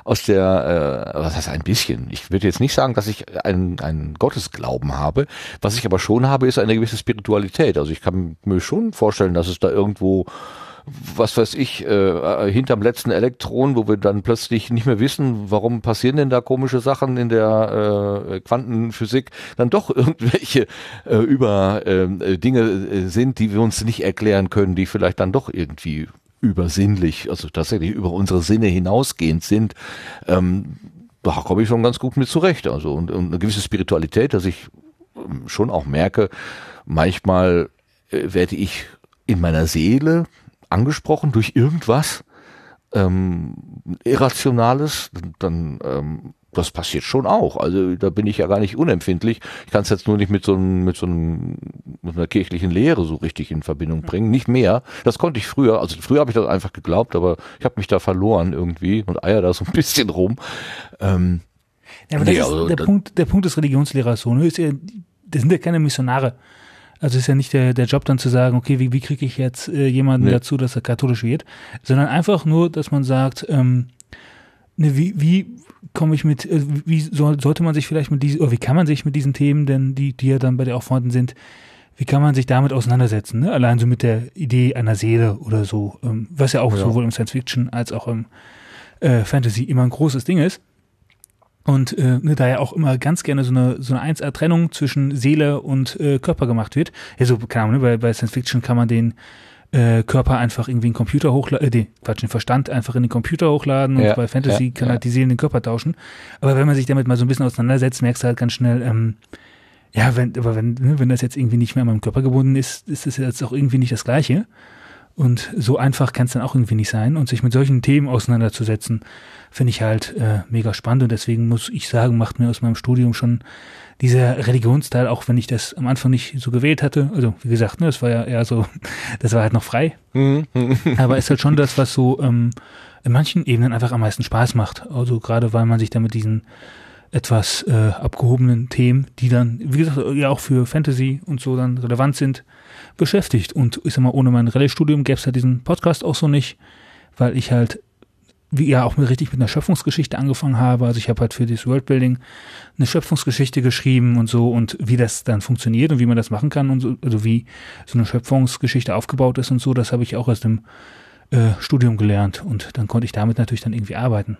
aus der äh, was heißt ein bisschen. Ich würde jetzt nicht sagen, dass ich einen einen Gottesglauben habe. Was ich aber schon habe, ist eine gewisse Spiritualität. Also ich kann mir schon vorstellen, dass es da irgendwo was weiß ich, äh, hinterm letzten Elektron, wo wir dann plötzlich nicht mehr wissen, warum passieren denn da komische Sachen in der äh, Quantenphysik, dann doch irgendwelche äh, über äh, Dinge äh, sind, die wir uns nicht erklären können, die vielleicht dann doch irgendwie übersinnlich, also tatsächlich über unsere Sinne hinausgehend sind. Ähm, da komme ich schon ganz gut mit zurecht. Also und, und eine gewisse Spiritualität, dass ich ähm, schon auch merke, manchmal äh, werde ich in meiner Seele angesprochen durch irgendwas ähm, Irrationales, dann ähm, das passiert schon auch. Also da bin ich ja gar nicht unempfindlich. Ich kann es jetzt nur nicht mit so einem, mit so einem, mit einer kirchlichen Lehre so richtig in Verbindung bringen. Nicht mehr. Das konnte ich früher. Also früher habe ich das einfach geglaubt, aber ich habe mich da verloren irgendwie und eier da so ein bisschen rum. Ähm, Ja, aber das Nee, ist also der, Punkt, der Punkt des Religionslehrers so, ne, ist ja, das sind ja keine Missionare. Also ist ja nicht der, der Job dann zu sagen, okay, wie, wie kriege ich jetzt äh, jemanden Nee. dazu, dass er katholisch wird, sondern einfach nur, dass man sagt, ähm, ne, wie, wie komme ich mit, äh, wie soll, sollte man sich vielleicht mit diesen, oder wie kann man sich mit diesen Themen denn, die, die ja dann bei der auch vorhanden sind, wie kann man sich damit auseinandersetzen? Ne? Allein so mit der Idee einer Seele oder so, ähm, was ja auch Ja. sowohl im Science Fiction als auch im äh, Fantasy immer ein großes Ding ist. Und äh, ne, da ja auch immer ganz gerne so eine so eine 1A-Trennung zwischen Seele und äh, Körper gemacht wird. Ja, so, keine Ahnung, ne, bei, bei Science Fiction kann man den äh, Körper einfach irgendwie in den Computer hochladen, äh, den, Quatsch, den Verstand einfach in den Computer hochladen und Ja, bei Fantasy ja, kann ja. halt die Seele in den Körper tauschen. Aber wenn man sich damit mal so ein bisschen auseinandersetzt, merkst du halt ganz schnell, ähm, ja, wenn, aber wenn, ne, wenn das jetzt irgendwie nicht mehr an meinem Körper gebunden ist, ist das jetzt auch irgendwie nicht das Gleiche. Und so einfach kann es dann auch irgendwie nicht sein. Und sich mit solchen Themen auseinanderzusetzen, finde ich halt äh, mega spannend. Und deswegen muss ich sagen, macht mir aus meinem Studium schon dieser Religionsteil, auch wenn ich das am Anfang nicht so gewählt hatte. Also wie gesagt, ne, das war ja eher so, das war halt noch frei. Aber ist halt schon das, was so ähm, in manchen Ebenen einfach am meisten Spaß macht. Also gerade weil man sich da mit diesen etwas äh, abgehobenen Themen, die dann, wie gesagt, ja auch für Fantasy und so dann relevant sind, beschäftigt. Und ich sag mal, ohne mein Rallye-Studium gäbe es halt diesen Podcast auch so nicht, weil ich halt, wie ja auch mit, richtig mit einer Schöpfungsgeschichte angefangen habe. Also ich habe halt für dieses Worldbuilding eine Schöpfungsgeschichte geschrieben und so und wie das dann funktioniert und wie man das machen kann und so, also wie so eine Schöpfungsgeschichte aufgebaut ist und so, das habe ich auch aus dem äh, Studium gelernt und dann konnte ich damit natürlich dann irgendwie arbeiten.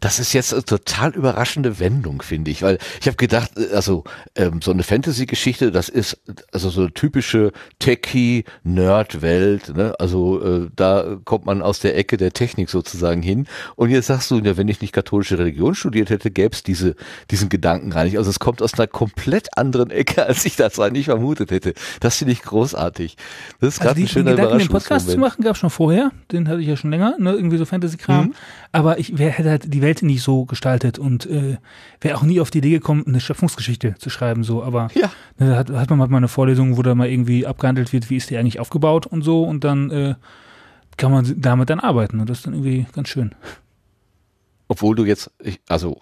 Das ist jetzt eine total überraschende Wendung, finde ich, weil ich habe gedacht, äh, also ähm, so eine Fantasy-Geschichte, das ist also so eine typische Techie-Nerd-Welt, ne? also äh, da kommt man aus der Ecke der Technik sozusagen hin. Und jetzt sagst du, ja, wenn ich nicht katholische Religion studiert hätte, gäbe es diese, diesen Gedanken gar nicht. Also es kommt aus einer komplett anderen Ecke, als ich das eigentlich vermutet hätte. Das finde ich großartig. Das ist Also gerade ein schöner Gedanken, den Podcast zu machen, gab es schon vorher. Den hatte ich ja schon länger, ne? irgendwie so Fantasy-Kram. Mhm. Aber ich wer hätte halt die Welt nicht so gestaltet und äh, wäre auch nie auf die Idee gekommen, eine Schöpfungsgeschichte zu schreiben. so. Aber Ja. ne, da hat, hat man mal eine Vorlesung, wo da mal irgendwie abgehandelt wird, wie ist die eigentlich aufgebaut und so. Und dann äh, kann man damit dann arbeiten. Und das ist dann irgendwie ganz schön. Obwohl du jetzt, ich- also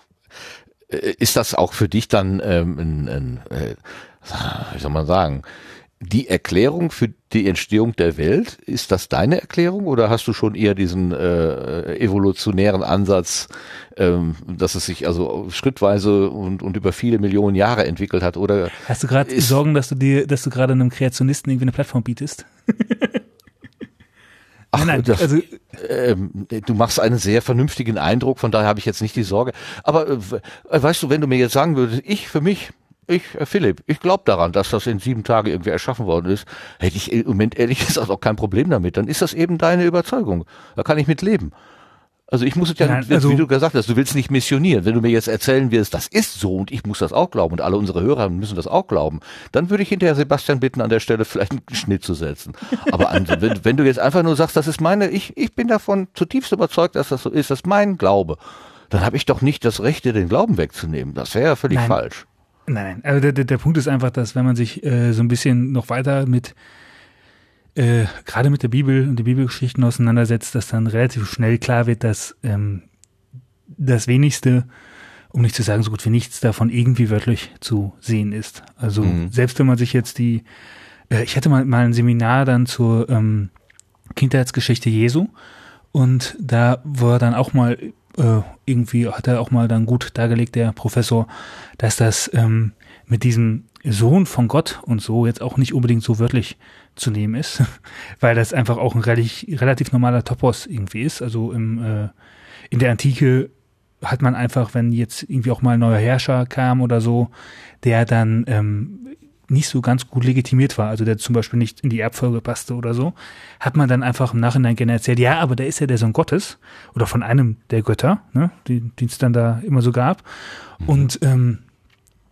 äh, ist das auch für dich dann ähm, ein, ein äh, wie soll man sagen, die Erklärung für die Entstehung der Welt, ist das deine Erklärung oder hast du schon eher diesen äh, evolutionären Ansatz, ähm, dass es sich also schrittweise und, und über viele Millionen Jahre entwickelt hat oder Hast du gerade Sorgen, dass du dir, dass du gerade einem Kreationisten irgendwie eine Plattform bietest? Ach, nein, nein, das- also ähm, du machst einen sehr vernünftigen Eindruck, von daher habe ich jetzt nicht die Sorge. Aber äh, äh, weißt du, wenn du mir jetzt sagen würdest, ich für mich, ich, äh, Philipp, ich glaube daran, dass das in sieben Tagen irgendwie erschaffen worden ist, hätte ich im Moment ehrlich gesagt auch kein Problem damit. Dann ist das eben deine Überzeugung. Da kann ich mit leben. Also ich muss es ja, Nein, also- wie du gesagt hast, du willst nicht missionieren. Wenn du mir jetzt erzählen wirst, das ist so und ich muss das auch glauben und alle unsere Hörer müssen das auch glauben, dann würde ich hinterher Sebastian bitten, an der Stelle vielleicht einen Schnitt zu setzen. Aber an, wenn, wenn du jetzt einfach nur sagst, das ist meine, ich, ich bin davon zutiefst überzeugt, dass das so ist, das ist mein Glaube, dann habe ich doch nicht das Recht, dir den Glauben wegzunehmen. Das wäre ja völlig Nein. falsch. Nein, nein. Also der, der, der Punkt ist einfach, dass wenn man sich äh, so ein bisschen noch weiter mit äh, gerade mit der Bibel und den Bibelgeschichten auseinandersetzt, dass dann relativ schnell klar wird, dass ähm, das wenigste, um nicht zu sagen so gut wie nichts davon irgendwie wörtlich zu sehen ist. Also Mhm. selbst wenn man sich jetzt die, äh, ich hatte mal, mal ein Seminar dann zur ähm, Kindheitsgeschichte Jesu und da war dann auch mal äh, irgendwie hat er auch mal dann gut dargelegt, der Professor, dass das ähm, mit diesem Sohn von Gott und so jetzt auch nicht unbedingt so wörtlich zu nehmen ist, weil das einfach auch ein relativ, relativ normaler Topos irgendwie ist. Also im, äh, in der Antike hat man einfach, wenn jetzt irgendwie auch mal ein neuer Herrscher kam oder so, der dann ähm, nicht so ganz gut legitimiert war, also der zum Beispiel nicht in die Erbfolge passte oder so, hat man dann einfach im Nachhinein gerne erzählt, ja, aber der ist ja der Sohn Gottes oder von einem der Götter, ne, die es dann da immer so gab. Und ähm,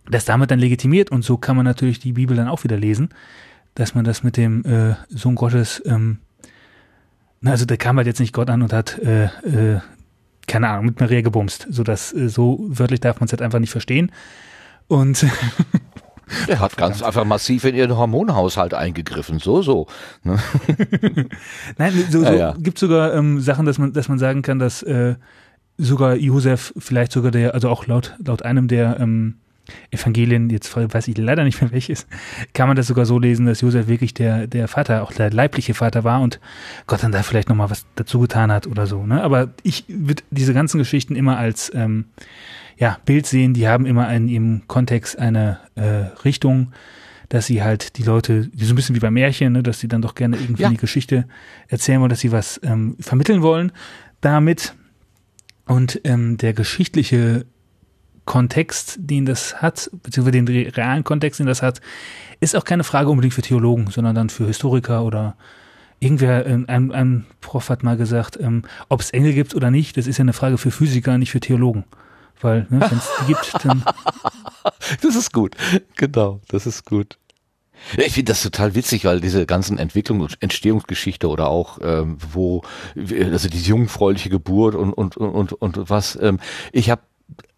das damit dann legitimiert und so kann man natürlich die Bibel dann auch wieder lesen, dass man das mit dem äh, Sohn Gottes, ähm, na, also da kam halt jetzt nicht Gott an und hat äh, äh, keine Ahnung, mit Maria gebumst. So dass äh, so wörtlich darf man es halt einfach nicht verstehen. Und Er hat ganz einfach massiv in ihren Hormonhaushalt eingegriffen. So, so. Ne? Nein, so, so Ja, ja. gibt sogar ähm, Sachen, dass man, dass man sagen kann, dass äh, sogar Josef vielleicht sogar der, also auch laut laut einem der ähm, Evangelien, jetzt weiß ich leider nicht mehr welches, kann man das sogar so lesen, dass Josef wirklich der der Vater, auch der leibliche Vater war und Gott dann da vielleicht noch mal was dazu getan hat oder so. Ne? Aber ich würde diese ganzen Geschichten immer als ähm, ja, Bild sehen, die haben immer in ihrem Kontext eine äh, Richtung, dass sie halt die Leute, die so ein bisschen wie bei Märchen, ne, dass sie dann doch gerne irgendwie Ja. eine Geschichte erzählen wollen, dass sie was ähm, vermitteln wollen damit. Und ähm, der geschichtliche Kontext, den das hat, beziehungsweise den re- realen Kontext, den das hat, ist auch keine Frage unbedingt für Theologen, sondern dann für Historiker oder irgendwer, ähm, ein, ein Prof hat mal gesagt, ähm, ob es Engel gibt oder nicht, das ist ja eine Frage für Physiker, nicht für Theologen. Weil, ne, wenn es die gibt, dann Das ist gut. Genau, das ist gut. Ich finde das total witzig, weil diese ganzen Entwicklung und Entstehungsgeschichte oder auch ähm, wo also die jungfräuliche Geburt und und und und was ähm, ich habe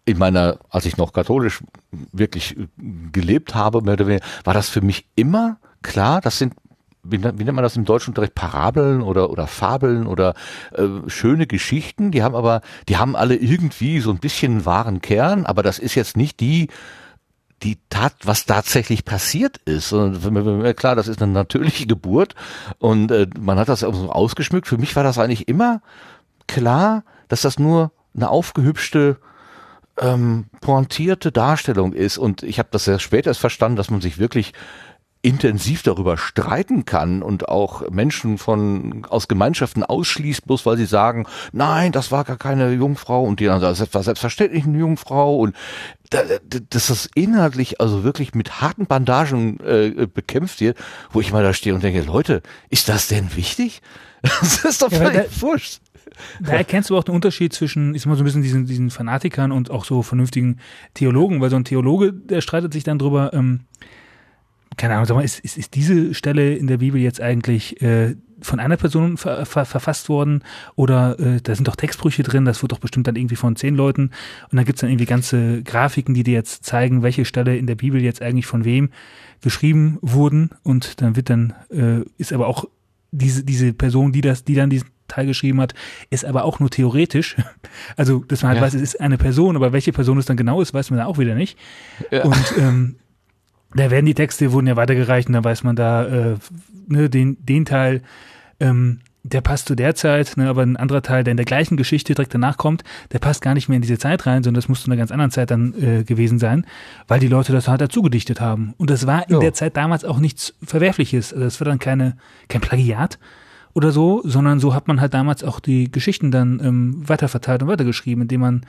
in meiner als ich noch katholisch wirklich gelebt habe mehr oder weniger war das für mich immer klar das sind wie, nennt- wie nennt man das im Deutschunterricht Parabeln oder oder Fabeln oder äh, schöne Geschichten die haben aber die haben alle irgendwie so ein bisschen einen wahren Kern aber das ist jetzt nicht die die Tat, was tatsächlich passiert ist. Und klar, das ist eine natürliche Geburt und äh, man hat das so ausgeschmückt. Für mich war das eigentlich immer klar, dass das nur eine aufgehübschte, ähm, pointierte Darstellung ist. Und ich habe das sehr spät erst verstanden, dass man sich wirklich intensiv darüber streiten kann und auch Menschen von aus Gemeinschaften ausschließt, bloß weil sie sagen, nein, das war gar keine Jungfrau und die dann sagen, das war selbstverständlich eine Jungfrau und da, da, dass das inhaltlich also wirklich mit harten Bandagen äh, bekämpft wird, wo ich mal da stehe und denke, Leute, ist das denn wichtig? Das ist doch Ja, da- wurscht. Da erkennst du auch den Unterschied zwischen, ich sag mal so ein bisschen diesen, diesen Fanatikern und auch so vernünftigen Theologen, weil so ein Theologe, der streitet sich dann drüber, ähm, keine Ahnung, sag mal, ist, ist, ist diese Stelle in der Bibel jetzt eigentlich äh, von einer Person ver, ver, verfasst worden oder äh, da sind doch Textbrüche drin, das wird doch bestimmt dann irgendwie von zehn Leuten und dann gibt's dann irgendwie ganze Grafiken, die dir jetzt zeigen, welche Stelle in der Bibel jetzt eigentlich von wem geschrieben wurden und dann wird dann, äh, ist aber auch diese, diese Person, die das, die dann diesen Teil geschrieben hat, ist aber auch nur theoretisch. Also, dass man halt Ja. weiß, es ist eine Person, aber welche Person es dann genau ist, weiß man da auch wieder nicht. Ja. Und ähm, da werden die Texte, wurden ja weitergereicht und da weiß man da, äh, ne, den, den Teil, ähm, der passt zu der Zeit, ne, aber ein anderer Teil, der in der gleichen Geschichte direkt danach kommt, der passt gar nicht mehr in diese Zeit rein, sondern das muss zu einer ganz anderen Zeit dann äh, gewesen sein, weil die Leute das halt dazu gedichtet haben. Und das war in Ja. der Zeit damals auch nichts Verwerfliches. Also das war dann keine, kein Plagiat oder so, sondern so hat man halt damals auch die Geschichten dann ähm, weiterverteilt und weitergeschrieben, indem man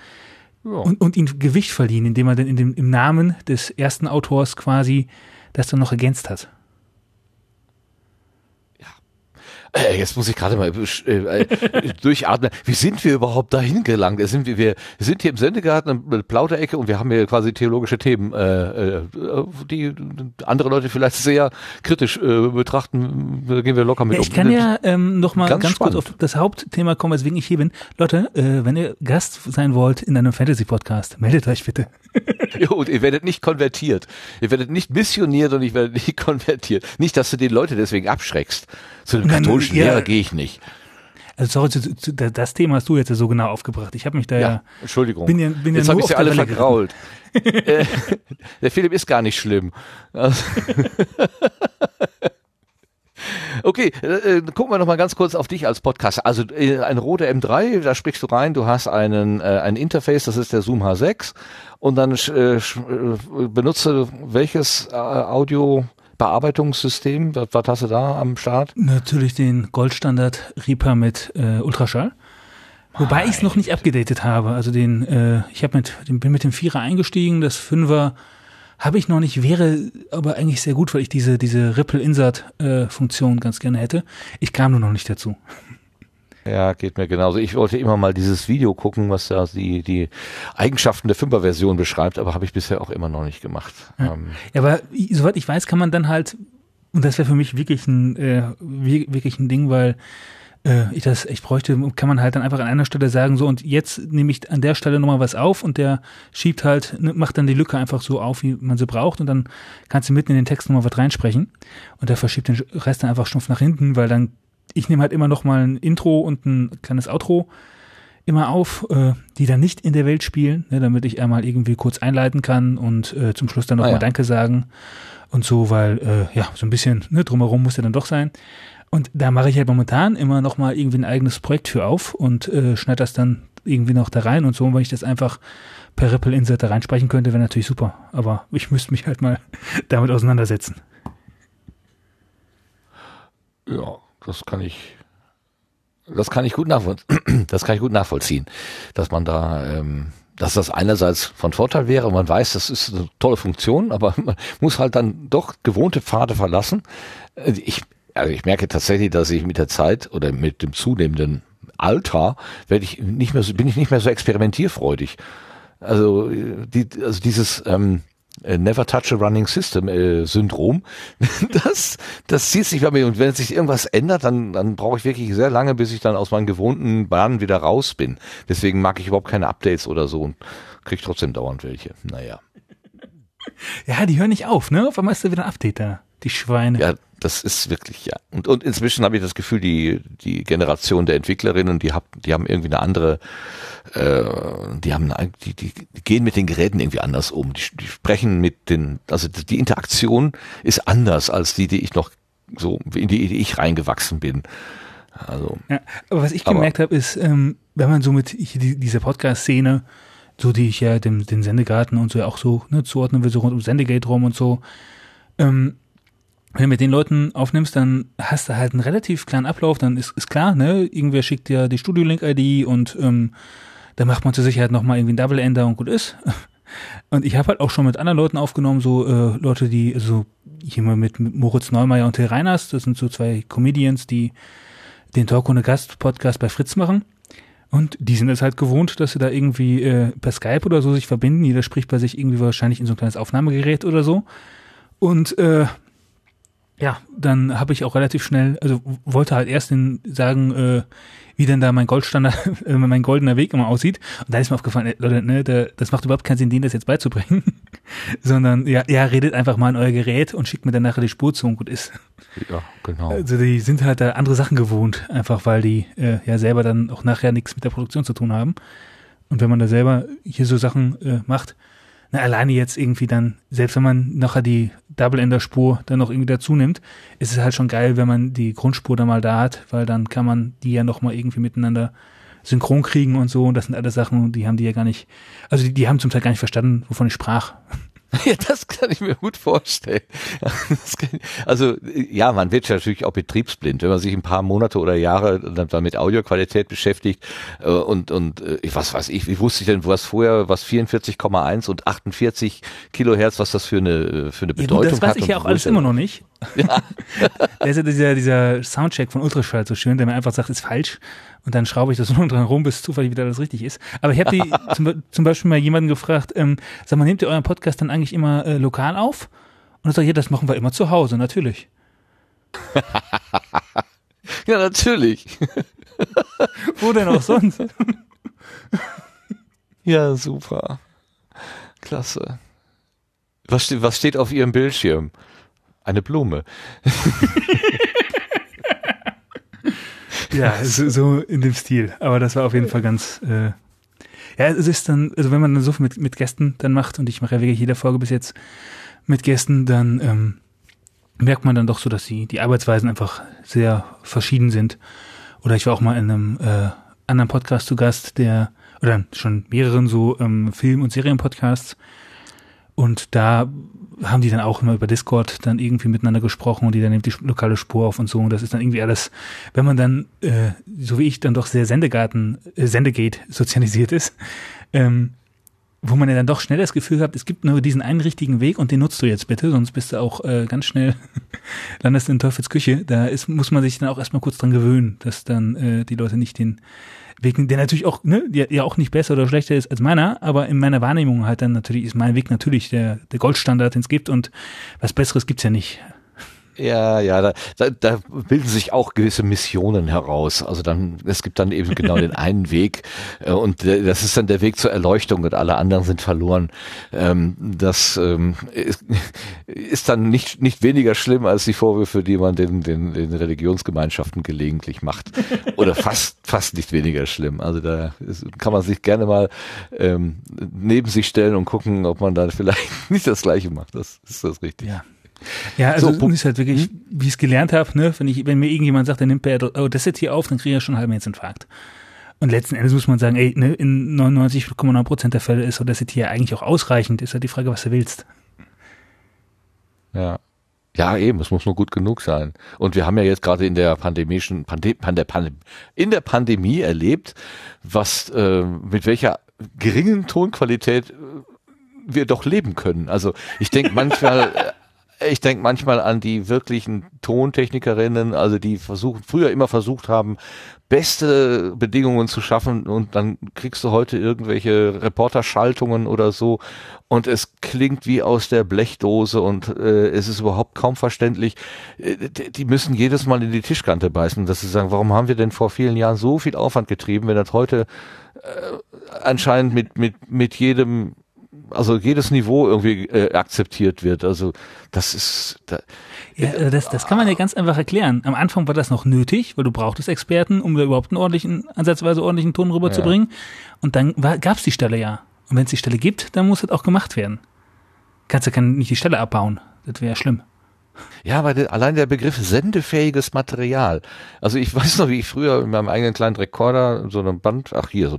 Ja. und, und ihnen Gewicht verliehen, indem man dann in dem, im Namen des ersten Autors quasi das dann noch ergänzt hat. Äh, Jetzt muss ich gerade mal äh, äh, durchatmen. Wie sind wir überhaupt dahin gelangt? Wir sind, wir, wir sind hier im Sendegarten, eine Plauderecke und wir haben hier quasi theologische Themen, äh, äh, die andere Leute vielleicht sehr kritisch äh, betrachten. Da gehen wir locker mit Ja, ich um. kann ja ähm, noch mal Ganz ganz, kurz auf das Hauptthema kommen, weswegen ich hier bin. Leute, äh, wenn ihr Gast sein wollt in einem Fantasy-Podcast, meldet euch bitte. Ja, und ihr werdet nicht konvertiert. Ihr werdet nicht missioniert und ich werde nicht konvertiert. Nicht, dass du die Leute deswegen abschreckst. Zu dem katholischen ja. Lehrer gehe ich nicht. Also sorry, das Thema hast du jetzt ja so genau aufgebracht. Ich habe mich da Ja, ja, Entschuldigung. bin ja, bin ja Jetzt nur habe ich sie alle Welle vergrault. Äh, Der Philipp ist gar nicht schlimm. Also Okay, äh, äh, gucken wir noch mal ganz kurz auf dich als Podcaster. Also äh, ein Rode M3, da sprichst du rein, du hast einen äh, ein Interface, das ist der Zoom H6 und dann äh, äh, benutze welches äh, Audio-Bearbeitungssystem? Was, was hast du da am Start? Natürlich den Goldstandard Reaper mit äh, Ultraschall. Wobei ich es noch nicht abgedatet habe. Also den, äh, ich habe mit, dem, bin mit dem Vierer eingestiegen, das Fünfer habe ich noch nicht, wäre aber eigentlich sehr gut, weil ich diese, diese Ripple-Insert-Funktion ganz gerne hätte. Ich kam nur noch nicht dazu. Ja, geht mir genauso. Ich wollte immer mal dieses Video gucken, was da die, die Eigenschaften der Fünfer-Version beschreibt, aber habe ich bisher auch immer noch nicht gemacht. Ähm, Ja, aber soweit ich weiß, kann man dann halt, und das wäre für mich wirklich ein, äh, wi- wirklich ein Ding, weil äh, ich das echt bräuchte, kann man halt dann einfach an einer Stelle sagen, so und jetzt nehme ich an der Stelle nochmal was auf und der schiebt halt, ne, macht dann die Lücke einfach so auf, wie man sie braucht und dann kannst du mitten in den Text nochmal was reinsprechen und der verschiebt den Rest dann einfach stumpf nach hinten, weil dann, ich nehme halt immer nochmal ein Intro und ein kleines Outro immer auf, äh, die dann nicht in der Welt spielen, ne, damit ich einmal irgendwie kurz einleiten kann und äh, zum Schluss dann Ah, nochmal ja. Danke sagen und so, weil äh, ja, so ein bisschen ne, drumherum muss ja dann doch sein. Und da mache ich halt momentan immer nochmal irgendwie ein eigenes Projekt für auf und äh, schneide das dann irgendwie noch da rein und so, und wenn ich das einfach per Ripple Insert da reinsprechen könnte, wäre natürlich super. Aber ich müsste mich halt mal damit auseinandersetzen. ja, das kann ich, das kann ich gut nachvollziehen. Das kann ich gut nachvollziehen, dass man da, ähm, dass das einerseits von Vorteil wäre, man weiß, das ist eine tolle Funktion, aber man muss halt dann doch gewohnte Pfade verlassen. Äh, Ich, also ich merke tatsächlich, dass ich mit der Zeit oder mit dem zunehmenden Alter werde ich nicht mehr so, bin ich nicht mehr so experimentierfreudig. Also, äh, die, also dieses ähm, äh, Never Touch a Running System äh, Syndrom, das, das zieht sich bei mir und wenn sich irgendwas ändert, dann, dann brauche ich wirklich sehr lange, bis ich dann aus meinen gewohnten Bahnen wieder raus bin. Deswegen mag ich überhaupt keine Updates oder so und kriege trotzdem dauernd welche. Naja. Ja, die hören nicht auf, ne? Auf einmal ist da wieder ein Update da. Die Schweine. Ja, das ist wirklich, ja. Und, und inzwischen habe ich das Gefühl, die, die Generation der Entwicklerinnen, die, hab, die haben irgendwie eine andere, äh, die haben, eine- die, die, gehen mit den Geräten irgendwie anders um. Die, die sprechen mit den, also die Interaktion ist anders als die, die ich noch so, in die, die ich reingewachsen bin. Also, Ja, aber was ich Aber- gemerkt habe, ist, ähm, wenn man so mit die, dieser Podcast-Szene, so die ich ja dem, den Sendegarten und so ja auch so ne, zuordnen will, so rund um Sendegate rum und so, ähm, wenn du mit den Leuten aufnimmst, dann hast du halt einen relativ kleinen Ablauf, dann ist, ist klar, ne, irgendwer schickt dir die Studio-Link-ID und ähm, da macht man zur Sicherheit nochmal irgendwie ein Double-Ender und gut ist. Und ich habe halt auch schon mit anderen Leuten aufgenommen, so äh, Leute, die, also hier mal mit, Moritz Neumeier und Till Reiners, das sind so zwei Comedians, die den Talk ohne Gast Podcast bei Fritz machen. Und die sind es halt gewohnt, dass sie da irgendwie äh, per Skype oder so sich verbinden. Jeder spricht bei sich irgendwie wahrscheinlich in so ein kleines Aufnahmegerät oder so. Und äh, ja, dann habe ich auch relativ schnell, also wollte halt erst den sagen, äh, wie denn da mein Goldstandard, äh, mein goldener Weg immer aussieht. Und da ist mir aufgefallen, äh, Leute, ne, da, das macht überhaupt keinen Sinn, denen das jetzt beizubringen. Sondern ja, ja, redet einfach mal in euer Gerät und schickt mir dann nachher die Spur zu und gut ist. Ja, genau. Also die sind halt da andere Sachen gewohnt, einfach weil die äh, ja selber dann auch nachher nichts mit der Produktion zu tun haben. Und wenn man da selber hier so Sachen äh, macht, na, alleine jetzt irgendwie dann, selbst wenn man nachher die Double-Ender-Spur dann noch irgendwie dazu nimmt, ist es halt schon geil, wenn man die Grundspur da mal da hat, weil dann kann man die ja nochmal irgendwie miteinander synchron kriegen und so. Und das sind alles Sachen, die haben die ja gar nicht, also die, die haben zum Teil gar nicht verstanden, wovon ich sprach. Ja, das kann ich mir gut vorstellen. Also ja, man wird natürlich auch betriebsblind, wenn man sich ein paar Monate oder Jahre dann mit Audioqualität beschäftigt äh, und und äh, was weiß ich, wie wusste ich denn, was vorher, was 44,1 und 48 Kilohertz, was das für eine für eine Bedeutung ja, gut, das weiß hat ich ja auch alles immer noch nicht. Ja. Da ist ja dieser, dieser Soundcheck von Ultraschall so schön, der mir einfach sagt, ist falsch. Und dann schraube ich das nur dran rum, bis zufällig wieder alles richtig ist. Aber ich habe die zum, zum Beispiel mal jemanden gefragt, ähm, sag mal, nehmt ihr euren Podcast dann eigentlich immer äh, lokal auf? Und er sagt, ja, das machen wir immer zu Hause, natürlich. Ja, natürlich. Wo denn auch sonst? Ja, super. Klasse. Was, ste was steht auf Ihrem Bildschirm? Eine Blume. Ja, so, so in dem Stil. Aber das war auf jeden Fall ganz. Äh, ja, es ist dann, also wenn man dann so viel mit, mit Gästen dann macht, und ich mache ja wirklich jede Folge bis jetzt mit Gästen, dann ähm, merkt man dann doch so, dass die, die Arbeitsweisen einfach sehr verschieden sind. Oder ich war auch mal in einem äh, anderen Podcast zu Gast, der, oder schon mehreren so ähm, Film- und Serienpodcasts. Und da haben die dann auch immer über Discord dann irgendwie miteinander gesprochen und die dann nimmt die lokale Spur auf und so. Und das ist dann irgendwie alles, wenn man dann, äh, so wie ich, dann doch sehr Sendegarten, äh, Sendegate sozialisiert ist, ähm, wo man ja dann doch schnell das Gefühl hat, es gibt nur diesen einen richtigen Weg und den nutzt du jetzt bitte, sonst bist du auch äh, ganz schnell, landest in Teufels Küche. Da ist, muss man sich dann auch erstmal kurz dran gewöhnen, dass dann äh, die Leute nicht den Weg, der natürlich auch, ne, ja auch nicht besser oder schlechter ist als meiner, aber in meiner Wahrnehmung halt dann natürlich ist mein Weg natürlich der, der Goldstandard, den es gibt und was Besseres gibt's ja nicht. Ja, ja, da, da, da bilden sich auch gewisse Missionen heraus. Also dann, es gibt dann eben genau den einen Weg äh, und der, das ist dann der Weg zur Erleuchtung und alle anderen sind verloren. Ähm, das ähm, ist, ist dann nicht, nicht weniger schlimm als die Vorwürfe, die man den, den, den Religionsgemeinschaften gelegentlich macht. Oder fast, fast nicht weniger schlimm. Also da ist, kann man sich gerne mal ähm, neben sich stellen und gucken, ob man dann vielleicht nicht das Gleiche macht. Das ist das richtig. Ja. Ja, also So, ist halt wirklich, wie ich es gelernt habe, ne, wenn ich, wenn mir irgendjemand sagt, der nimmt bei Audacity auf, dann kriege ich ja schon einen halben Herzinfarkt. Und letzten Endes muss man sagen, ey, ne, in 99,9 Prozent der Fälle ist Audacity ja eigentlich auch ausreichend. Ist halt die Frage, was du willst. Ja. Ja, eben, es muss nur gut genug sein. Und wir haben ja jetzt gerade in der pandemischen, Pande, Pande, Pande, in der Pandemie erlebt, was, äh, mit welcher geringen Tonqualität äh, wir doch leben können. Also ich denke manchmal, ich denke manchmal an die wirklichen Tontechnikerinnen, also die versuchen, früher immer versucht haben, beste Bedingungen zu schaffen und dann kriegst du heute irgendwelche Reporterschaltungen oder so und es klingt wie aus der Blechdose und äh, es ist überhaupt kaum verständlich. Äh, die müssen jedes Mal in die Tischkante beißen, dass sie sagen, warum haben wir denn vor vielen Jahren so viel Aufwand getrieben, wenn das heute äh, anscheinend mit, mit, mit jedem also jedes Niveau irgendwie äh, akzeptiert wird. Also das ist da, Ja, äh, das, das kann man ja ganz einfach erklären. Am Anfang war das noch nötig, weil du brauchtest Experten, um da überhaupt einen ordentlichen, ansatzweise ordentlichen Ton rüberzubringen. Und dann gab es die Stelle ja. Und wenn es die Stelle gibt, dann muss das auch gemacht werden. Kannst du kann nicht die Stelle abbauen. Das wäre ja schlimm. Ja, aber der, allein der Begriff sendefähiges Material. Also ich weiß noch, wie ich früher in meinem eigenen kleinen Rekorder so einem Band, ach hier, so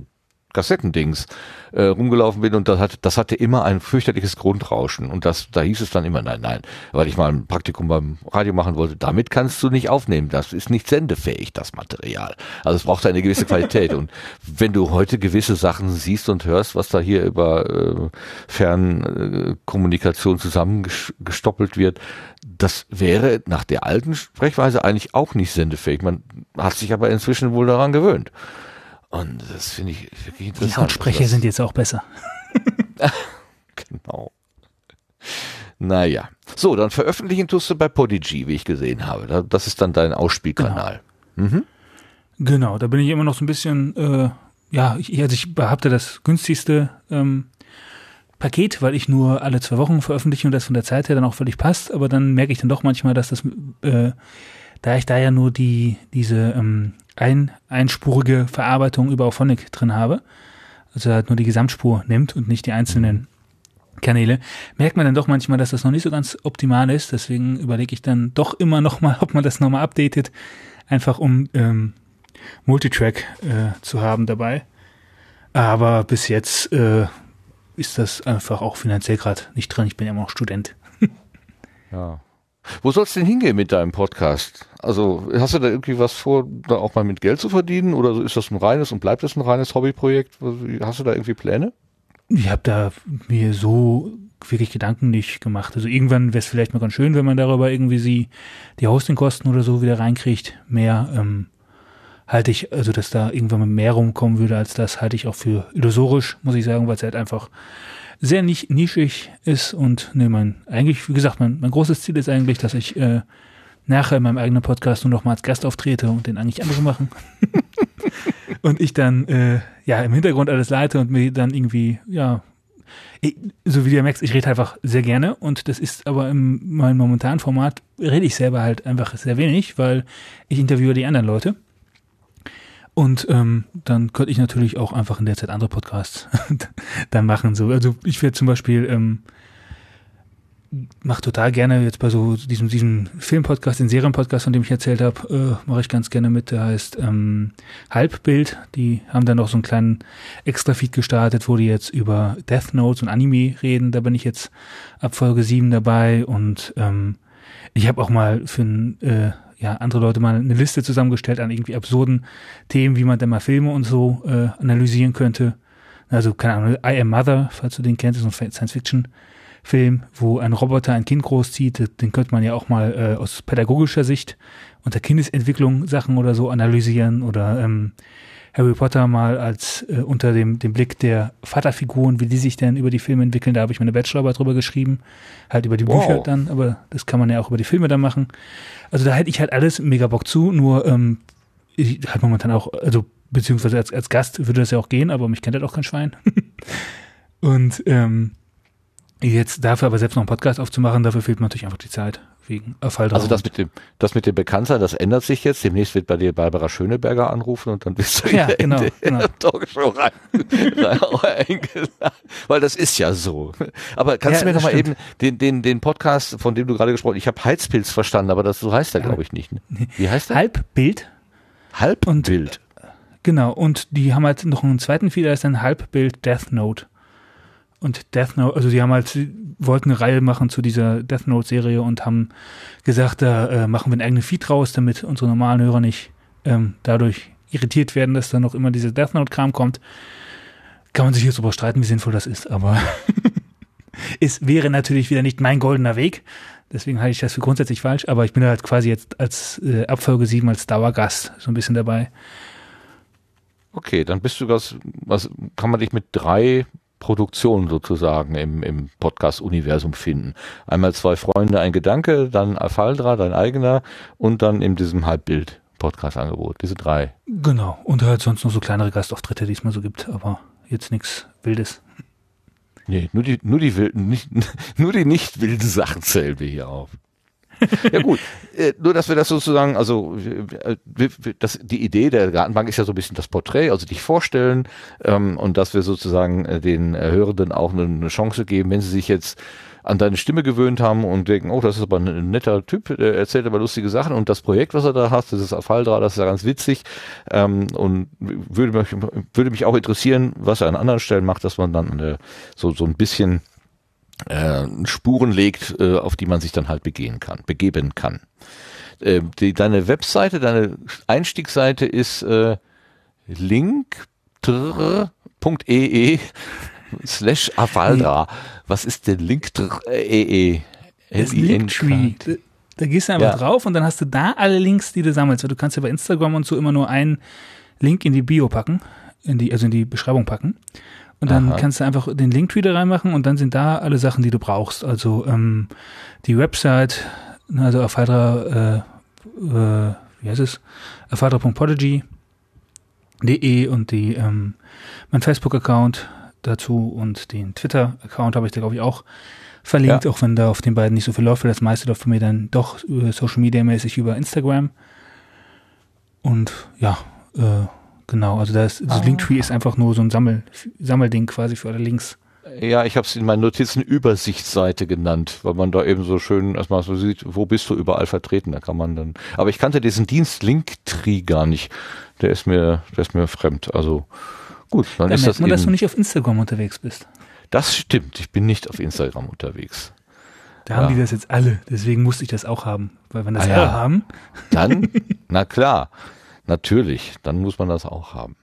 Kassettendings äh, rumgelaufen bin und das, hat, das hatte immer ein fürchterliches Grundrauschen. Und das, da hieß es dann immer, nein, nein, weil ich mal ein Praktikum beim Radio machen wollte, damit kannst du nicht aufnehmen. Das ist nicht sendefähig, das Material. Also es braucht eine gewisse Qualität. und wenn du heute gewisse Sachen siehst und hörst, was da hier über äh, Fernkommunikation zusammengestoppelt wird, das wäre nach der alten Sprechweise eigentlich auch nicht sendefähig. Man hat sich aber inzwischen wohl daran gewöhnt. Und das finde ich wirklich interessant. Die Lautsprecher Das- sind jetzt auch besser. Genau. Naja. So, dann veröffentlichen tust du bei Podigy, wie ich gesehen habe. Da- Das ist dann dein Ausspielkanal. Genau, da bin ich immer noch so ein bisschen, äh, ja, ich, also ich behaupte das günstigste ähm, Paket, weil ich nur alle zwei Wochen veröffentliche und das von der Zeit her dann auch völlig passt, aber dann merke ich dann doch manchmal, dass das, äh, da ich da ja nur die, diese ähm, ein, einspurige Verarbeitung über Auphonic drin habe, also halt nur die Gesamtspur nimmt und nicht die einzelnen Kanäle, merkt man dann doch manchmal, dass das noch nicht so ganz optimal ist. Deswegen überlege ich dann doch immer noch mal, ob man das nochmal updatet, einfach um ähm, Multitrack äh, zu haben dabei. Aber bis jetzt äh, ist das einfach auch finanziell gerade nicht drin. Ich bin ja immer noch Student. Ja. Wo soll's denn hingehen mit deinem Podcast? Also hast du da irgendwie was vor, da auch mal mit Geld zu verdienen? Oder ist das ein reines und bleibt das ein reines Hobbyprojekt? Hast du da irgendwie Pläne? Ich habe da mir so wirklich Gedanken nicht gemacht. Also irgendwann wäre es vielleicht mal ganz schön, wenn man darüber irgendwie sie die Hostingkosten oder so wieder reinkriegt. Mehr ähm, halte ich, also dass da irgendwann mal mehr rumkommen würde als das, halte ich auch für illusorisch, muss ich sagen, weil es halt einfach sehr nicht nischig ist und ne, mein, eigentlich, wie gesagt, mein, mein großes Ziel ist eigentlich, dass ich äh, nachher in meinem eigenen Podcast nur noch mal als Gast auftrete und den eigentlich andere machen. und ich dann äh, ja im Hintergrund alles leite und mir dann irgendwie, ja, ich, so wie du ja merkst, ich rede einfach sehr gerne und das ist aber in meinem momentanen Format rede ich selber halt einfach sehr wenig, weil ich interviewe die anderen Leute. Und ähm, dann könnte ich natürlich auch einfach in der Zeit andere Podcasts dann machen. So, also ich werde zum Beispiel ähm, mache total gerne jetzt bei so diesem diesem Filmpodcast, den Serienpodcast, von dem ich erzählt habe, äh, mache ich ganz gerne mit. Der heißt ähm, Halbbild. Die haben dann noch so einen kleinen Extra-Feed gestartet, wo die jetzt über Death Notes und Anime reden. Da bin ich jetzt ab Folge 7 dabei und ähm, ich habe auch mal für ein, äh, ja, andere Leute mal eine Liste zusammengestellt an irgendwie absurden Themen, wie man denn mal Filme und so äh, analysieren könnte. Also, keine Ahnung, I Am Mother, falls du den kennst, ist ein Science-Fiction-Film, wo ein Roboter ein Kind großzieht. Den könnte man ja auch mal äh, aus pädagogischer Sicht unter Kindesentwicklung Sachen oder so analysieren oder ähm, Harry Potter mal als äh, unter dem, dem Blick der Vaterfiguren, wie die sich denn über die Filme entwickeln. Da habe ich meine Bachelorarbeit drüber geschrieben, halt über die Wow. Bücher dann, aber das kann man ja auch über die Filme dann machen. Also da hätte ich halt alles mega Bock zu, nur ähm, ich, halt momentan auch, also beziehungsweise als, als Gast würde das ja auch gehen, aber mich kennt halt auch kein Schwein. Und ähm, jetzt dafür aber selbst noch einen Podcast aufzumachen, dafür fehlt mir natürlich einfach die Zeit, wegen Fall Also das mit dem, das mit dem Bekanntsein, das ändert sich jetzt. Demnächst wird bei dir Barbara Schöneberger anrufen und dann bist du Ja, wieder genau, in die genau. Talkshow rein, rein. Weil das ist ja so. Aber kannst Ja, du mir das noch mal stimmt. eben den, den, den Podcast, von dem du gerade gesprochen hast, ich habe Heizpilz verstanden, aber das so heißt er, glaube ich, nicht. Ne? Wie heißt er? Halbbild, und- Halbbild. genau, und die haben halt noch einen zweiten Feed, der ist ein Halbbild Death Note. Und Death Note, also die haben halt, sie wollten eine Reihe machen zu dieser Death Note Serie und haben gesagt, da äh, machen wir einen eigenen Feed raus, damit unsere normalen Hörer nicht ähm, dadurch irritiert werden, dass da noch immer diese Death Note Kram kommt. Kann man sich jetzt darüber streiten, wie sinnvoll das ist, aber es wäre natürlich wieder nicht mein goldener Weg. Deswegen halte ich das für grundsätzlich falsch, aber ich bin halt quasi jetzt als äh, Abfolge 7 als Dauergast so ein bisschen dabei. Okay, dann bist du was, was kann man dich mit drei Produktionen sozusagen im, im Podcast-Universum finden. Einmal zwei Freunde, ein Gedanke, dann Alfaldra, dein eigener und dann in diesem Halbbild-Podcast-Angebot. Diese drei. Genau. Und halt sonst noch so kleinere Gastauftritte, die es mal so gibt, aber jetzt nichts Wildes. Nee, nur die, nur die wilden, nicht, nur die nicht wilden Sachen zählen wir hier auf. Ja gut, äh, nur dass wir das sozusagen, also äh, das, die Idee der Gartenbank ist ja so ein bisschen das Porträt, also dich vorstellen ähm, und dass wir sozusagen äh, den Hörenden auch eine, eine Chance geben, wenn sie sich jetzt an deine Stimme gewöhnt haben und denken, oh, das ist aber ein netter Typ, der erzählt aber lustige Sachen und das Projekt, was er da hat, das ist Afaldra, das ist ja ganz witzig ähm, und würde mich, würde mich auch interessieren, was er an anderen Stellen macht, dass man dann äh, so, so ein bisschen äh, Spuren legt, äh, auf die man sich dann halt begehen kann, begeben kann. Äh, die, deine Webseite, deine Einstiegsseite ist äh, link.ee slash Avaldra. Was ist denn link.ee? Das Linktree. Da, gehst du einfach Ja. drauf und dann hast du da alle Links, die du sammelst. Du kannst ja bei Instagram und so immer nur einen Link in die Bio packen, in die, also in die Beschreibung packen. Und dann Aha. kannst du einfach den Linktree da reinmachen und dann sind da alle Sachen, die du brauchst. Also ähm, die Website, also Afadra, äh, äh, wie heißt es? Afadra.podigy.de und die, ähm, mein Facebook-Account dazu und den Twitter-Account habe ich da, glaube ich, auch verlinkt, Ja. auch wenn da auf den beiden nicht so viel läuft, weil das meiste läuft bei mir dann doch äh, Social Media mäßig über Instagram. Und ja, äh, genau, also das, das Ah. Linktree ist einfach nur so ein Sammel, Sammelding quasi für alle Links. Ja, ich habe es in meinen Notizen Übersichtsseite genannt, weil man da eben so schön erstmal so sieht, wo bist du überall vertreten. Da kann man dann. Aber ich kannte diesen Dienst Linktree gar nicht. Der ist mir, der ist mir fremd. Also gut, dann Da ist merkt das man, dass du eben. nicht auf Instagram unterwegs bist. Das stimmt. Ich bin nicht auf Instagram unterwegs. Da Ja. haben die das jetzt alle, deswegen musste ich das auch haben. Weil wenn das Ah, ja. alle haben, Dann, na klar, natürlich, dann muss man das auch haben.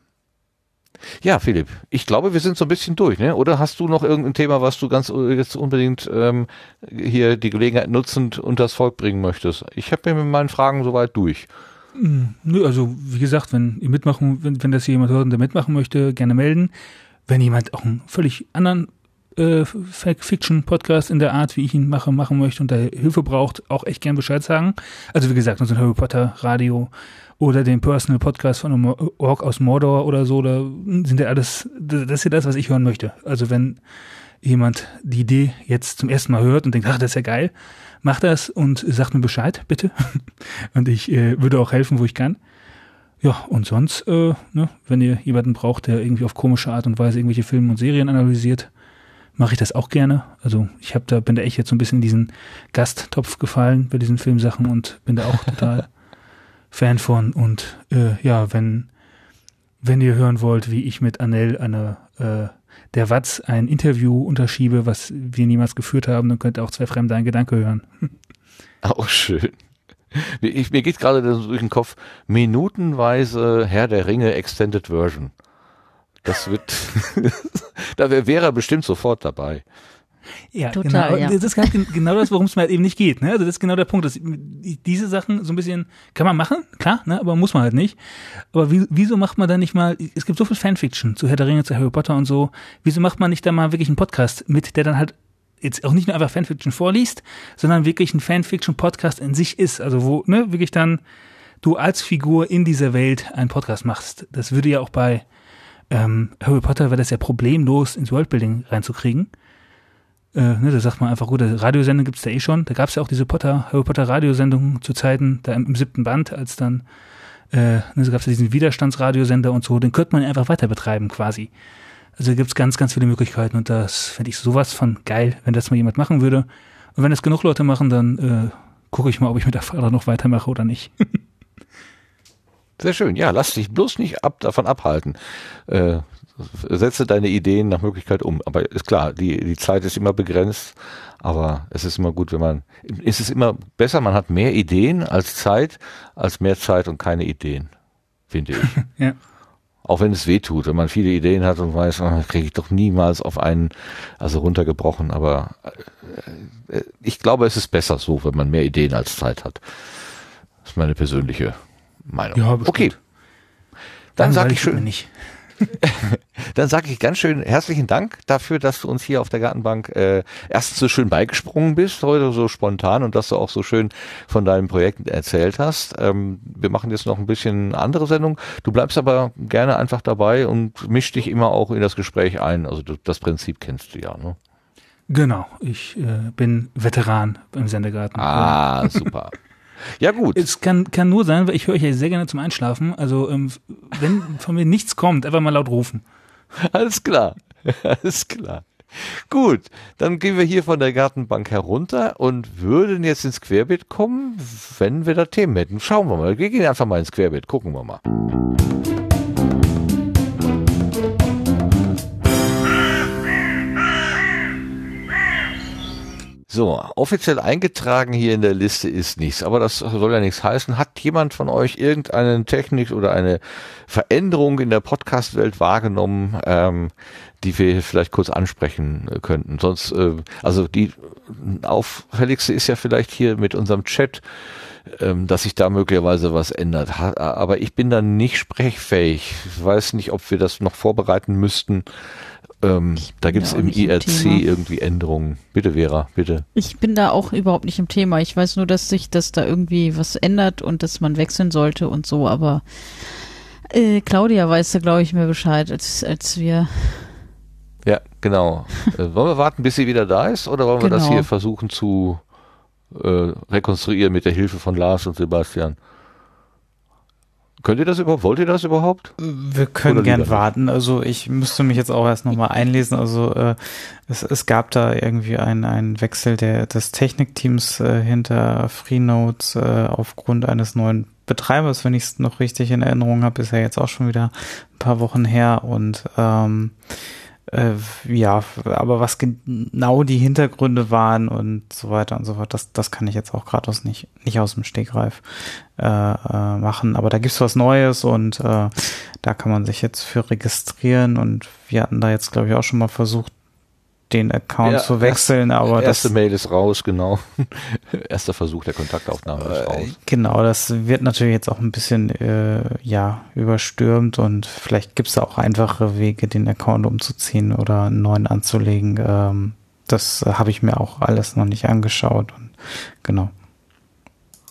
Ja, Philipp, ich glaube, wir sind so ein bisschen durch, ne? Oder hast du noch irgendein Thema, was du ganz äh, jetzt unbedingt ähm, hier die Gelegenheit nutzend unters Volk bringen möchtest? Ich habe mir mit meinen Fragen soweit durch. Nö, also wie gesagt, wenn ihr mitmachen, wenn, wenn das hier jemand hört und der mitmachen möchte, gerne melden. Wenn jemand auch einen völlig anderen äh, Fiction-Podcast in der Art, wie ich ihn mache, machen möchte und da Hilfe braucht, auch echt gern Bescheid sagen. Also wie gesagt, unser Harry Potter Radio oder den Personal Podcast von Ork aus Mordor oder so, da sind ja alles, das ist ja das, was ich hören möchte. Also wenn jemand die Idee jetzt zum ersten Mal hört und denkt, ach, das ist ja geil, macht das und sagt mir Bescheid, bitte. Und ich äh, würde auch helfen, wo ich kann. Ja, und sonst, äh, ne, wenn ihr jemanden braucht, der irgendwie auf komische Art und Weise irgendwelche Filme und Serien analysiert, mache ich das auch gerne. Also ich habe da, bin da echt jetzt so ein bisschen in diesen Gasttopf gefallen bei diesen Filmsachen und bin da auch total Fan von. Und äh, ja, wenn, wenn ihr hören wollt, wie ich mit Anel eine äh, der Watz ein Interview unterschiebe, was wir niemals geführt haben, dann könnt ihr auch zwei Fremde ein Gedanke hören. Auch schön. Ich, mir geht gerade durch den Kopf, minutenweise Herr der Ringe Extended Version. Das wird, da wär- wäre er bestimmt sofort dabei. Ja, Total, genau. ja. Das ist halt gen- genau das, worum es mir halt eben nicht geht. Ne? Also das ist genau der Punkt. Dass diese Sachen so ein bisschen kann man machen, klar, ne? aber muss man halt nicht. Aber wie, wieso macht man da nicht mal? Es gibt so viel Fanfiction zu Herr der Ringe, zu Harry Potter und so. Wieso macht man nicht da mal wirklich einen Podcast mit, der dann halt jetzt auch nicht nur einfach Fanfiction vorliest, sondern wirklich ein Fanfiction-Podcast in sich ist. Also wo ne wirklich dann du als Figur in dieser Welt einen Podcast machst. Das würde ja auch bei ähm, Harry Potter wäre das ja problemlos ins Worldbuilding reinzukriegen. Äh, ne, da sagt man einfach, gut, Radiosendung gibt's da eh schon. Da gab's ja auch diese Potter, Harry Potter Radiosendung zu Zeiten, da im, im siebten Band, als dann, äh, ne, so gab's ja diesen Widerstandsradiosender und so, den könnte man einfach weiter betreiben quasi. Also da gibt's ganz, ganz viele Möglichkeiten und das fände ich sowas von geil, wenn das mal jemand machen würde. Und wenn das genug Leute machen, dann äh, gucke ich mal, ob ich mit der Fahrer noch weitermache oder nicht. Sehr schön. Ja, lass dich bloß nicht ab, davon abhalten. Äh, setze deine Ideen nach Möglichkeit um. Aber ist klar, die, die Zeit ist immer begrenzt, aber es ist immer gut, wenn man, es ist immer besser, man hat mehr Ideen als Zeit, als mehr Zeit und keine Ideen, finde ich. Ja. Auch wenn es weh tut, wenn man viele Ideen hat und weiß, oh, kriege ich doch niemals auf einen, also runtergebrochen. Aber äh, äh, ich glaube, es ist besser so, wenn man mehr Ideen als Zeit hat. Das ist meine persönliche Meinung. Ja, bestimmt. okay. Dann sage Langweilig ich schön, nicht. dann sage ich ganz schön herzlichen Dank dafür, dass du uns hier auf der Gartenbank äh, erstens so schön beigesprungen bist, heute so spontan und dass du auch so schön von deinen Projekten erzählt hast. Ähm, wir machen jetzt noch ein bisschen andere Sendung. Du bleibst aber gerne einfach dabei und misch dich immer auch in das Gespräch ein. Also du, das Prinzip kennst du ja. Ne? Genau, ich äh, bin Veteran im Sendegarten. Ah, super. Ja gut. Es kann, kann nur sein, weil ich höre euch ja sehr gerne zum Einschlafen. Also ähm, wenn von mir nichts kommt, einfach mal laut rufen. Alles klar. Alles klar. Gut, dann gehen wir hier von der Gartenbank herunter und würden jetzt ins Querbeet kommen, wenn wir da Themen hätten. Schauen wir mal. Wir gehen einfach mal ins Querbeet, gucken wir mal. So, offiziell eingetragen hier in der Liste ist nichts, aber das soll ja nichts heißen. Hat jemand von euch irgendeine Technik oder eine Veränderung in der Podcast-Welt wahrgenommen, ähm, die wir vielleicht kurz ansprechen äh, könnten? Sonst, äh, also die auffälligste ist ja vielleicht hier mit unserem Chat, ähm, dass sich da möglicherweise was ändert. Ha aber ich bin da nicht sprechfähig. Ich weiß nicht, ob wir das noch vorbereiten müssten. Ähm, da gibt es im IRC Thema. irgendwie Änderungen. Bitte, Vera, bitte. Ich bin da auch überhaupt nicht im Thema. Ich weiß nur, dass sich das da irgendwie was ändert und dass man wechseln sollte und so, aber äh, Claudia weiß da, glaube ich, mehr Bescheid als, als wir. Ja, genau. äh, wollen wir warten, bis sie wieder da ist oder wollen wir das Genau. hier versuchen zu äh, rekonstruieren mit der Hilfe von Lars und Sebastian? Könnt ihr das überhaupt? Wollt ihr das überhaupt? Wir können Oder gern warten. Also ich müsste mich jetzt auch erst nochmal einlesen. Also äh, es, es gab da irgendwie einen, einen Wechsel der, des Technikteams äh, hinter Freenotes äh, aufgrund eines neuen Betreibers, wenn ich es noch richtig in Erinnerung habe, ist ja jetzt auch schon wieder ein paar Wochen her und ähm, äh, ja, aber was genau die Hintergründe waren und so weiter und so fort, das, das kann ich jetzt auch gerade aus nicht, nicht aus dem Stegreif äh, äh, machen. Aber da gibt's was Neues und äh, da kann man sich jetzt für registrieren und wir hatten da jetzt, glaube ich, auch schon mal versucht, den Account Ja, zu wechseln, aber Erste das Mail ist raus, genau. Erster Versuch der Kontaktaufnahme ist raus. Genau, das wird natürlich jetzt auch ein bisschen äh, ja überstürmt und vielleicht gibt's da auch einfache Wege, den Account umzuziehen oder einen neuen anzulegen. Ähm, das äh, habe ich mir auch alles noch nicht angeschaut und genau.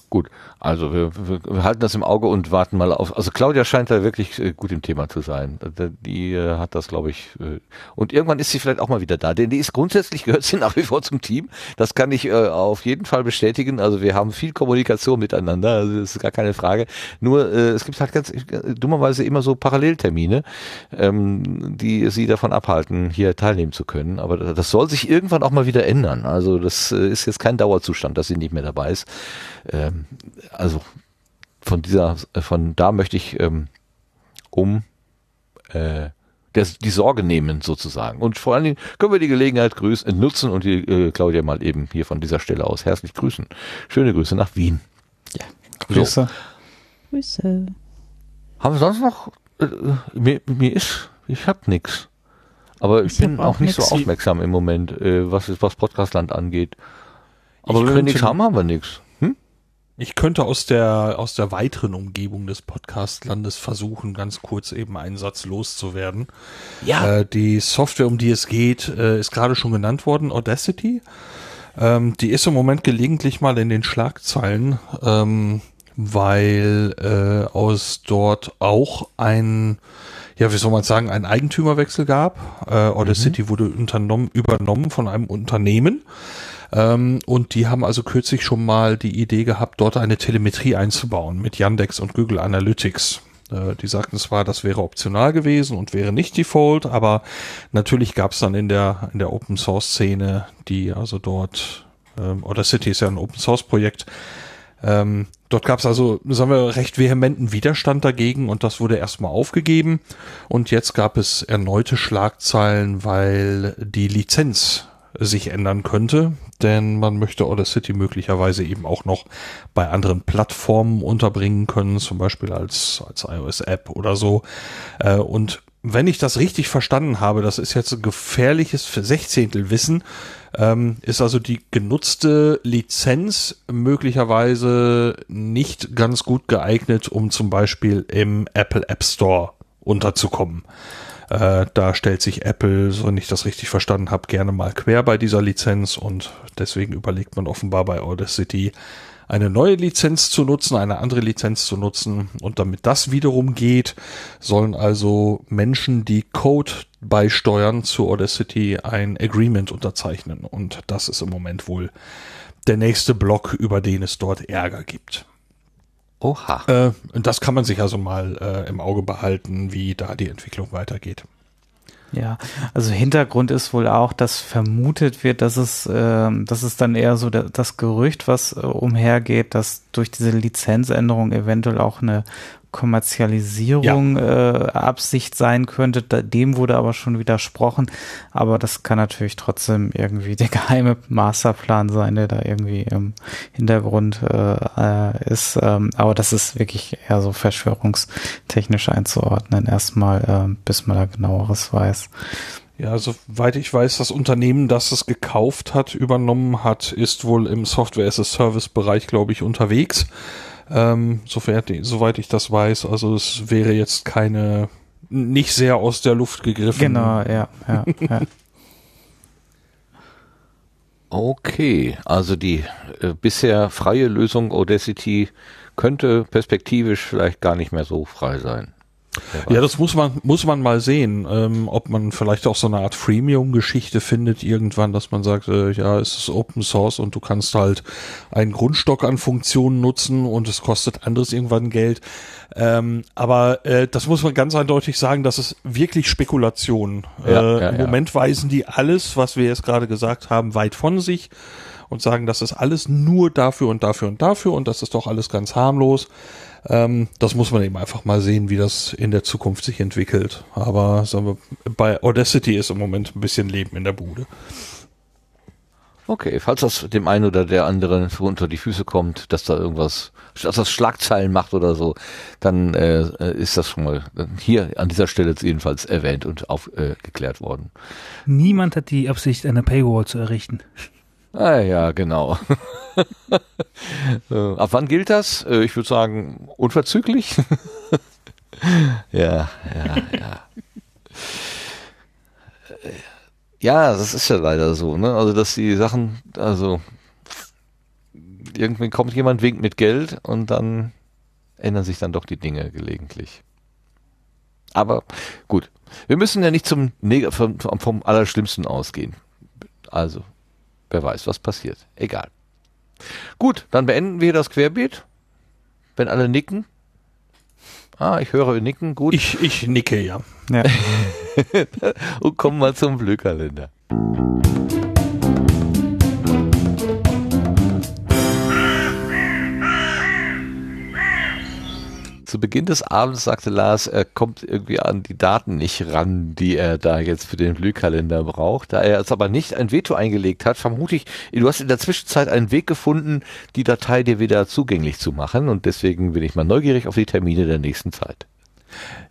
Gut, also wir, wir, wir halten das im Auge und warten mal auf. Also Claudia scheint da wirklich äh, gut im Thema zu sein. Die äh, hat das, glaube ich. Äh, und irgendwann ist sie vielleicht auch mal wieder da. Denn die ist grundsätzlich gehört sie nach wie vor zum Team. Das kann ich auf jeden Fall bestätigen. Also wir haben viel Kommunikation miteinander. Also das ist gar keine Frage. Nur es gibt halt ganz dummerweise immer so Paralleltermine, ähm, die sie davon abhalten, hier teilnehmen zu können. Aber das soll sich irgendwann auch mal wieder ändern. Also das ist jetzt kein Dauerzustand, dass sie nicht mehr dabei ist. Also von dieser, äh, von da möchte ich ähm, um äh, der, die Sorge nehmen sozusagen. Und vor allen Dingen können wir die Gelegenheit grüßen, äh, nutzen und die äh, Claudia mal eben hier von dieser Stelle aus herzlich grüßen. Schöne Grüße nach Wien. Ja, So. Grüße. Grüße. Haben wir sonst noch? Äh, mir, mir ist, ich hab nix. Aber ich, Ich bin auch auch nicht so aufmerksam im Moment, äh, was was Podcastland angeht. Aber Ich wenn wir nichts haben, haben wir nichts. Ich könnte aus der, aus der weiteren Umgebung des Podcast-Landes versuchen, ganz kurz eben einen Satz loszuwerden. Ja. Äh, die Software, um die es geht, äh, ist gerade schon genannt worden, Audacity. Ähm, die ist im Moment gelegentlich mal in den Schlagzeilen, ähm, weil äh, aus dort auch ein, ja, wie soll man sagen, ein Eigentümerwechsel gab. Äh, Audacity wurde unternommen, übernommen von einem Unternehmen. Ähm, und die haben also kürzlich schon mal die Idee gehabt, dort eine Telemetrie einzubauen mit Yandex und Google Analytics. Äh, Die sagten zwar, das wäre optional gewesen und wäre nicht Default, aber natürlich gab es dann in der in der Open Source Szene, die also dort ähm, Audacity ist ja ein Open Source Projekt, ähm, dort gab es also, sagen wir, recht vehementen Widerstand dagegen und das wurde erstmal aufgegeben. Und jetzt gab es erneute Schlagzeilen, weil die Lizenz sich ändern könnte, denn man möchte Audacity möglicherweise eben auch noch bei anderen Plattformen unterbringen können, zum Beispiel als, als iOS-App oder so. Äh, Und wenn ich das richtig verstanden habe, das ist jetzt ein gefährliches Sechzehntelwissen, ähm, ist also die genutzte Lizenz möglicherweise nicht ganz gut geeignet, um zum Beispiel im Apple App Store unterzukommen. Äh, da stellt sich Apple, so wenn ich das richtig verstanden habe, gerne mal quer bei dieser Lizenz und deswegen überlegt man offenbar bei Audacity eine neue Lizenz zu nutzen, eine andere Lizenz zu nutzen und damit das wiederum geht, sollen also Menschen, die Code beisteuern zu Audacity ein Agreement unterzeichnen und das ist im Moment wohl der nächste Block, über den es dort Ärger gibt. Oha. Äh, und das kann man sich also mal äh, im Auge behalten, wie da die Entwicklung weitergeht. Ja, also Hintergrund ist wohl auch, dass vermutet wird, dass es, äh, dass es dann eher so da, das Gerücht, was äh, umhergeht, dass durch diese Lizenzänderung eventuell auch eine Kommerzialisierung ja. äh, Absicht sein könnte. Dem wurde aber schon widersprochen. Aber das kann natürlich trotzdem irgendwie der geheime Masterplan sein, der da irgendwie im Hintergrund äh, äh, ist. Ähm, aber das ist wirklich eher so verschwörungstechnisch einzuordnen, erstmal, äh, bis man da genaueres weiß. Ja, soweit ich weiß, das Unternehmen, das es gekauft hat, übernommen hat, ist wohl im Software-as-a-Service-Bereich, glaube ich, unterwegs. Ähm, sofern, soweit ich das weiß, also es wäre jetzt keine, nicht sehr aus der Luft gegriffen. Genau, ja, ja, ja. Okay, also die äh, bisher freie Lösung Audacity könnte perspektivisch vielleicht gar nicht mehr so frei sein. Ja, das muss man, muss man mal sehen, ähm, ob man vielleicht auch so eine Art Freemium-Geschichte findet irgendwann, dass man sagt, äh, ja, es ist Open Source und du kannst halt einen Grundstock an Funktionen nutzen und es kostet anderes irgendwann Geld. Ähm, aber äh, das muss man ganz eindeutig sagen, das ist wirklich Spekulation. Ja, äh, ja, Im ja. Moment weisen die alles, was wir jetzt gerade gesagt haben, weit von sich und sagen, das ist alles nur dafür und dafür und dafür und das ist doch alles ganz harmlos. Ähm, das muss man eben einfach mal sehen, wie das in der Zukunft sich entwickelt. Aber sagen wir, bei Audacity ist im Moment ein bisschen Leben in der Bude. Okay, falls das dem einen oder der anderen so unter die Füße kommt, dass da irgendwas, dass das Schlagzeilen macht oder so, dann äh, ist das schon mal hier an dieser Stelle jedenfalls erwähnt und aufgeklärt äh, worden. Niemand hat die Absicht, eine Paywall zu errichten. Ah ja, genau. äh, ab wann gilt das? Äh, ich würde sagen, unverzüglich. ja, ja, ja. Ja, das ist ja leider so, ne? Also, dass die Sachen, also irgendwie kommt jemand, winkt mit Geld und dann ändern sich dann doch die Dinge gelegentlich. Aber gut, wir müssen ja nicht zum vom, vom Allerschlimmsten ausgehen. Also, Wer weiß, was passiert. Egal. Gut, dann beenden wir das Querbeet. Wenn alle nicken. Ah, ich höre nicken. Gut. Ich, ich nicke, ja. ja. Und kommen wir zum Blökalender. Zu Beginn des Abends sagte Lars, er kommt irgendwie an die Daten nicht ran, die er da jetzt für den Glühkalender braucht. Da er jetzt aber nicht ein Veto eingelegt hat, vermute ich, du hast in der Zwischenzeit einen Weg gefunden, die Datei dir wieder zugänglich zu machen. Und deswegen bin ich mal neugierig auf die Termine der nächsten Zeit.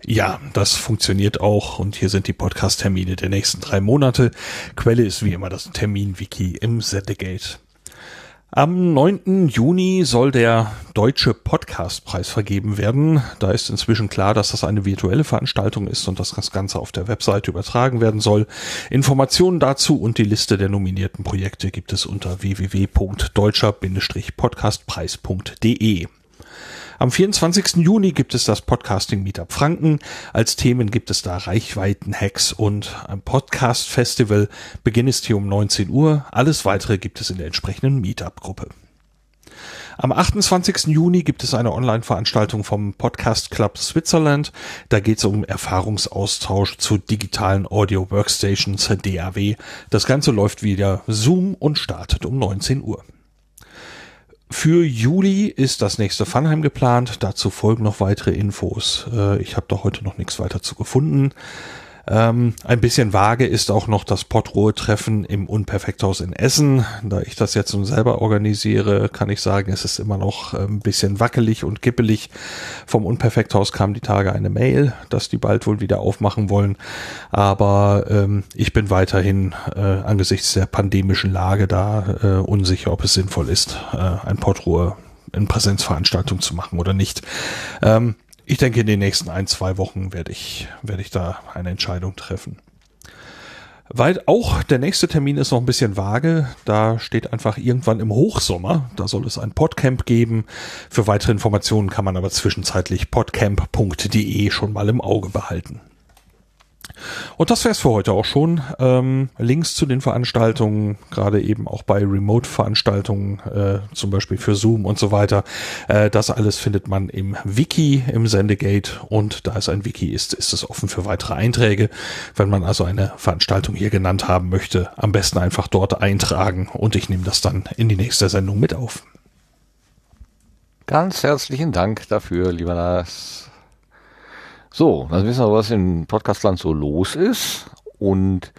Ja, das funktioniert auch und hier sind die Podcast-Termine der nächsten drei Monate. Quelle ist wie immer das Termin-Wiki im Sendegate. Am 9. Juni soll der Deutsche Podcastpreis vergeben werden. Da ist inzwischen klar, dass das eine virtuelle Veranstaltung ist und dass das Ganze auf der Webseite übertragen werden soll. Informationen dazu und die Liste der nominierten Projekte gibt es unter www.deutscher-podcastpreis.de. Am 24. Juni gibt es das Podcasting Meetup Franken. Als Themen gibt es da Reichweiten-Hacks und ein Podcast-Festival. Beginn ist hier um 19 Uhr. Alles weitere gibt es in der entsprechenden Meetup-Gruppe. Am 28. Juni gibt es eine Online-Veranstaltung vom Podcast Club Switzerland. Da geht es um Erfahrungsaustausch zu digitalen Audio Workstations DAW. Das Ganze läuft wieder Zoom und startet um 19 Uhr. Für Juli ist das nächste Funheim geplant. Dazu folgen noch weitere Infos. Äh, ich habe da heute noch nichts weiter zu gefunden. Ähm, ein bisschen vage ist auch noch das Potruhe-Treffen im Unperfekthaus in Essen. Da ich das jetzt nun selber organisiere, kann ich sagen, es ist immer noch ein bisschen wackelig und kippelig. Vom Unperfekthaus kam die Tage eine Mail, dass die bald wohl wieder aufmachen wollen. Aber ähm, ich bin weiterhin äh, angesichts der pandemischen Lage da äh, unsicher, ob es sinnvoll ist, äh, ein Potruhe in Präsenzveranstaltung zu machen oder nicht. Ähm, ich denke, in den nächsten ein, zwei Wochen werde ich, werde ich da eine Entscheidung treffen. Weil auch der nächste Termin ist noch ein bisschen vage. Da steht einfach irgendwann im Hochsommer. Da soll es ein Podcamp geben. Für weitere Informationen kann man aber zwischenzeitlich podcamp.de schon mal im Auge behalten. Und das wäre es für heute auch schon. Ähm, Links zu den Veranstaltungen, gerade eben auch bei Remote-Veranstaltungen, äh, zum Beispiel für Zoom und so weiter. Äh, das alles findet man im Wiki, im Sendegate. Und da es ein Wiki ist, ist es offen für weitere Einträge. Wenn man also eine Veranstaltung hier genannt haben möchte, am besten einfach dort eintragen und ich nehme das dann in die nächste Sendung mit auf. Ganz herzlichen Dank dafür, lieber Lars. So, dann wissen wir, was im Podcastland so los ist. Und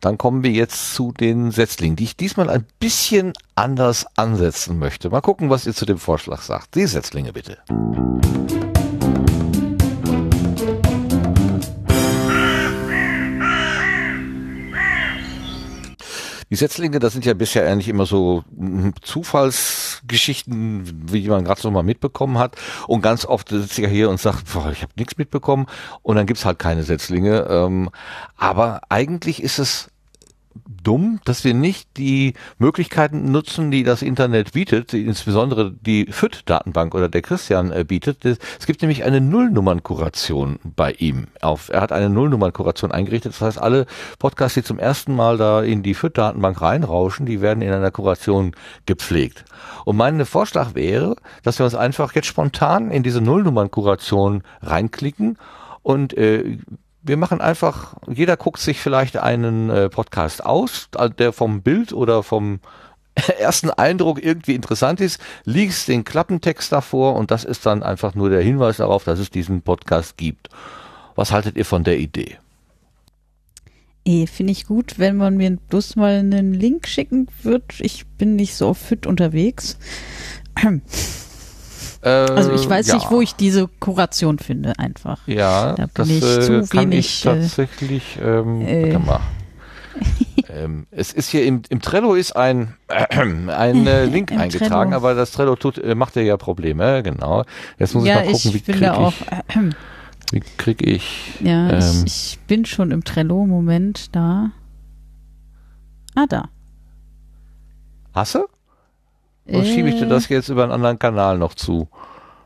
dann kommen wir jetzt zu den Setzlingen, die ich diesmal ein bisschen anders ansetzen möchte. Mal gucken, was ihr zu dem Vorschlag sagt. Die Setzlinge bitte. Die Setzlinge, das sind ja bisher eigentlich immer so hm, Zufallsgeschichten, wie man gerade so mal mitbekommen hat. Und ganz oft sitzt ja hier und sagt, boah, ich habe nichts mitbekommen. Und dann gibt's halt keine Setzlinge. Ähm, aber eigentlich ist es dumm, dass wir nicht die Möglichkeiten nutzen, die das Internet bietet, insbesondere die FIT-Datenbank oder der Christian äh, bietet. Es gibt nämlich eine Nullnummernkuration bei ihm. Auf, er hat eine Nullnummernkuration eingerichtet. Das heißt, alle Podcasts, die zum ersten Mal da in die FIT-Datenbank reinrauschen, die werden in einer Kuration gepflegt. Und mein Vorschlag wäre, dass wir uns einfach jetzt spontan in diese Nullnummernkuration reinklicken und äh, wir machen einfach, jeder guckt sich vielleicht einen äh, Podcast aus, der vom Bild oder vom ersten Eindruck irgendwie interessant ist, liest den Klappentext davor und das ist dann einfach nur der Hinweis darauf, dass es diesen Podcast gibt. Was haltet ihr von der Idee? Eh, Finde ich gut, wenn man mir bloß mal einen Link schicken wird. Ich bin nicht so fit unterwegs. Also ich weiß Äh, ja. nicht, wo ich diese Kuration finde, einfach. Ja, Da bin das ich äh, zu kann wenig, ich tatsächlich. Ähm, äh, mal. ähm, es ist hier im, im Trello ist ein ein äh, Link Im eingetragen, Trello. aber das Trello tut äh, macht ja Probleme, genau. Jetzt muss ja, ich mal gucken, wie ich bin krieg da auch. ich wie krieg ich ja, ähm, ich, ich bin schon im Trello. Moment, da. Ah, da. Hasse? Oder schiebe ich dir Äh, das jetzt über einen anderen Kanal noch zu?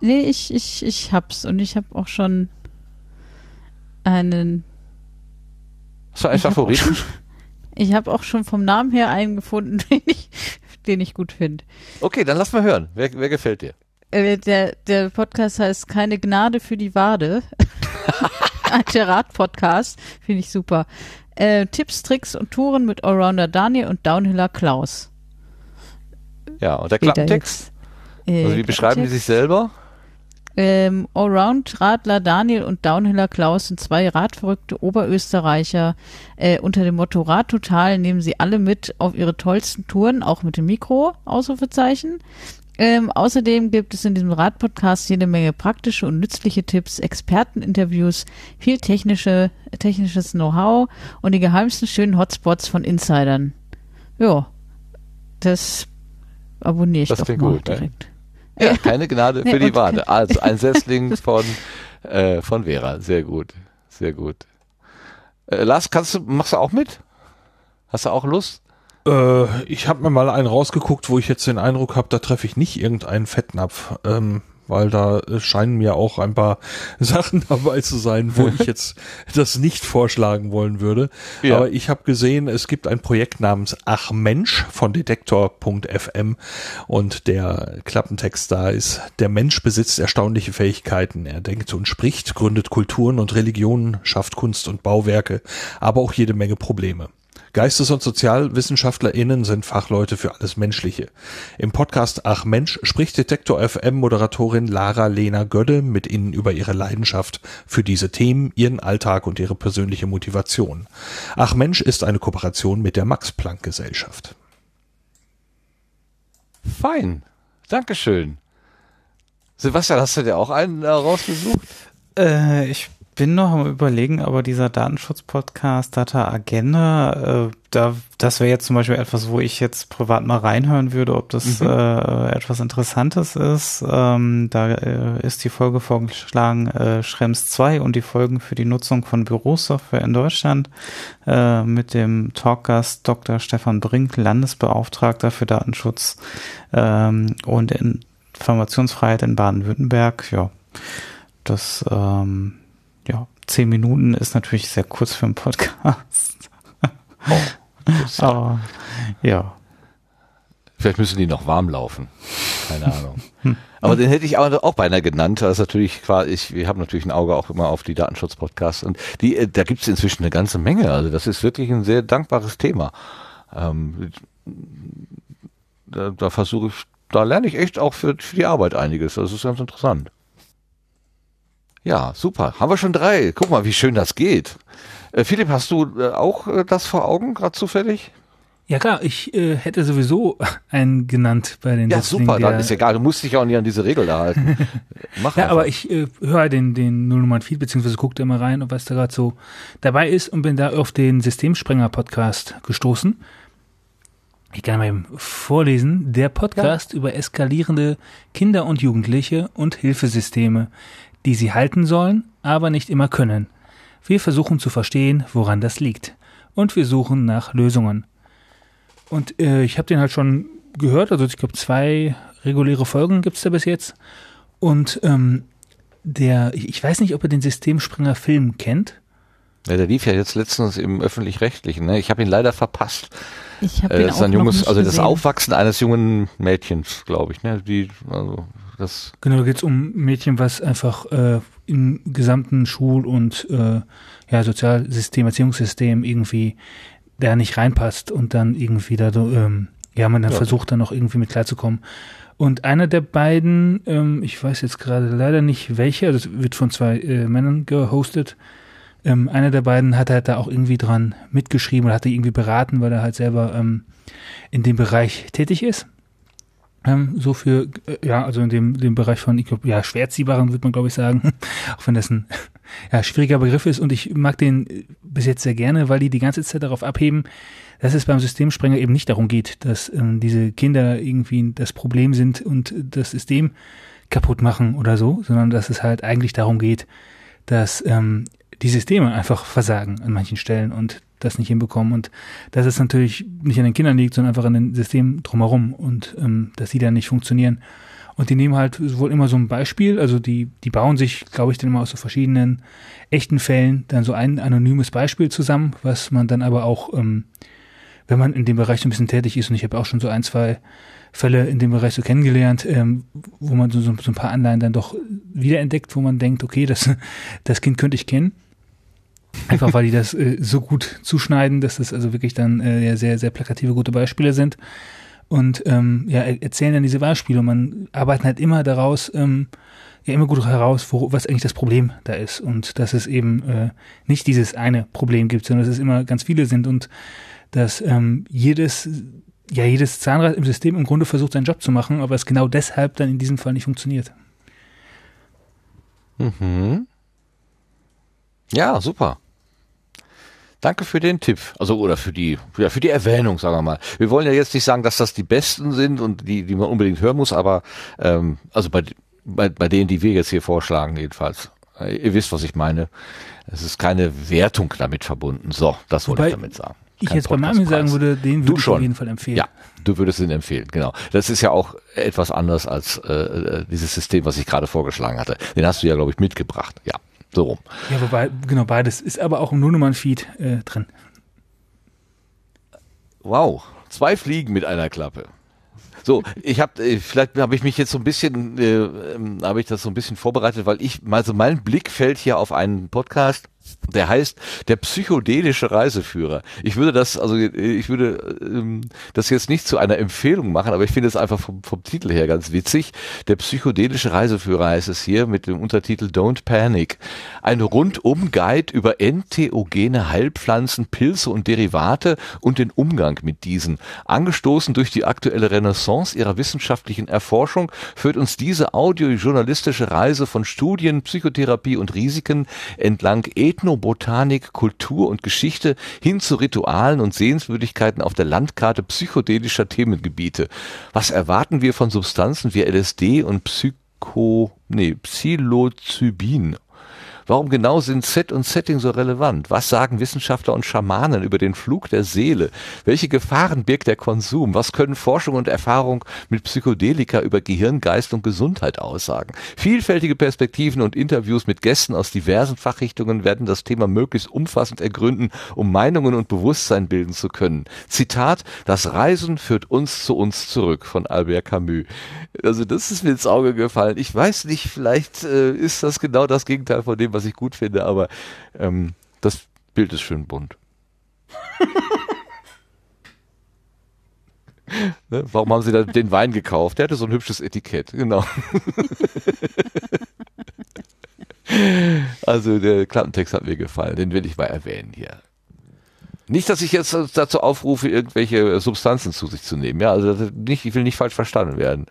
Nee, ich, ich, ich hab's und ich hab auch schon einen. Hast du einen Ich hab auch Favoriten? Ich habe auch schon vom Namen her einen gefunden, den ich, den ich gut finde. Okay, dann lass mal hören. Wer, wer gefällt dir? Äh, der, der Podcast heißt Keine Gnade für die Wade. Ein Terrat-Podcast. Finde ich super. Äh, Tipps, Tricks und Touren mit Allrounder Daniel und Downhiller Klaus. Ja, und der Klappentext? Äh, Also wie beschreiben die sich selber? Ähm, Allround-Radler Daniel und Downhiller Klaus sind zwei radverrückte Oberösterreicher. Äh, unter dem Motto Rad Total nehmen sie alle mit auf ihre tollsten Touren, auch mit dem Mikro, Ausrufezeichen. Ähm, außerdem gibt es in diesem Radpodcast jede Menge praktische und nützliche Tipps, Experteninterviews, viel technische, technisches Know-how und die geheimsten schönen Hotspots von Insidern. Ja, das abonniere ich Das doch mal gut, ne? direkt. Ja, keine Gnade Nee, für die Wade. Also ein Setzling von, äh, von Vera. Sehr gut. Sehr gut. Äh, Lars, kannst du, machst du auch mit? Hast du auch Lust? Äh, ich habe mir mal einen rausgeguckt, wo ich jetzt den Eindruck habe, da treffe ich nicht irgendeinen Fettnapf, ähm, weil da äh, scheinen mir auch ein paar Sachen dabei zu sein, wo ich jetzt das nicht vorschlagen wollen würde. Ja. Aber ich habe gesehen, es gibt ein Projekt namens Ach Mensch von Detektor.fm und der Klappentext da ist, der Mensch besitzt erstaunliche Fähigkeiten. Er denkt und spricht, gründet Kulturen und Religionen, schafft Kunst und Bauwerke, aber auch jede Menge Probleme. Geistes- und SozialwissenschaftlerInnen sind Fachleute für alles Menschliche. Im Podcast Ach Mensch spricht Detektor FM Moderatorin Lara Lena Gödde mit Ihnen über ihre Leidenschaft für diese Themen, ihren Alltag und ihre persönliche Motivation. Ach Mensch ist eine Kooperation mit der Max Planck Gesellschaft. Fein. Dankeschön. Sebastian, hast du dir auch einen äh, rausgesucht? Äh, ich bin noch am überlegen, aber dieser Datenschutz-Podcast Data Agenda, äh, da, das wäre jetzt zum Beispiel etwas, wo ich jetzt privat mal reinhören würde, ob das Mhm. äh, etwas Interessantes ist. Ähm, da äh, ist die Folge vorgeschlagen, äh, Schrems 2 und die Folgen für die Nutzung von Bürosoftware in Deutschland äh, mit dem Talkgast Dr. Stefan Brink, Landesbeauftragter für Datenschutz ähm, und Informationsfreiheit in Baden-Württemberg. Ja, das ähm, zehn Minuten ist natürlich sehr kurz für einen Podcast. Aber ja. Vielleicht müssen die noch warm laufen. Keine Ahnung. Aber den hätte ich auch, auch beinahe genannt. Das ist natürlich quasi, ich, wir haben natürlich ein Auge auch immer auf die Datenschutz-Podcasts und die, äh, da gibt es inzwischen eine ganze Menge. Also das ist wirklich ein sehr dankbares Thema. Ähm, da, da versuche ich, da lerne ich echt auch für, für die Arbeit einiges. Das ist ganz interessant. Ja, super. Haben wir schon drei. Guck mal, wie schön das geht. Äh, Philipp, hast du äh, auch äh, das vor Augen, gerade zufällig? Ja klar, ich äh, hätte sowieso einen genannt bei den Ja, Setzlingen, super, dann ist egal. Du musst dich auch nicht an diese Regel da halten. Mach Ja, einfach. aber ich äh, höre den, den Nullnummern-Feed, beziehungsweise gucke da mal rein, was da gerade so dabei ist und bin da auf den Systemsprenger-Podcast gestoßen. Ich kann mal eben vorlesen. Der Podcast über eskalierende Kinder und Jugendliche und Hilfesysteme, die sie halten sollen, aber nicht immer können. Wir versuchen zu verstehen, woran das liegt. Und wir suchen nach Lösungen. Und äh, ich habe den halt schon gehört, also ich glaube zwei reguläre Folgen gibt's da bis jetzt. Und ähm, der, ich weiß nicht, ob ihr den Systemspringer Film kennt. Ja, der lief ja jetzt letztens im öffentlich-rechtlichen. Ne? Ich habe ihn leider verpasst. Ich habe Äh, das auch ein noch junges, nicht also das gesehen. Aufwachsen eines jungen Mädchens, glaube ich. Ne? Die, also das. Genau, da geht's um ein Mädchen, was einfach äh, im gesamten Schul- und äh, ja, Sozialsystem, Erziehungssystem irgendwie da nicht reinpasst und dann irgendwie da so, ähm, ja, man dann Ja. versucht dann noch irgendwie mit klarzukommen. Und einer der beiden, ähm, ich weiß jetzt gerade leider nicht welcher, also es wird von zwei äh, Männern gehostet. Ähm, einer der beiden hat halt da auch irgendwie dran mitgeschrieben oder hat die irgendwie beraten, weil er halt selber ähm, in dem Bereich tätig ist. Ähm, so für, äh, ja, also in dem, dem Bereich von, ich glaub, ja, schwerziehbaren würde man glaube ich sagen, auch wenn das ein ja, schwieriger Begriff ist. Und ich mag den äh, bis jetzt sehr gerne, weil die die ganze Zeit darauf abheben, dass es beim Systemsprenger eben nicht darum geht, dass ähm, diese Kinder irgendwie das Problem sind und das System kaputt machen oder so, sondern dass es halt eigentlich darum geht, dass ähm, die Systeme einfach versagen an manchen Stellen und das nicht hinbekommen und dass es natürlich nicht an den Kindern liegt, sondern einfach an den Systemen drumherum und ähm, dass die dann nicht funktionieren. Und die nehmen halt wohl immer so ein Beispiel, also die, die bauen sich, glaube ich, dann immer aus so verschiedenen echten Fällen dann so ein anonymes Beispiel zusammen, was man dann aber auch, ähm, wenn man in dem Bereich so ein bisschen tätig ist, und ich habe auch schon so ein, zwei Fälle in dem Bereich so kennengelernt, ähm, wo man so, so, so ein paar Anleihen dann doch wiederentdeckt, wo man denkt, okay, das, das Kind könnte ich kennen. Einfach weil die das äh, so gut zuschneiden, dass das also wirklich dann äh, sehr, sehr plakative, gute Beispiele sind. Und ähm, ja, er- erzählen dann diese Beispiele und man arbeitet halt immer daraus, ähm, ja immer gut heraus, wo, was eigentlich das Problem da ist. Und dass es eben äh, nicht dieses eine Problem gibt, sondern dass es immer ganz viele sind und dass ähm, jedes, ja, jedes Zahnrad im System im Grunde versucht, seinen Job zu machen, aber es genau deshalb dann in diesem Fall nicht funktioniert. Mhm. Ja, super. Danke für den Tipp. Also oder für die ja, für die Erwähnung, sagen wir mal. Wir wollen ja jetzt nicht sagen, dass das die besten sind und die, die man unbedingt hören muss, aber ähm, also bei, bei, bei denen, die wir jetzt hier vorschlagen, jedenfalls. Äh, Ihr wisst, was ich meine. Es ist keine Wertung damit verbunden. So, das wollte Wobei ich damit sagen. Ich Kein jetzt bei Mami sagen würde, den Du würde ich schon. auf jeden Fall empfehlen. Ja, du würdest ihn empfehlen, genau. Das ist ja auch etwas anders als äh, äh, dieses System, was ich gerade vorgeschlagen hatte. Den hast du ja, glaube ich, mitgebracht. Ja, so rum. Ja, wobei, genau, beides ist aber auch im Nullnummern-Feed äh, drin. Wow, zwei Fliegen mit einer Klappe. So, ich habe äh, vielleicht habe ich mich jetzt so ein bisschen äh, ähm, habe ich das so ein bisschen vorbereitet, weil ich also mein Blick fällt hier auf einen Podcast, der heißt der psychedelische Reiseführer. Ich würde das also ich würde ähm, das jetzt nicht zu einer Empfehlung machen, aber ich finde es einfach vom, vom Titel her ganz witzig. Der psychedelische Reiseführer heißt es hier mit dem Untertitel Don't Panic. Ein rundum Guide über entheogene Heilpflanzen, Pilze und Derivate und den Umgang mit diesen. Angestoßen durch die aktuelle Renaissance ihrer wissenschaftlichen Erforschung führt uns diese audiojournalistische Reise von Studien, Psychotherapie und Risiken entlang Ethnobotanik, Kultur und Geschichte hin zu Ritualen und Sehenswürdigkeiten auf der Landkarte psychedelischer Themengebiete. Was erwarten wir von Substanzen wie LSD und Psycho, nee, Psilocybin? Warum genau sind Set und Setting so relevant? Was sagen Wissenschaftler und Schamanen über den Flug der Seele? Welche Gefahren birgt der Konsum? Was können Forschung und Erfahrung mit Psychedelika über Gehirn, Geist und Gesundheit aussagen? Vielfältige Perspektiven und Interviews mit Gästen aus diversen Fachrichtungen werden das Thema möglichst umfassend ergründen, um Meinungen und Bewusstsein bilden zu können. Zitat, das Reisen führt uns zu uns zurück von Albert Camus. Also das ist mir ins Auge gefallen. Ich weiß nicht, vielleicht äh, ist das genau das Gegenteil von dem, was ich gut finde, aber ähm, das Bild ist schön bunt. ne? Warum haben Sie da den Wein gekauft? Der hatte so ein hübsches Etikett, genau. also der Klappentext hat mir gefallen, den will ich mal erwähnen hier. Nicht, dass ich jetzt dazu aufrufe, irgendwelche Substanzen zu sich zu nehmen. Ja, also nicht, ich will nicht falsch verstanden werden.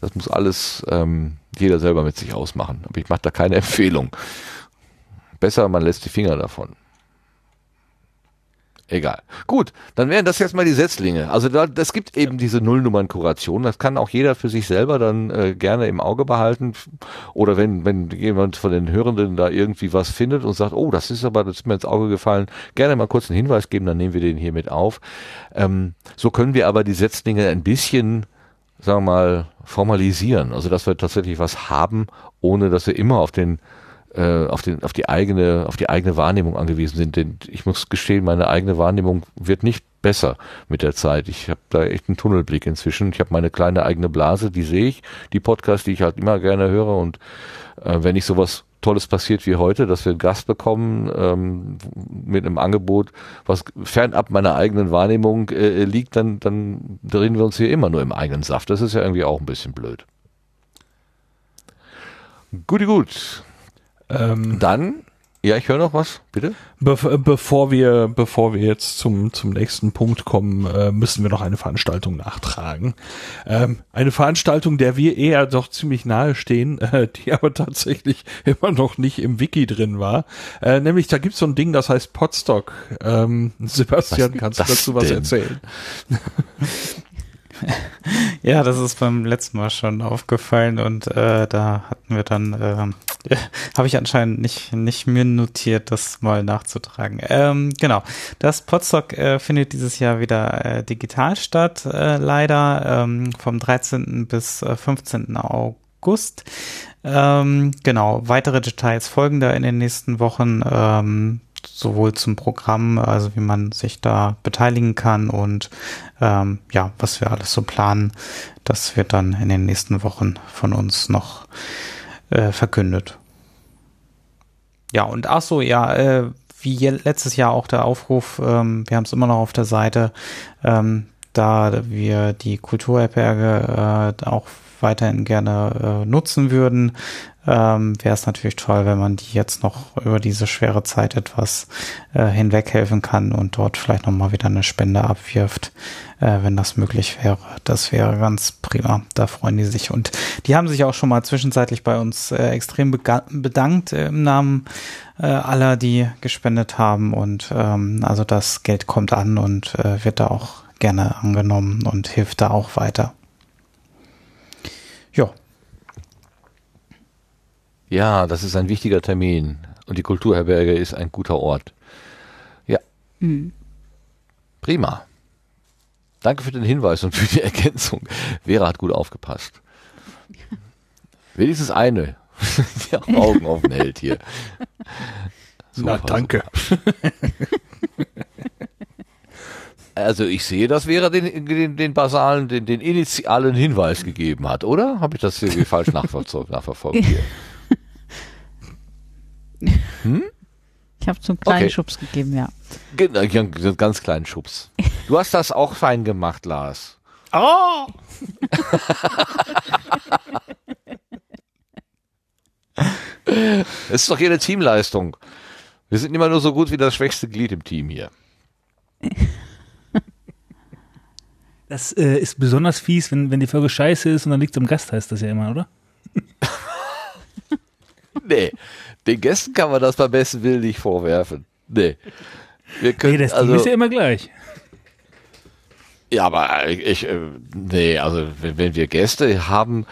Das muss alles ähm, jeder selber mit sich ausmachen. Aber ich mache da keine Empfehlung. Besser, man lässt die Finger davon. Egal. Gut, dann wären das jetzt mal die Setzlinge. Also da, das gibt eben diese Nullnummern-Kuration. Das kann auch jeder für sich selber dann äh, gerne im Auge behalten. Oder wenn, wenn jemand von den Hörenden da irgendwie was findet und sagt, oh, das ist aber, das ist mir ins Auge gefallen, gerne mal kurz einen Hinweis geben, dann nehmen wir den hier mit auf. Ähm, so können wir aber die Setzlinge ein bisschen, sagen wir mal, formalisieren. Also dass wir tatsächlich was haben, ohne dass wir immer auf den äh, auf, den, auf die eigene, auf die eigene Wahrnehmung angewiesen sind. Denn ich muss gestehen, meine eigene Wahrnehmung wird nicht besser mit der Zeit. Ich habe da echt einen Tunnelblick inzwischen. Ich habe meine kleine eigene Blase, die sehe ich, die Podcasts, die ich halt immer gerne höre. Und äh, wenn ich sowas Tolles passiert wie heute, dass wir einen Gast bekommen ähm, mit einem Angebot, was fernab meiner eigenen Wahrnehmung äh, liegt, dann, dann drehen wir uns hier immer nur im eigenen Saft. Das ist ja irgendwie auch ein bisschen blöd. Guti gut. Ähm, Dann, ja, ich höre noch was, bitte. Be bevor wir, bevor wir jetzt zum, zum nächsten Punkt kommen, äh, müssen wir noch eine Veranstaltung nachtragen. Ähm, eine Veranstaltung, der wir eher doch ziemlich nahe stehen, äh, die aber tatsächlich immer noch nicht im Wiki drin war. Äh, nämlich, da gibt's so ein Ding, das heißt Podstock. Ähm, Sebastian, Was kannst du dazu was denn? erzählen? Ja, das ist beim letzten Mal schon aufgefallen und äh, da hatten wir dann, äh, habe ich anscheinend nicht, nicht mir notiert, das mal nachzutragen. Ähm, genau, das Podstock äh, findet dieses Jahr wieder äh, digital statt, äh, leider ähm, vom 13. bis äh, 15. August. Ähm, genau, weitere Details folgen da in den nächsten Wochen. Ähm, sowohl zum Programm, also wie man sich da beteiligen kann und ähm, ja, was wir alles so planen, das wird dann in den nächsten Wochen von uns noch äh, verkündet. Ja, und ach so, ja, äh, wie letztes Jahr auch der Aufruf, ähm, wir haben es immer noch auf der Seite, ähm, da wir die Kulturherberge äh, auch weiterhin gerne äh, nutzen würden, ähm, wäre es natürlich toll, wenn man die jetzt noch über diese schwere Zeit etwas äh, hinweghelfen kann und dort vielleicht nochmal wieder eine Spende abwirft, äh, wenn das möglich wäre. Das wäre ganz prima. Da freuen die sich. Und die haben sich auch schon mal zwischenzeitlich bei uns äh, extrem bedankt äh, im Namen äh, aller, die gespendet haben. Und ähm, also das Geld kommt an und äh, wird da auch gerne angenommen und hilft da auch weiter. Ja, Ja, das ist ein wichtiger Termin. Und die Kulturherberge ist ein guter Ort. Ja, Hm. prima. Danke für den Hinweis und für die Ergänzung. Vera hat gut aufgepasst. Wenigstens eine, die auch Augen offen hält hier. Na, Super, danke. Also ich sehe, dass Vera den, den, den basalen, den, den initialen Hinweis gegeben hat, oder? Habe ich das irgendwie falsch nachverfolgt, nachverfolgt hier? Ich habe so einen kleinen Okay. Schubs gegeben, ja. Genau, einen ganz kleinen Schubs. Du hast das auch fein gemacht, Lars. Ah! Es ist doch hier eine Teamleistung. Wir sind immer nur so gut wie das schwächste Glied im Team hier. Das äh, ist besonders fies, wenn, wenn die Folge scheiße ist und dann liegt am Gast, heißt das ja immer, oder? Nee, den Gästen kann man das beim besten Willen nicht vorwerfen. Nee. Wir können, Nee, das also, ist ja immer gleich. Ja, aber ich, äh, nee, also wenn, wenn wir Gäste haben,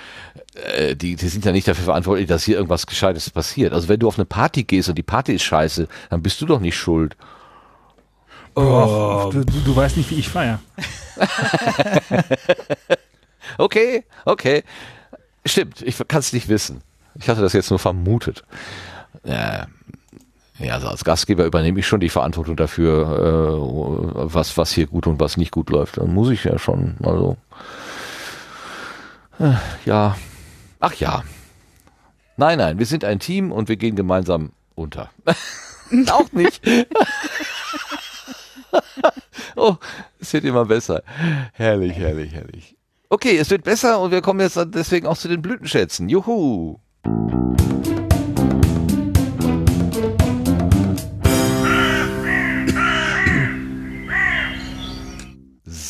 äh, die, die sind ja nicht dafür verantwortlich, dass hier irgendwas Gescheites passiert. Also wenn du auf eine Party gehst und die Party ist scheiße, dann bist du doch nicht schuld. Oh, du, du, du weißt nicht, wie ich feier. Okay, okay. Stimmt, ich kann es nicht wissen. Ich hatte das jetzt nur vermutet. Ja, ja, also als Gastgeber übernehme ich schon die Verantwortung dafür, äh, was, was hier gut und was nicht gut läuft. Dann muss ich ja schon, also. Äh, ja. Ach ja. Nein, nein, wir sind ein Team und wir gehen gemeinsam unter. Auch nicht. oh, es wird immer besser. Herrlich, herrlich, herrlich. Okay, es wird besser und wir kommen jetzt deswegen auch zu den Blütenschätzen. Juhu!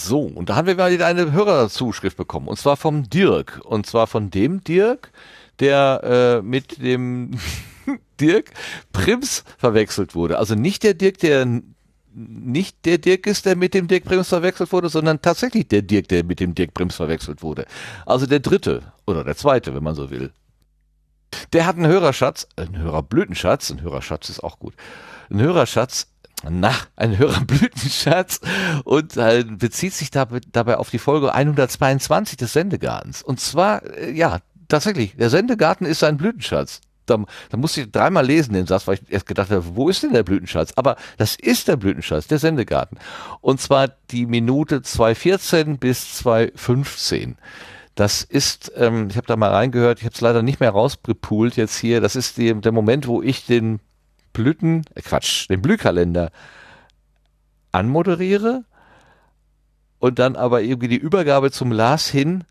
So, und da haben wir mal wieder eine Hörerzuschrift bekommen. Und zwar vom Dirk. Und zwar von dem Dirk, der äh, mit dem Dirk Prims verwechselt wurde. Also nicht der Dirk, der nicht der Dirk ist, der mit dem Dirk Prims verwechselt wurde, sondern tatsächlich der Dirk, der mit dem Dirk Prims verwechselt wurde. Also der dritte oder der zweite, wenn man so will. Der hat einen Hörerschatz, einen Hörerblütenschatz, ein Hörerschatz ist auch gut. Ein Hörerschatz, na, ein Hörerblütenschatz und äh, bezieht sich dabei, dabei auf die Folge 122 des Sendegartens. Und zwar, äh, ja, tatsächlich, der Sendegarten ist ein Blütenschatz da, da musste ich dreimal lesen den Satz, weil ich erst gedacht habe, wo ist denn der Blütenschatz? Aber das ist der Blütenschatz, der Sendegarten. Und zwar die Minute 2.14 bis 2.15. Das ist, ähm, ich habe da mal reingehört, ich habe es leider nicht mehr rausgepoolt jetzt hier. Das ist die, der Moment, wo ich den Blüten, äh Quatsch, den Blühkalender anmoderiere und dann aber irgendwie die Übergabe zum Lars hin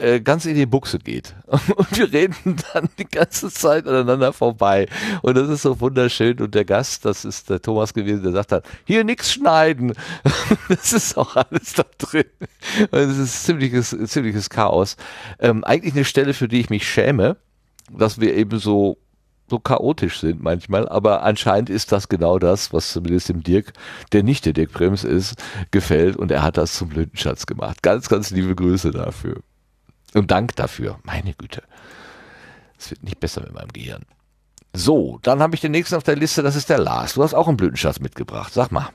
äh, ganz in die Buchse geht. Und wir reden dann die ganze Zeit aneinander vorbei. Und das ist so wunderschön. Und der Gast, das ist der Thomas gewesen, der sagt dann, hier nichts schneiden. Das ist auch alles da drin. Und es ist ziemliches, ziemliches Chaos. Ähm, eigentlich eine Stelle, für die ich mich schäme, dass wir eben so so chaotisch sind manchmal, aber anscheinend ist das genau das, was zumindest dem Dirk, der nicht der Dirk Brems ist, gefällt und er hat das zum Blütenschatz gemacht. Ganz, ganz liebe Grüße dafür. Und Dank dafür. Meine Güte. Es wird nicht besser mit meinem Gehirn. So, dann habe ich den nächsten auf der Liste, das ist der Lars. Du hast auch einen Blütenschatz mitgebracht. Sag mal.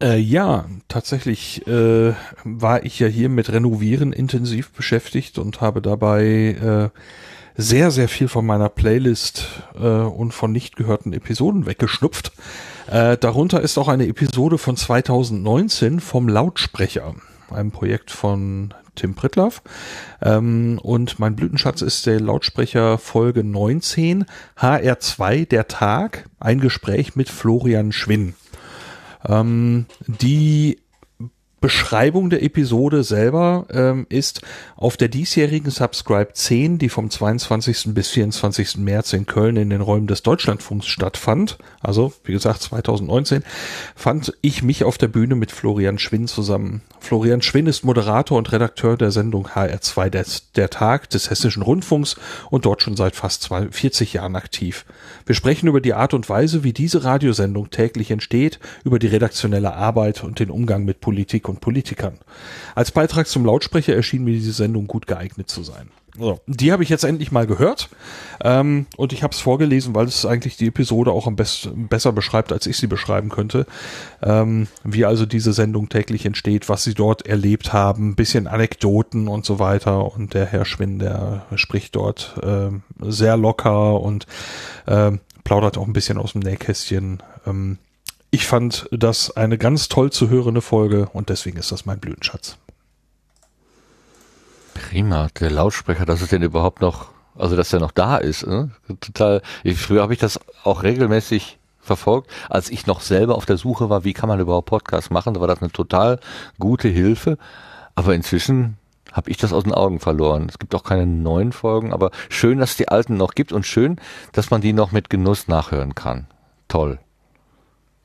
Äh, ja, tatsächlich äh, war ich ja hier mit Renovieren intensiv beschäftigt und habe dabei äh, sehr, sehr viel von meiner Playlist äh, und von nicht gehörten Episoden weggeschnupft. Äh, darunter ist auch eine Episode von 2019 vom Lautsprecher, einem Projekt von Tim Pritloff. Ähm, und mein Blütenschatz ist der Lautsprecher Folge 19, HR2, der Tag, ein Gespräch mit Florian Schwinn. Ähm, die Beschreibung der Episode selber ähm, ist auf der diesjährigen Subscribe 10, die vom 22. bis 24. März in Köln in den Räumen des Deutschlandfunks stattfand, also wie gesagt 2019, fand ich mich auf der Bühne mit Florian Schwinn zusammen. Florian Schwinn ist Moderator und Redakteur der Sendung HR2 der, der Tag des Hessischen Rundfunks und dort schon seit fast 40 Jahren aktiv. Wir sprechen über die Art und Weise, wie diese Radiosendung täglich entsteht, über die redaktionelle Arbeit und den Umgang mit Politik und Politikern. Als Beitrag zum Lautsprecher erschien mir diese Sendung gut geeignet zu sein. So, die habe ich jetzt endlich mal gehört ähm, und ich habe es vorgelesen, weil es eigentlich die Episode auch am besten besser beschreibt, als ich sie beschreiben könnte. Ähm, wie also diese Sendung täglich entsteht, was sie dort erlebt haben, bisschen Anekdoten und so weiter. Und der Herr Schwinn, der spricht dort äh, sehr locker und äh, plaudert auch ein bisschen aus dem Nähkästchen. Ähm, ich fand das eine ganz toll zu hörende Folge und deswegen ist das mein Blütenschatz. Prima, der Lautsprecher, dass es denn überhaupt noch, also dass der noch da ist. Ne? Total. Ich, früher habe ich das auch regelmäßig verfolgt, als ich noch selber auf der Suche war, wie kann man überhaupt Podcasts machen. Da war das eine total gute Hilfe. Aber inzwischen habe ich das aus den Augen verloren. Es gibt auch keine neuen Folgen, aber schön, dass es die alten noch gibt und schön, dass man die noch mit Genuss nachhören kann. Toll.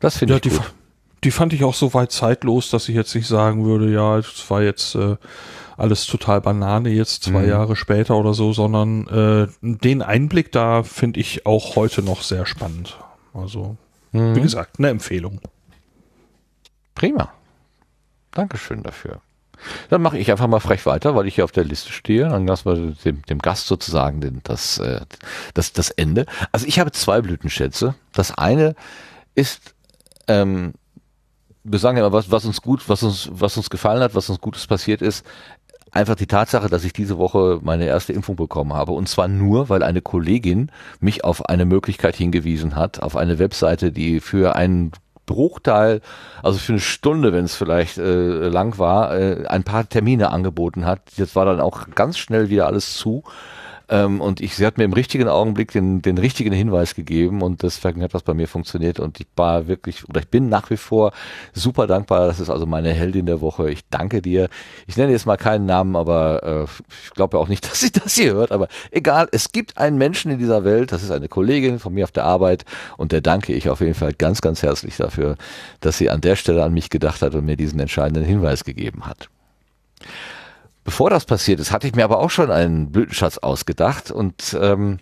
Das finde Ja, ich die, gut. die fand ich auch so weit zeitlos, dass ich jetzt nicht sagen würde, ja, es war jetzt äh, alles total Banane jetzt zwei Mhm. Jahre später oder so, sondern äh, den Einblick da finde ich auch heute noch sehr spannend. Also, wie Mhm. gesagt, eine Empfehlung. Prima. Dankeschön dafür. Dann mache ich einfach mal frech weiter, weil ich hier auf der Liste stehe. Dann lassen wir dem, dem Gast sozusagen den, das, äh, das, das Ende. Also ich habe zwei Blütenschätze. Das eine ist, ähm, wir sagen ja immer, was, was uns gut, was uns, was uns gefallen hat, was uns Gutes passiert ist. Einfach die Tatsache, dass ich diese Woche meine erste Impfung bekommen habe. Und zwar nur, weil eine Kollegin mich auf eine Möglichkeit hingewiesen hat, auf eine Webseite, die für einen Bruchteil, also für eine Stunde, wenn es vielleicht äh, lang war, äh, ein paar Termine angeboten hat. Jetzt war dann auch ganz schnell wieder alles zu. Ähm, und ich, sie hat mir im richtigen Augenblick den, den richtigen Hinweis gegeben und deswegen hat das bei mir funktioniert und ich war wirklich, oder ich bin nach wie vor super dankbar. Das ist also meine Heldin der Woche. Ich danke dir. Ich nenne jetzt mal keinen Namen, aber äh, ich glaube ja auch nicht, dass sie das hier hört, aber egal, es gibt einen Menschen in dieser Welt, das ist eine Kollegin von mir auf der Arbeit und der danke ich auf jeden Fall ganz, ganz herzlich dafür, dass sie an der Stelle an mich gedacht hat und mir diesen entscheidenden Hinweis gegeben hat. Bevor das passiert ist, hatte ich mir aber auch schon einen Blütenschatz ausgedacht und ähm,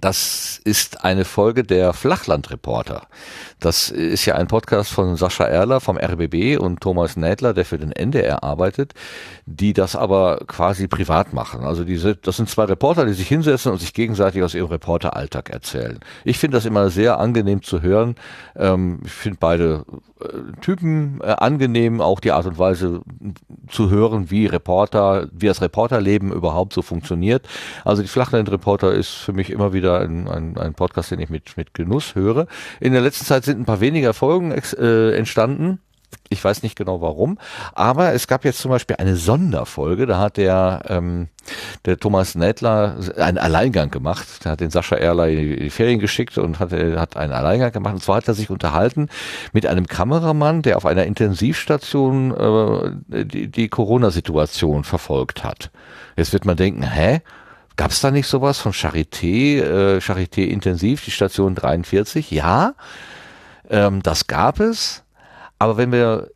das ist eine Folge der Flachlandreporter. Das ist ja ein Podcast von Sascha Erler vom RBB und Thomas Nädler, der für den NDR arbeitet, die das aber quasi privat machen. Also diese, das sind zwei Reporter, die sich hinsetzen und sich gegenseitig aus ihrem Reporteralltag erzählen. Ich finde das immer sehr angenehm zu hören. Ähm, ich finde beide äh, Typen äh, angenehm, auch die Art und Weise zu hören, wie Reporter, wie das Reporterleben überhaupt so funktioniert. Also die Flachland-Reporter ist für mich immer wieder ein, ein, ein Podcast, den ich mit, mit Genuss höre. In der letzten Zeit sind ein paar weniger Folgen äh, entstanden. Ich weiß nicht genau warum, aber es gab jetzt zum Beispiel eine Sonderfolge, da hat der, ähm, der Thomas Nädler einen Alleingang gemacht. Der hat den Sascha Erler in die Ferien geschickt und hat, hat einen Alleingang gemacht. Und zwar hat er sich unterhalten mit einem Kameramann, der auf einer Intensivstation äh, die, die Corona-Situation verfolgt hat. Jetzt wird man denken, hä? Gab es da nicht sowas von Charité, äh, Charité Intensiv, die Station 43? Ja, ähm, das gab es. Aber wenn wir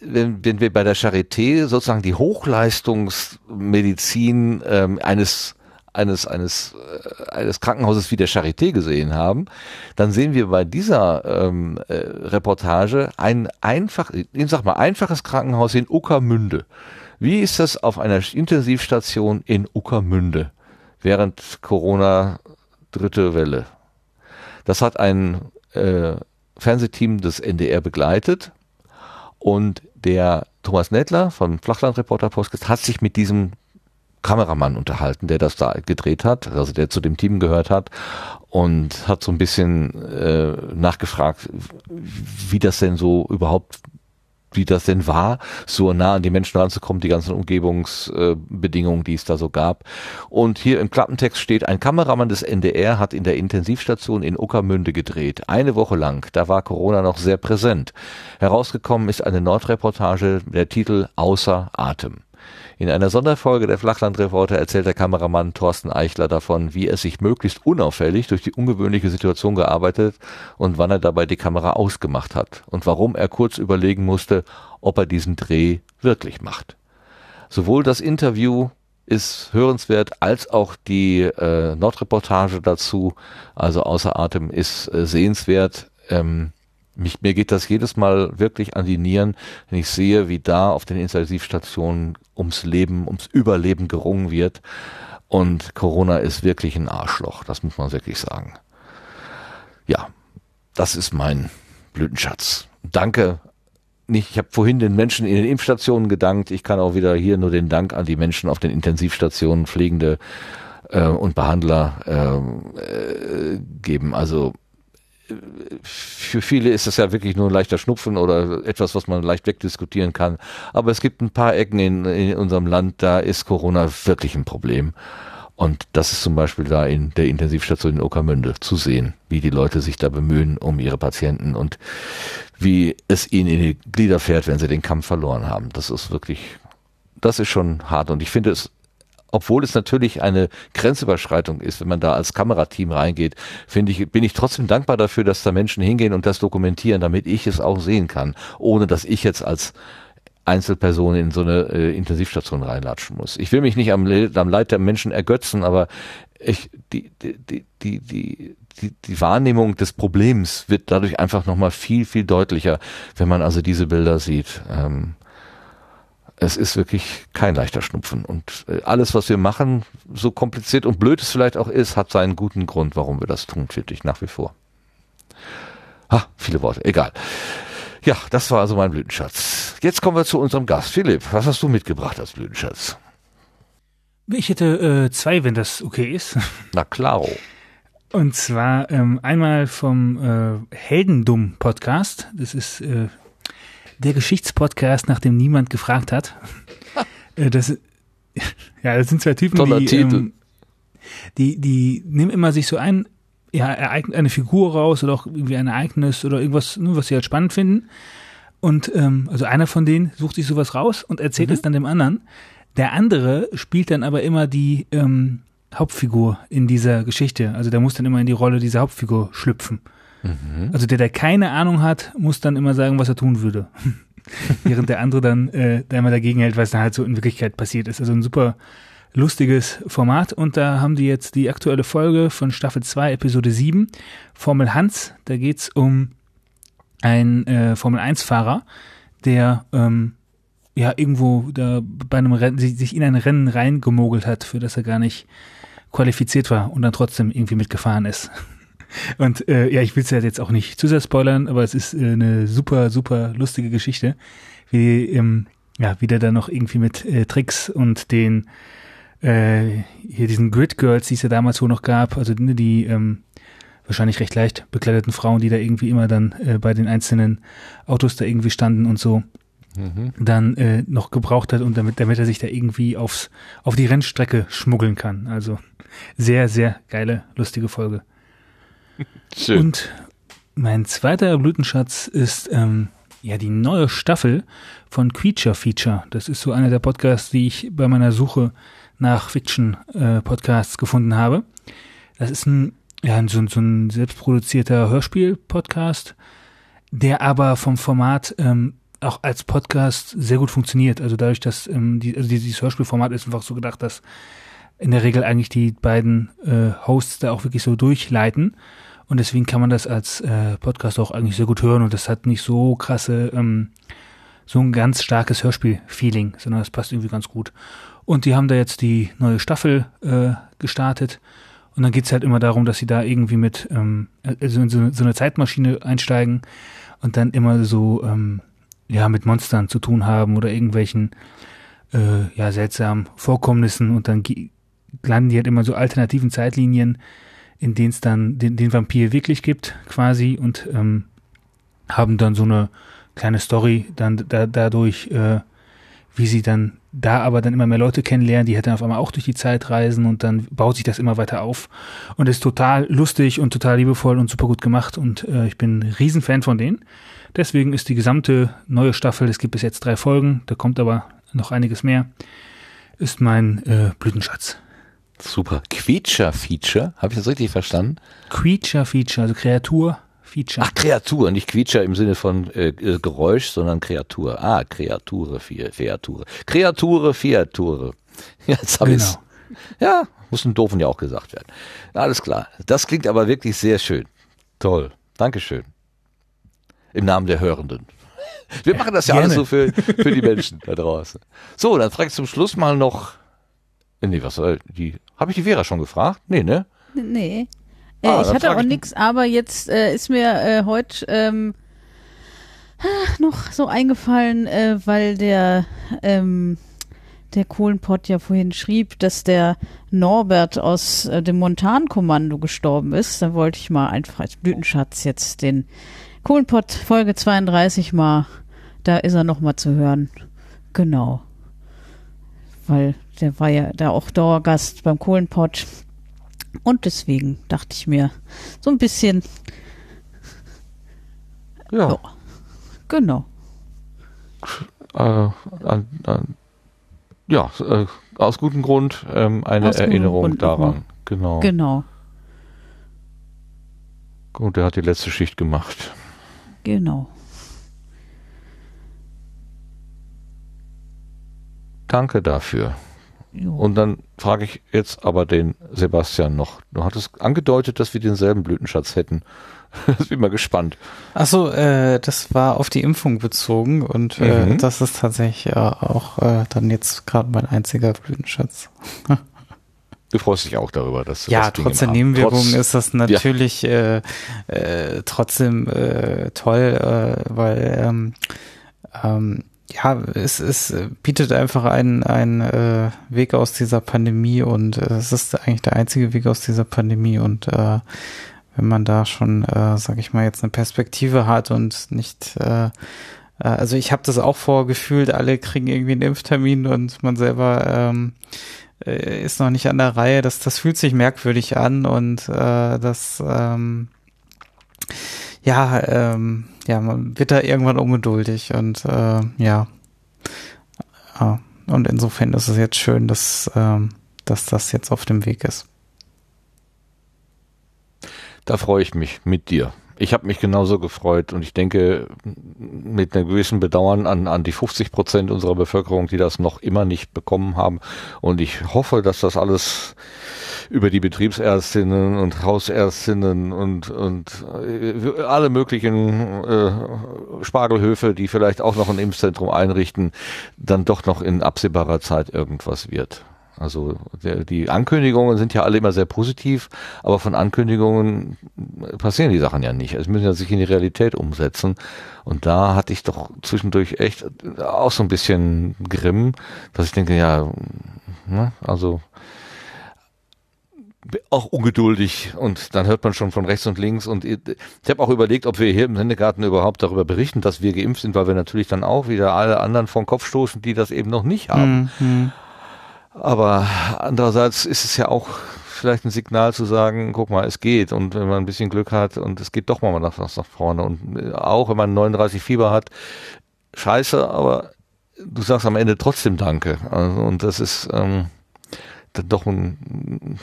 wenn, wenn wir bei der Charité sozusagen die Hochleistungsmedizin ähm, eines eines eines äh, eines Krankenhauses wie der Charité gesehen haben, dann sehen wir bei dieser ähm, äh, Reportage ein einfach, ich sag mal einfaches Krankenhaus in Uckermünde. Wie ist das auf einer Intensivstation in Uckermünde während Corona dritte Welle? Das hat ein äh, Fernsehteam des NDR begleitet und der Thomas Nettler vom Flachlandreporter Podcast hat sich mit diesem Kameramann unterhalten, der das da gedreht hat, also der zu dem Team gehört hat und hat so ein bisschen äh, nachgefragt, wie das denn so überhaupt wie das denn war, so nah an die Menschen ranzukommen, die ganzen Umgebungsbedingungen, die es da so gab. Und hier im Klappentext steht, ein Kameramann des NDR hat in der Intensivstation in Uckermünde gedreht. Eine Woche lang. Da war Corona noch sehr präsent. Herausgekommen ist eine Nordreportage, der Titel Außer Atem. In einer Sonderfolge der Flachlandreporter erzählt der Kameramann Thorsten Eichler davon, wie er sich möglichst unauffällig durch die ungewöhnliche Situation gearbeitet und wann er dabei die Kamera ausgemacht hat und warum er kurz überlegen musste, ob er diesen Dreh wirklich macht. Sowohl das Interview ist hörenswert, als auch die äh, Nordreportage dazu, also außer Atem, ist äh, sehenswert. Ähm, mich, mir geht das jedes Mal wirklich an die Nieren, wenn ich sehe, wie da auf den Intensivstationen ums Leben, ums Überleben gerungen wird. Und Corona ist wirklich ein Arschloch, das muss man wirklich sagen. Ja, das ist mein Blütenschatz. Danke. Nicht, ich habe vorhin den Menschen in den Impfstationen gedankt. Ich kann auch wieder hier nur den Dank an die Menschen auf den Intensivstationen, Pflegende äh, und Behandler äh, äh, geben. Also für viele ist das ja wirklich nur ein leichter Schnupfen oder etwas, was man leicht wegdiskutieren kann. Aber es gibt ein paar Ecken in, in unserem Land, da ist Corona wirklich ein Problem. Und das ist zum Beispiel da in der Intensivstation in Uckermünde zu sehen, wie die Leute sich da bemühen um ihre Patienten und wie es ihnen in die Glieder fährt, wenn sie den Kampf verloren haben. Das ist wirklich, das ist schon hart. Und ich finde es obwohl es natürlich eine Grenzüberschreitung ist, wenn man da als Kamerateam reingeht, finde ich, bin ich trotzdem dankbar dafür, dass da Menschen hingehen und das dokumentieren, damit ich es auch sehen kann, ohne dass ich jetzt als Einzelperson in so eine äh, Intensivstation reinlatschen muss. Ich will mich nicht am, am Leid der Menschen ergötzen, aber ich, die, die, die, die, die, die Wahrnehmung des Problems wird dadurch einfach nochmal viel, viel deutlicher, wenn man also diese Bilder sieht. Ähm, es ist wirklich kein leichter Schnupfen. Und äh, alles, was wir machen, so kompliziert und blöd es vielleicht auch ist, hat seinen guten Grund, warum wir das tun, finde ich nach wie vor. Ha, viele Worte, egal. Ja, das war also mein Blütenschatz. Jetzt kommen wir zu unserem Gast. Philipp, was hast du mitgebracht als Blütenschatz? Ich hätte äh, zwei, wenn das okay ist. Na klaro. Und zwar ähm, einmal vom äh, Heldendumm-Podcast. Das ist äh, der Geschichtspodcast, nach dem niemand gefragt hat. äh, das, ja, das sind zwei Typen, Toller die, ähm, die, die nehmen immer sich so ein, ja, eine Figur raus oder auch irgendwie ein Ereignis oder irgendwas, ne, was sie halt spannend finden. Und ähm, also einer von denen sucht sich sowas raus und erzählt es dann dem anderen. Der andere spielt dann aber immer die ähm, Hauptfigur in dieser Geschichte. Also der muss dann immer in die Rolle dieser Hauptfigur schlüpfen. Also der, der keine Ahnung hat, muss dann immer sagen, was er tun würde. Während der andere dann äh, da immer dagegen hält, was dann halt so in Wirklichkeit passiert ist. Also ein super lustiges Format. Und da haben die jetzt die aktuelle Folge von Staffel 2, Episode 7, Formel Hans. Da geht's um einen äh, Formel-1-Fahrer, der ähm, ja irgendwo da bei einem Rennen, sich in ein Rennen reingemogelt hat, für das er gar nicht qualifiziert war und dann trotzdem irgendwie mitgefahren ist. Und äh, ja, ich will es ja jetzt auch nicht zu sehr spoilern, aber es ist äh, eine super, super lustige Geschichte, wie, ähm, ja, wie der da noch irgendwie mit äh, Tricks und den äh, hier diesen Grid Girls, die es ja damals wohl noch gab, also ne, die ähm, wahrscheinlich recht leicht bekleideten Frauen, die da irgendwie immer dann äh, bei den einzelnen Autos da irgendwie standen und so, dann äh, noch gebraucht hat und damit, damit er sich da irgendwie aufs, auf die Rennstrecke schmuggeln kann. Also sehr, sehr geile, lustige Folge. Schön. Und mein zweiter Blütenschatz ist ähm, ja die neue Staffel von Creature Feature. Das ist so einer der Podcasts, die ich bei meiner Suche nach Fiction-Podcasts gefunden habe. Das ist ein, ja, so, so ein selbstproduzierter Hörspiel-Podcast, der aber vom Format ähm, auch als Podcast sehr gut funktioniert. Also dadurch, dass ähm, die, also dieses Hörspielformat ist einfach so gedacht, dass in der Regel eigentlich die beiden äh, Hosts da auch wirklich so durchleiten. Und deswegen kann man das als äh, Podcast auch eigentlich sehr gut hören. Und das hat nicht so krasse, ähm, so ein ganz starkes Hörspiel-Feeling, sondern das passt irgendwie ganz gut. Und die haben da jetzt die neue Staffel äh, gestartet. Und dann geht's halt immer darum, dass sie da irgendwie mit, ähm, also in so, so eine Zeitmaschine einsteigen und dann immer so, ähm, ja, mit Monstern zu tun haben oder irgendwelchen, äh, ja, seltsamen Vorkommnissen. Und dann landen die halt immer so alternativen Zeitlinien, in denen es dann den, den Vampir wirklich gibt, quasi, und ähm, haben dann so eine kleine Story dann da, dadurch, äh, wie sie dann da aber dann immer mehr Leute kennenlernen, die halt dann auf einmal auch durch die Zeit reisen und dann baut sich das immer weiter auf und ist total lustig und total liebevoll und super gut gemacht und äh, ich bin ein Riesenfan von denen. Deswegen ist die gesamte neue Staffel, es gibt bis jetzt drei Folgen, da kommt aber noch einiges mehr, ist mein äh, Blütenschatz. Super. Quietscher-Feature, habe ich das richtig verstanden? Creature Feature, also Kreatur Feature. Ach, Kreatur, nicht Quietscher im Sinne von äh, äh, Geräusch, sondern Kreatur. Ah, Kreature, Feature. Kreature, Feature. Jetzt habe Genau. Ja, muss ein Doofen ja auch gesagt werden. Alles klar. Das klingt aber wirklich sehr schön. Toll. Dankeschön. Im Namen der Hörenden. Wir machen das ja Gerne. alles so für, für die Menschen da draußen. So, dann frage ich zum Schluss mal noch. Äh, Nee, was soll die? Habe ich die Vera schon gefragt? Nee, ne? Nee. Äh, Ah, ich dann hatte auch ich- nix, aber jetzt äh, ist mir äh, heute ähm, ah, noch so eingefallen, äh, weil der ähm, der Kohlenpott ja vorhin schrieb, dass der Norbert aus äh, dem Montankommando gestorben ist. Da wollte ich mal einfach als Blütenschatz jetzt den Kohlenpott Folge 32 mal, da ist er noch mal zu hören. Genau. Weil der war ja da auch Dauergast beim Kohlenpott. Und deswegen dachte ich mir, so ein bisschen, Ja. Ja. genau. äh, an, an, ja, äh, aus gutem Grund ähm, eine Aus Erinnerung Grund daran. nochmal. Genau. Genau, Gut, der hat die letzte Schicht gemacht. genau. Danke dafür. Und dann frage ich jetzt aber den Sebastian noch. Du hattest angedeutet, dass wir denselben Blütenschatz hätten. Ich bin mal gespannt. Achso, äh, das war auf die Impfung bezogen und äh, Mhm. das ist tatsächlich äh, auch äh, dann jetzt gerade mein einziger Blütenschatz. Du freust dich auch darüber, dass du Ja, das trotz der Nebenwirkungen trotz- ist das natürlich äh, äh, trotzdem äh, toll, äh, weil ähm, ähm, ja, es, es bietet einfach einen, einen äh, Weg aus dieser Pandemie und äh, es ist eigentlich der einzige Weg aus dieser Pandemie und äh, wenn man da schon, äh, sag ich mal, jetzt eine Perspektive hat und nicht äh, äh, also ich habe das auch vorgefühlt, alle kriegen irgendwie einen Impftermin und man selber ähm, äh, ist noch nicht an der Reihe. Das, das fühlt sich merkwürdig an und äh, das ähm, ja, ähm, ja, man wird da irgendwann ungeduldig und äh, ja. ja. Und insofern ist es jetzt schön, dass, ähm, dass das jetzt auf dem Weg ist. Da freue ich mich mit dir. Ich habe mich genauso gefreut und ich denke mit einem gewissen Bedauern an, an die 50 Prozent unserer Bevölkerung, die das noch immer nicht bekommen haben. Und ich hoffe, dass das alles über die Betriebsärztinnen und Hausärztinnen und, und äh, alle möglichen äh, Spargelhöfe, die vielleicht auch noch ein Impfzentrum einrichten, dann doch noch in absehbarer Zeit irgendwas wird. Also die Ankündigungen sind ja alle immer sehr positiv, aber von Ankündigungen passieren die Sachen ja nicht. Es müssen ja sich in die Realität umsetzen. Und da hatte ich doch zwischendurch echt auch so ein bisschen Grimm, dass ich denke, ja, ne, also auch ungeduldig und dann hört man schon von rechts und links und ich habe auch überlegt, ob wir hier im Sendegarten überhaupt darüber berichten, dass wir geimpft sind, weil wir natürlich dann auch wieder alle anderen vom Kopf stoßen, die das eben noch nicht haben. Mhm. Aber andererseits ist es ja auch vielleicht ein Signal zu sagen, guck mal, es geht. Und wenn man ein bisschen Glück hat und es geht doch mal nach, nach vorne. Und äh, auch wenn man 39 Fieber hat, scheiße, aber du sagst am Ende trotzdem Danke. Also, und das ist ähm, dann doch ein,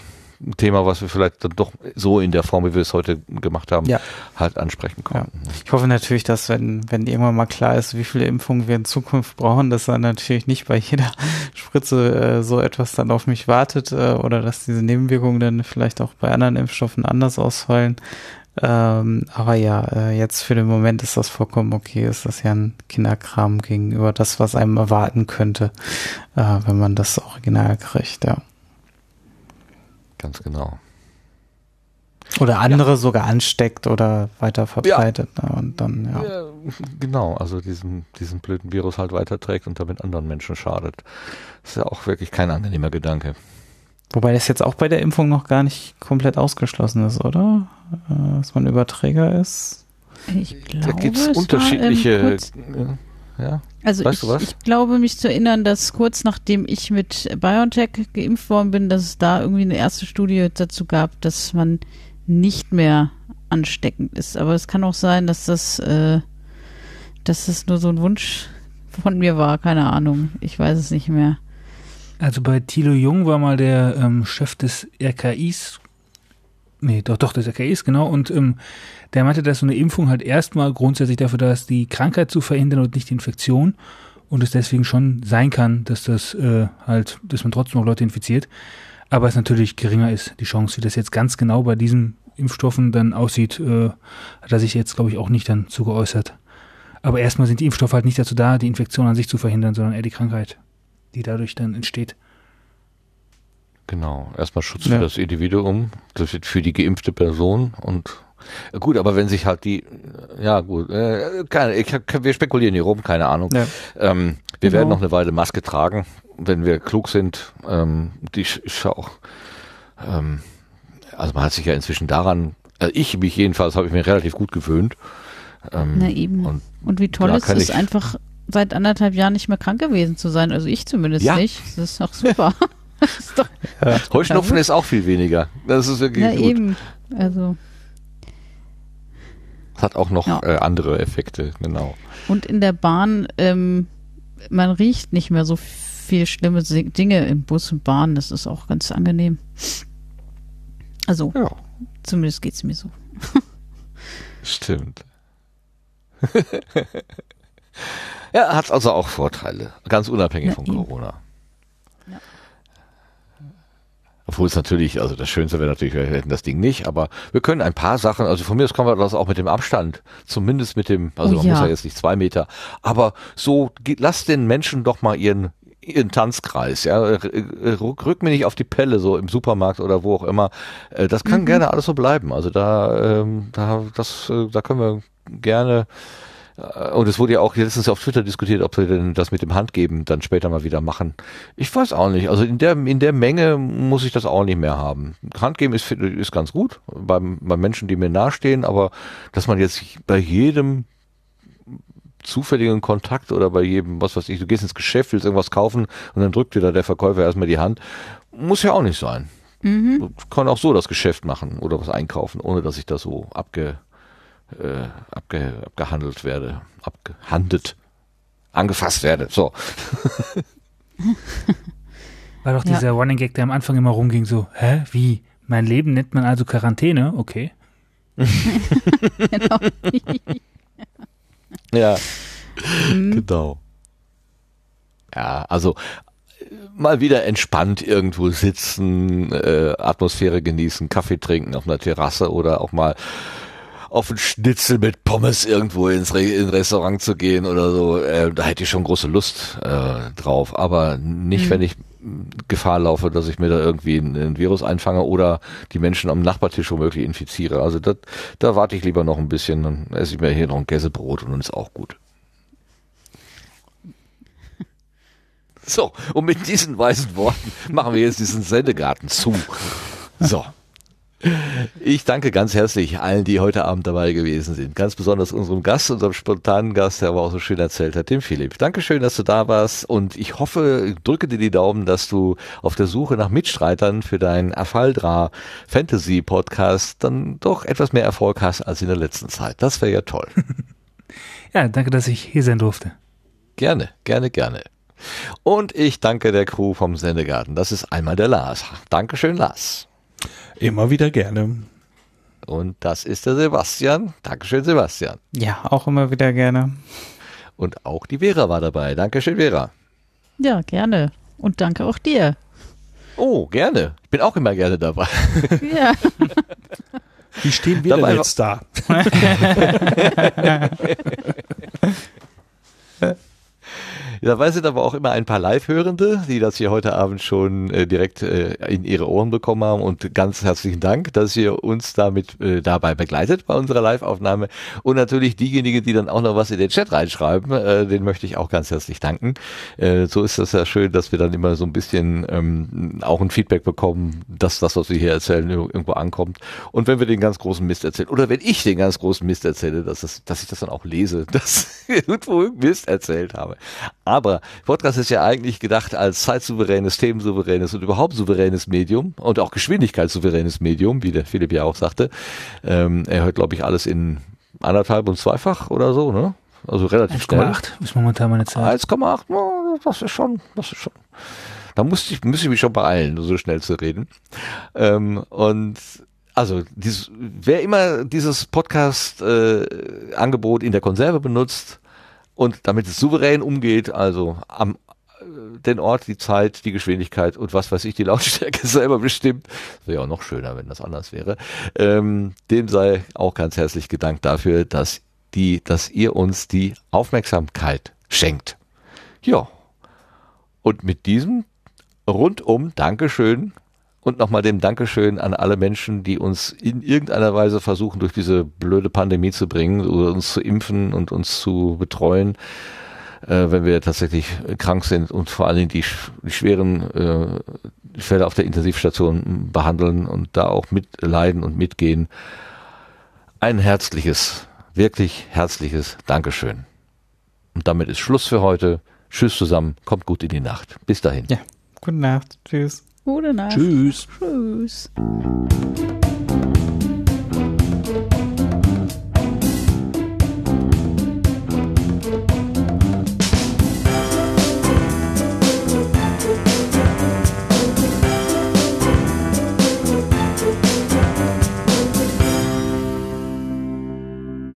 ein Thema, was wir vielleicht dann doch so in der Form, wie wir es heute gemacht haben, Ja. halt ansprechen konnten. Ich hoffe natürlich, dass wenn, wenn irgendwann mal klar ist, wie viele Impfungen wir in Zukunft brauchen, dass dann natürlich nicht bei jeder Spritze äh, so etwas dann auf mich wartet äh, oder dass diese Nebenwirkungen dann vielleicht auch bei anderen Impfstoffen anders ausfallen. Ähm, aber ja, äh, jetzt für den Moment ist das vollkommen okay. Ist das ja ein Kinderkram gegenüber das, was einem erwarten könnte, äh, wenn man das Original kriegt, ja. Ganz genau. Oder andere sogar ansteckt oder weiter verbreitet. Ne? Und dann, ja. Ja, genau, also diesen, diesen blöden Virus halt weiterträgt und damit anderen Menschen schadet. Das ist ja auch wirklich kein angenehmer Gedanke. Wobei das jetzt auch bei der Impfung noch gar nicht komplett ausgeschlossen ist, oder? Äh, Dass man Überträger ist. Ich glaube, Da gibt's es war, ähm, unterschiedliche, kurz, äh, ja, also weißt ich, du was? ich glaube, mich zu erinnern, dass kurz nachdem ich mit BioNTech geimpft worden bin, dass es da irgendwie eine erste Studie dazu gab, dass man nicht mehr ansteckend ist. Aber es kann auch sein, dass das, äh, dass das nur so ein Wunsch von mir war. Keine Ahnung. Ich weiß es nicht mehr. Also bei Thilo Jung war mal der ähm, Chef des RKIs, nee, doch, doch, des RKIs, genau, und ähm, der meinte, dass so eine Impfung halt erstmal grundsätzlich dafür da ist, die Krankheit zu verhindern und nicht die Infektion und es deswegen schon sein kann, dass das äh, halt, dass man trotzdem noch Leute infiziert, aber es natürlich geringer ist, die Chance, wie das jetzt ganz genau bei diesen Impfstoffen dann aussieht, äh, hat er sich jetzt, glaube ich, auch nicht dann zu geäußert. Aber erstmal sind die Impfstoffe halt nicht dazu da, die Infektion an sich zu verhindern, sondern eher die Krankheit, die dadurch dann entsteht. Genau, erstmal Schutz Ja. für das Individuum, das wird für die geimpfte Person und gut, aber wenn sich halt die, ja gut, äh, keine, ich, wir spekulieren hier rum, keine Ahnung. Ja. Ähm, wir Genau. werden noch eine Weile Maske tragen, wenn wir klug sind. Ähm, die ist auch, ähm, also man hat sich ja inzwischen daran, äh, ich mich jedenfalls habe ich mir relativ gut gewöhnt. Ähm, Na eben. Und Und wie toll ist es einfach seit anderthalb Jahren nicht mehr krank gewesen zu sein. Also ich zumindest Ja. nicht. Das ist doch super. ist doch, Heuschnupfen ist auch viel weniger. Das ist wirklich na gut. eben. Also Hat auch noch Ja. äh, andere Effekte, genau. Und in der Bahn, ähm, man riecht nicht mehr so viel schlimme Dinge im Bus und Bahn. Das ist auch ganz angenehm. Also, Ja, zumindest geht's mir so. stimmt. ja, hat also auch Vorteile, ganz unabhängig Ja, von eben. Corona. Ja. Obwohl es natürlich, also das Schönste wäre natürlich, wir hätten das Ding nicht, aber wir können ein paar Sachen, also von mir aus können wir das auch mit dem Abstand, zumindest mit dem, also Oh man muss ja. ja jetzt nicht zwei Meter, aber so, lasst den Menschen doch mal ihren ihren Tanzkreis, ja, rück, rück mir nicht auf die Pelle, so im Supermarkt oder wo auch immer. Äh, Das kann gerne alles so bleiben. Also da, ähm, da, das, äh, da können wir gerne und es wurde ja auch letztens auf Twitter diskutiert, ob wir denn das mit dem Handgeben dann später mal wieder machen. Ich weiß auch nicht. Also in der, in der Menge muss ich das auch nicht mehr haben. Handgeben ist, ist ganz gut beim, bei Menschen, die mir nahestehen, aber dass man jetzt bei jedem zufälligen Kontakt oder bei jedem, was weiß ich, du gehst ins Geschäft, willst irgendwas kaufen und dann drückt dir da der Verkäufer erstmal die Hand, muss ja auch nicht sein. Mhm. Kann auch so das Geschäft machen oder was einkaufen, ohne dass ich da so abge, äh, abge, abgehandelt werde, abgehandelt, angefasst werde. So. War doch Ja. dieser Running Gag, der am Anfang immer rumging, so, hä, wie? Mein Leben nennt man also Quarantäne? Okay. genau. Ja, Mhm. genau. Ja, also mal wieder entspannt irgendwo sitzen, äh, Atmosphäre genießen, Kaffee trinken auf einer Terrasse oder auch mal auf ein Schnitzel mit Pommes irgendwo ins Re in Restaurant zu gehen oder so, äh, da hätte ich schon große Lust äh, drauf. Aber nicht, Mhm. wenn ich Gefahr laufe, dass ich mir da irgendwie ein, ein Virus einfange oder die Menschen am Nachbartisch womöglich infiziere. Also das, da warte ich lieber noch ein bisschen, dann esse ich mir hier noch ein Käsebrot und dann ist auch gut. So, und mit diesen weisen Worten machen wir jetzt diesen Sendegarten zu. So. Ich danke ganz herzlich allen, die heute Abend dabei gewesen sind. Ganz besonders unserem Gast, unserem spontanen Gast, der aber auch so schön erzählt hat, dem Philipp. Dankeschön, dass du da warst und ich hoffe, drücke dir die Daumen, dass du auf der Suche nach Mitstreitern für deinen Afaldra Fantasy Podcast dann doch etwas mehr Erfolg hast als in der letzten Zeit. Das wäre ja toll. Ja, danke, dass ich hier sein durfte. Gerne, gerne, gerne. Und ich danke der Crew vom Sendegarten. Das ist einmal der Lars. Dankeschön, Lars. Immer wieder gerne. Und das ist der Sebastian. Dankeschön, Sebastian. Ja, auch immer wieder gerne. Und auch die Vera war dabei. Dankeschön, Vera. Ja, gerne. Und danke auch dir. Oh, gerne. Ich bin auch immer gerne dabei. Ja. Wie stehen wir Dabei denn jetzt da? Dabei sind aber auch immer ein paar Live-Hörende, die das hier heute Abend schon äh, direkt äh, in ihre Ohren bekommen haben. Und ganz herzlichen Dank, dass ihr uns damit äh, dabei begleitet bei unserer Live-Aufnahme. Und natürlich diejenigen, die dann auch noch was in den Chat reinschreiben, äh, den möchte ich auch ganz herzlich danken. Äh, so ist das ja schön, dass wir dann immer so ein bisschen ähm, auch ein Feedback bekommen, dass das, was wir hier erzählen, ir- irgendwo ankommt. Und wenn wir den ganz großen Mist erzählen, oder wenn ich den ganz großen Mist erzähle, dass, das, dass ich das dann auch lese, dass irgendwo Mist erzählt habe. Aber Podcast ist ja eigentlich gedacht als zeitsouveränes, themensouveränes und überhaupt souveränes Medium und auch geschwindigkeitssouveränes Medium, wie der Philipp ja auch sagte. Ähm, er hört, glaube ich, alles in anderthalb und zweifach oder so, ne? Also relativ schnell. 1,8 ist momentan meine Zeit. 1,8, na, das ist schon, das ist schon. Da musste ich, müsste ich mich schon beeilen, so schnell zu reden. Ähm, und also, dieses, wer immer dieses Podcast-Angebot in der Konserve benutzt und damit es souverän umgeht, also am äh, den Ort, die Zeit, die Geschwindigkeit und was weiß ich, die Lautstärke selber bestimmt. Wäre auch noch schöner, wenn das anders wäre. Ähm, dem sei auch ganz herzlich gedankt dafür, dass die, dass ihr uns die Aufmerksamkeit schenkt. Ja. Und mit diesem rundum Dankeschön und nochmal dem Dankeschön an alle Menschen, die uns in irgendeiner Weise versuchen, durch diese blöde Pandemie zu bringen, oder uns zu impfen und uns zu betreuen, äh, wenn wir tatsächlich krank sind und vor allen Dingen die, die schweren äh, Fälle auf der Intensivstation behandeln und da auch mitleiden und mitgehen. Ein herzliches, wirklich herzliches Dankeschön. Und damit ist Schluss für heute. Tschüss zusammen, kommt gut in die Nacht. Bis dahin. Ja. Gute Nacht. Tschüss. Gute Nacht. Tschüss. Tschüss.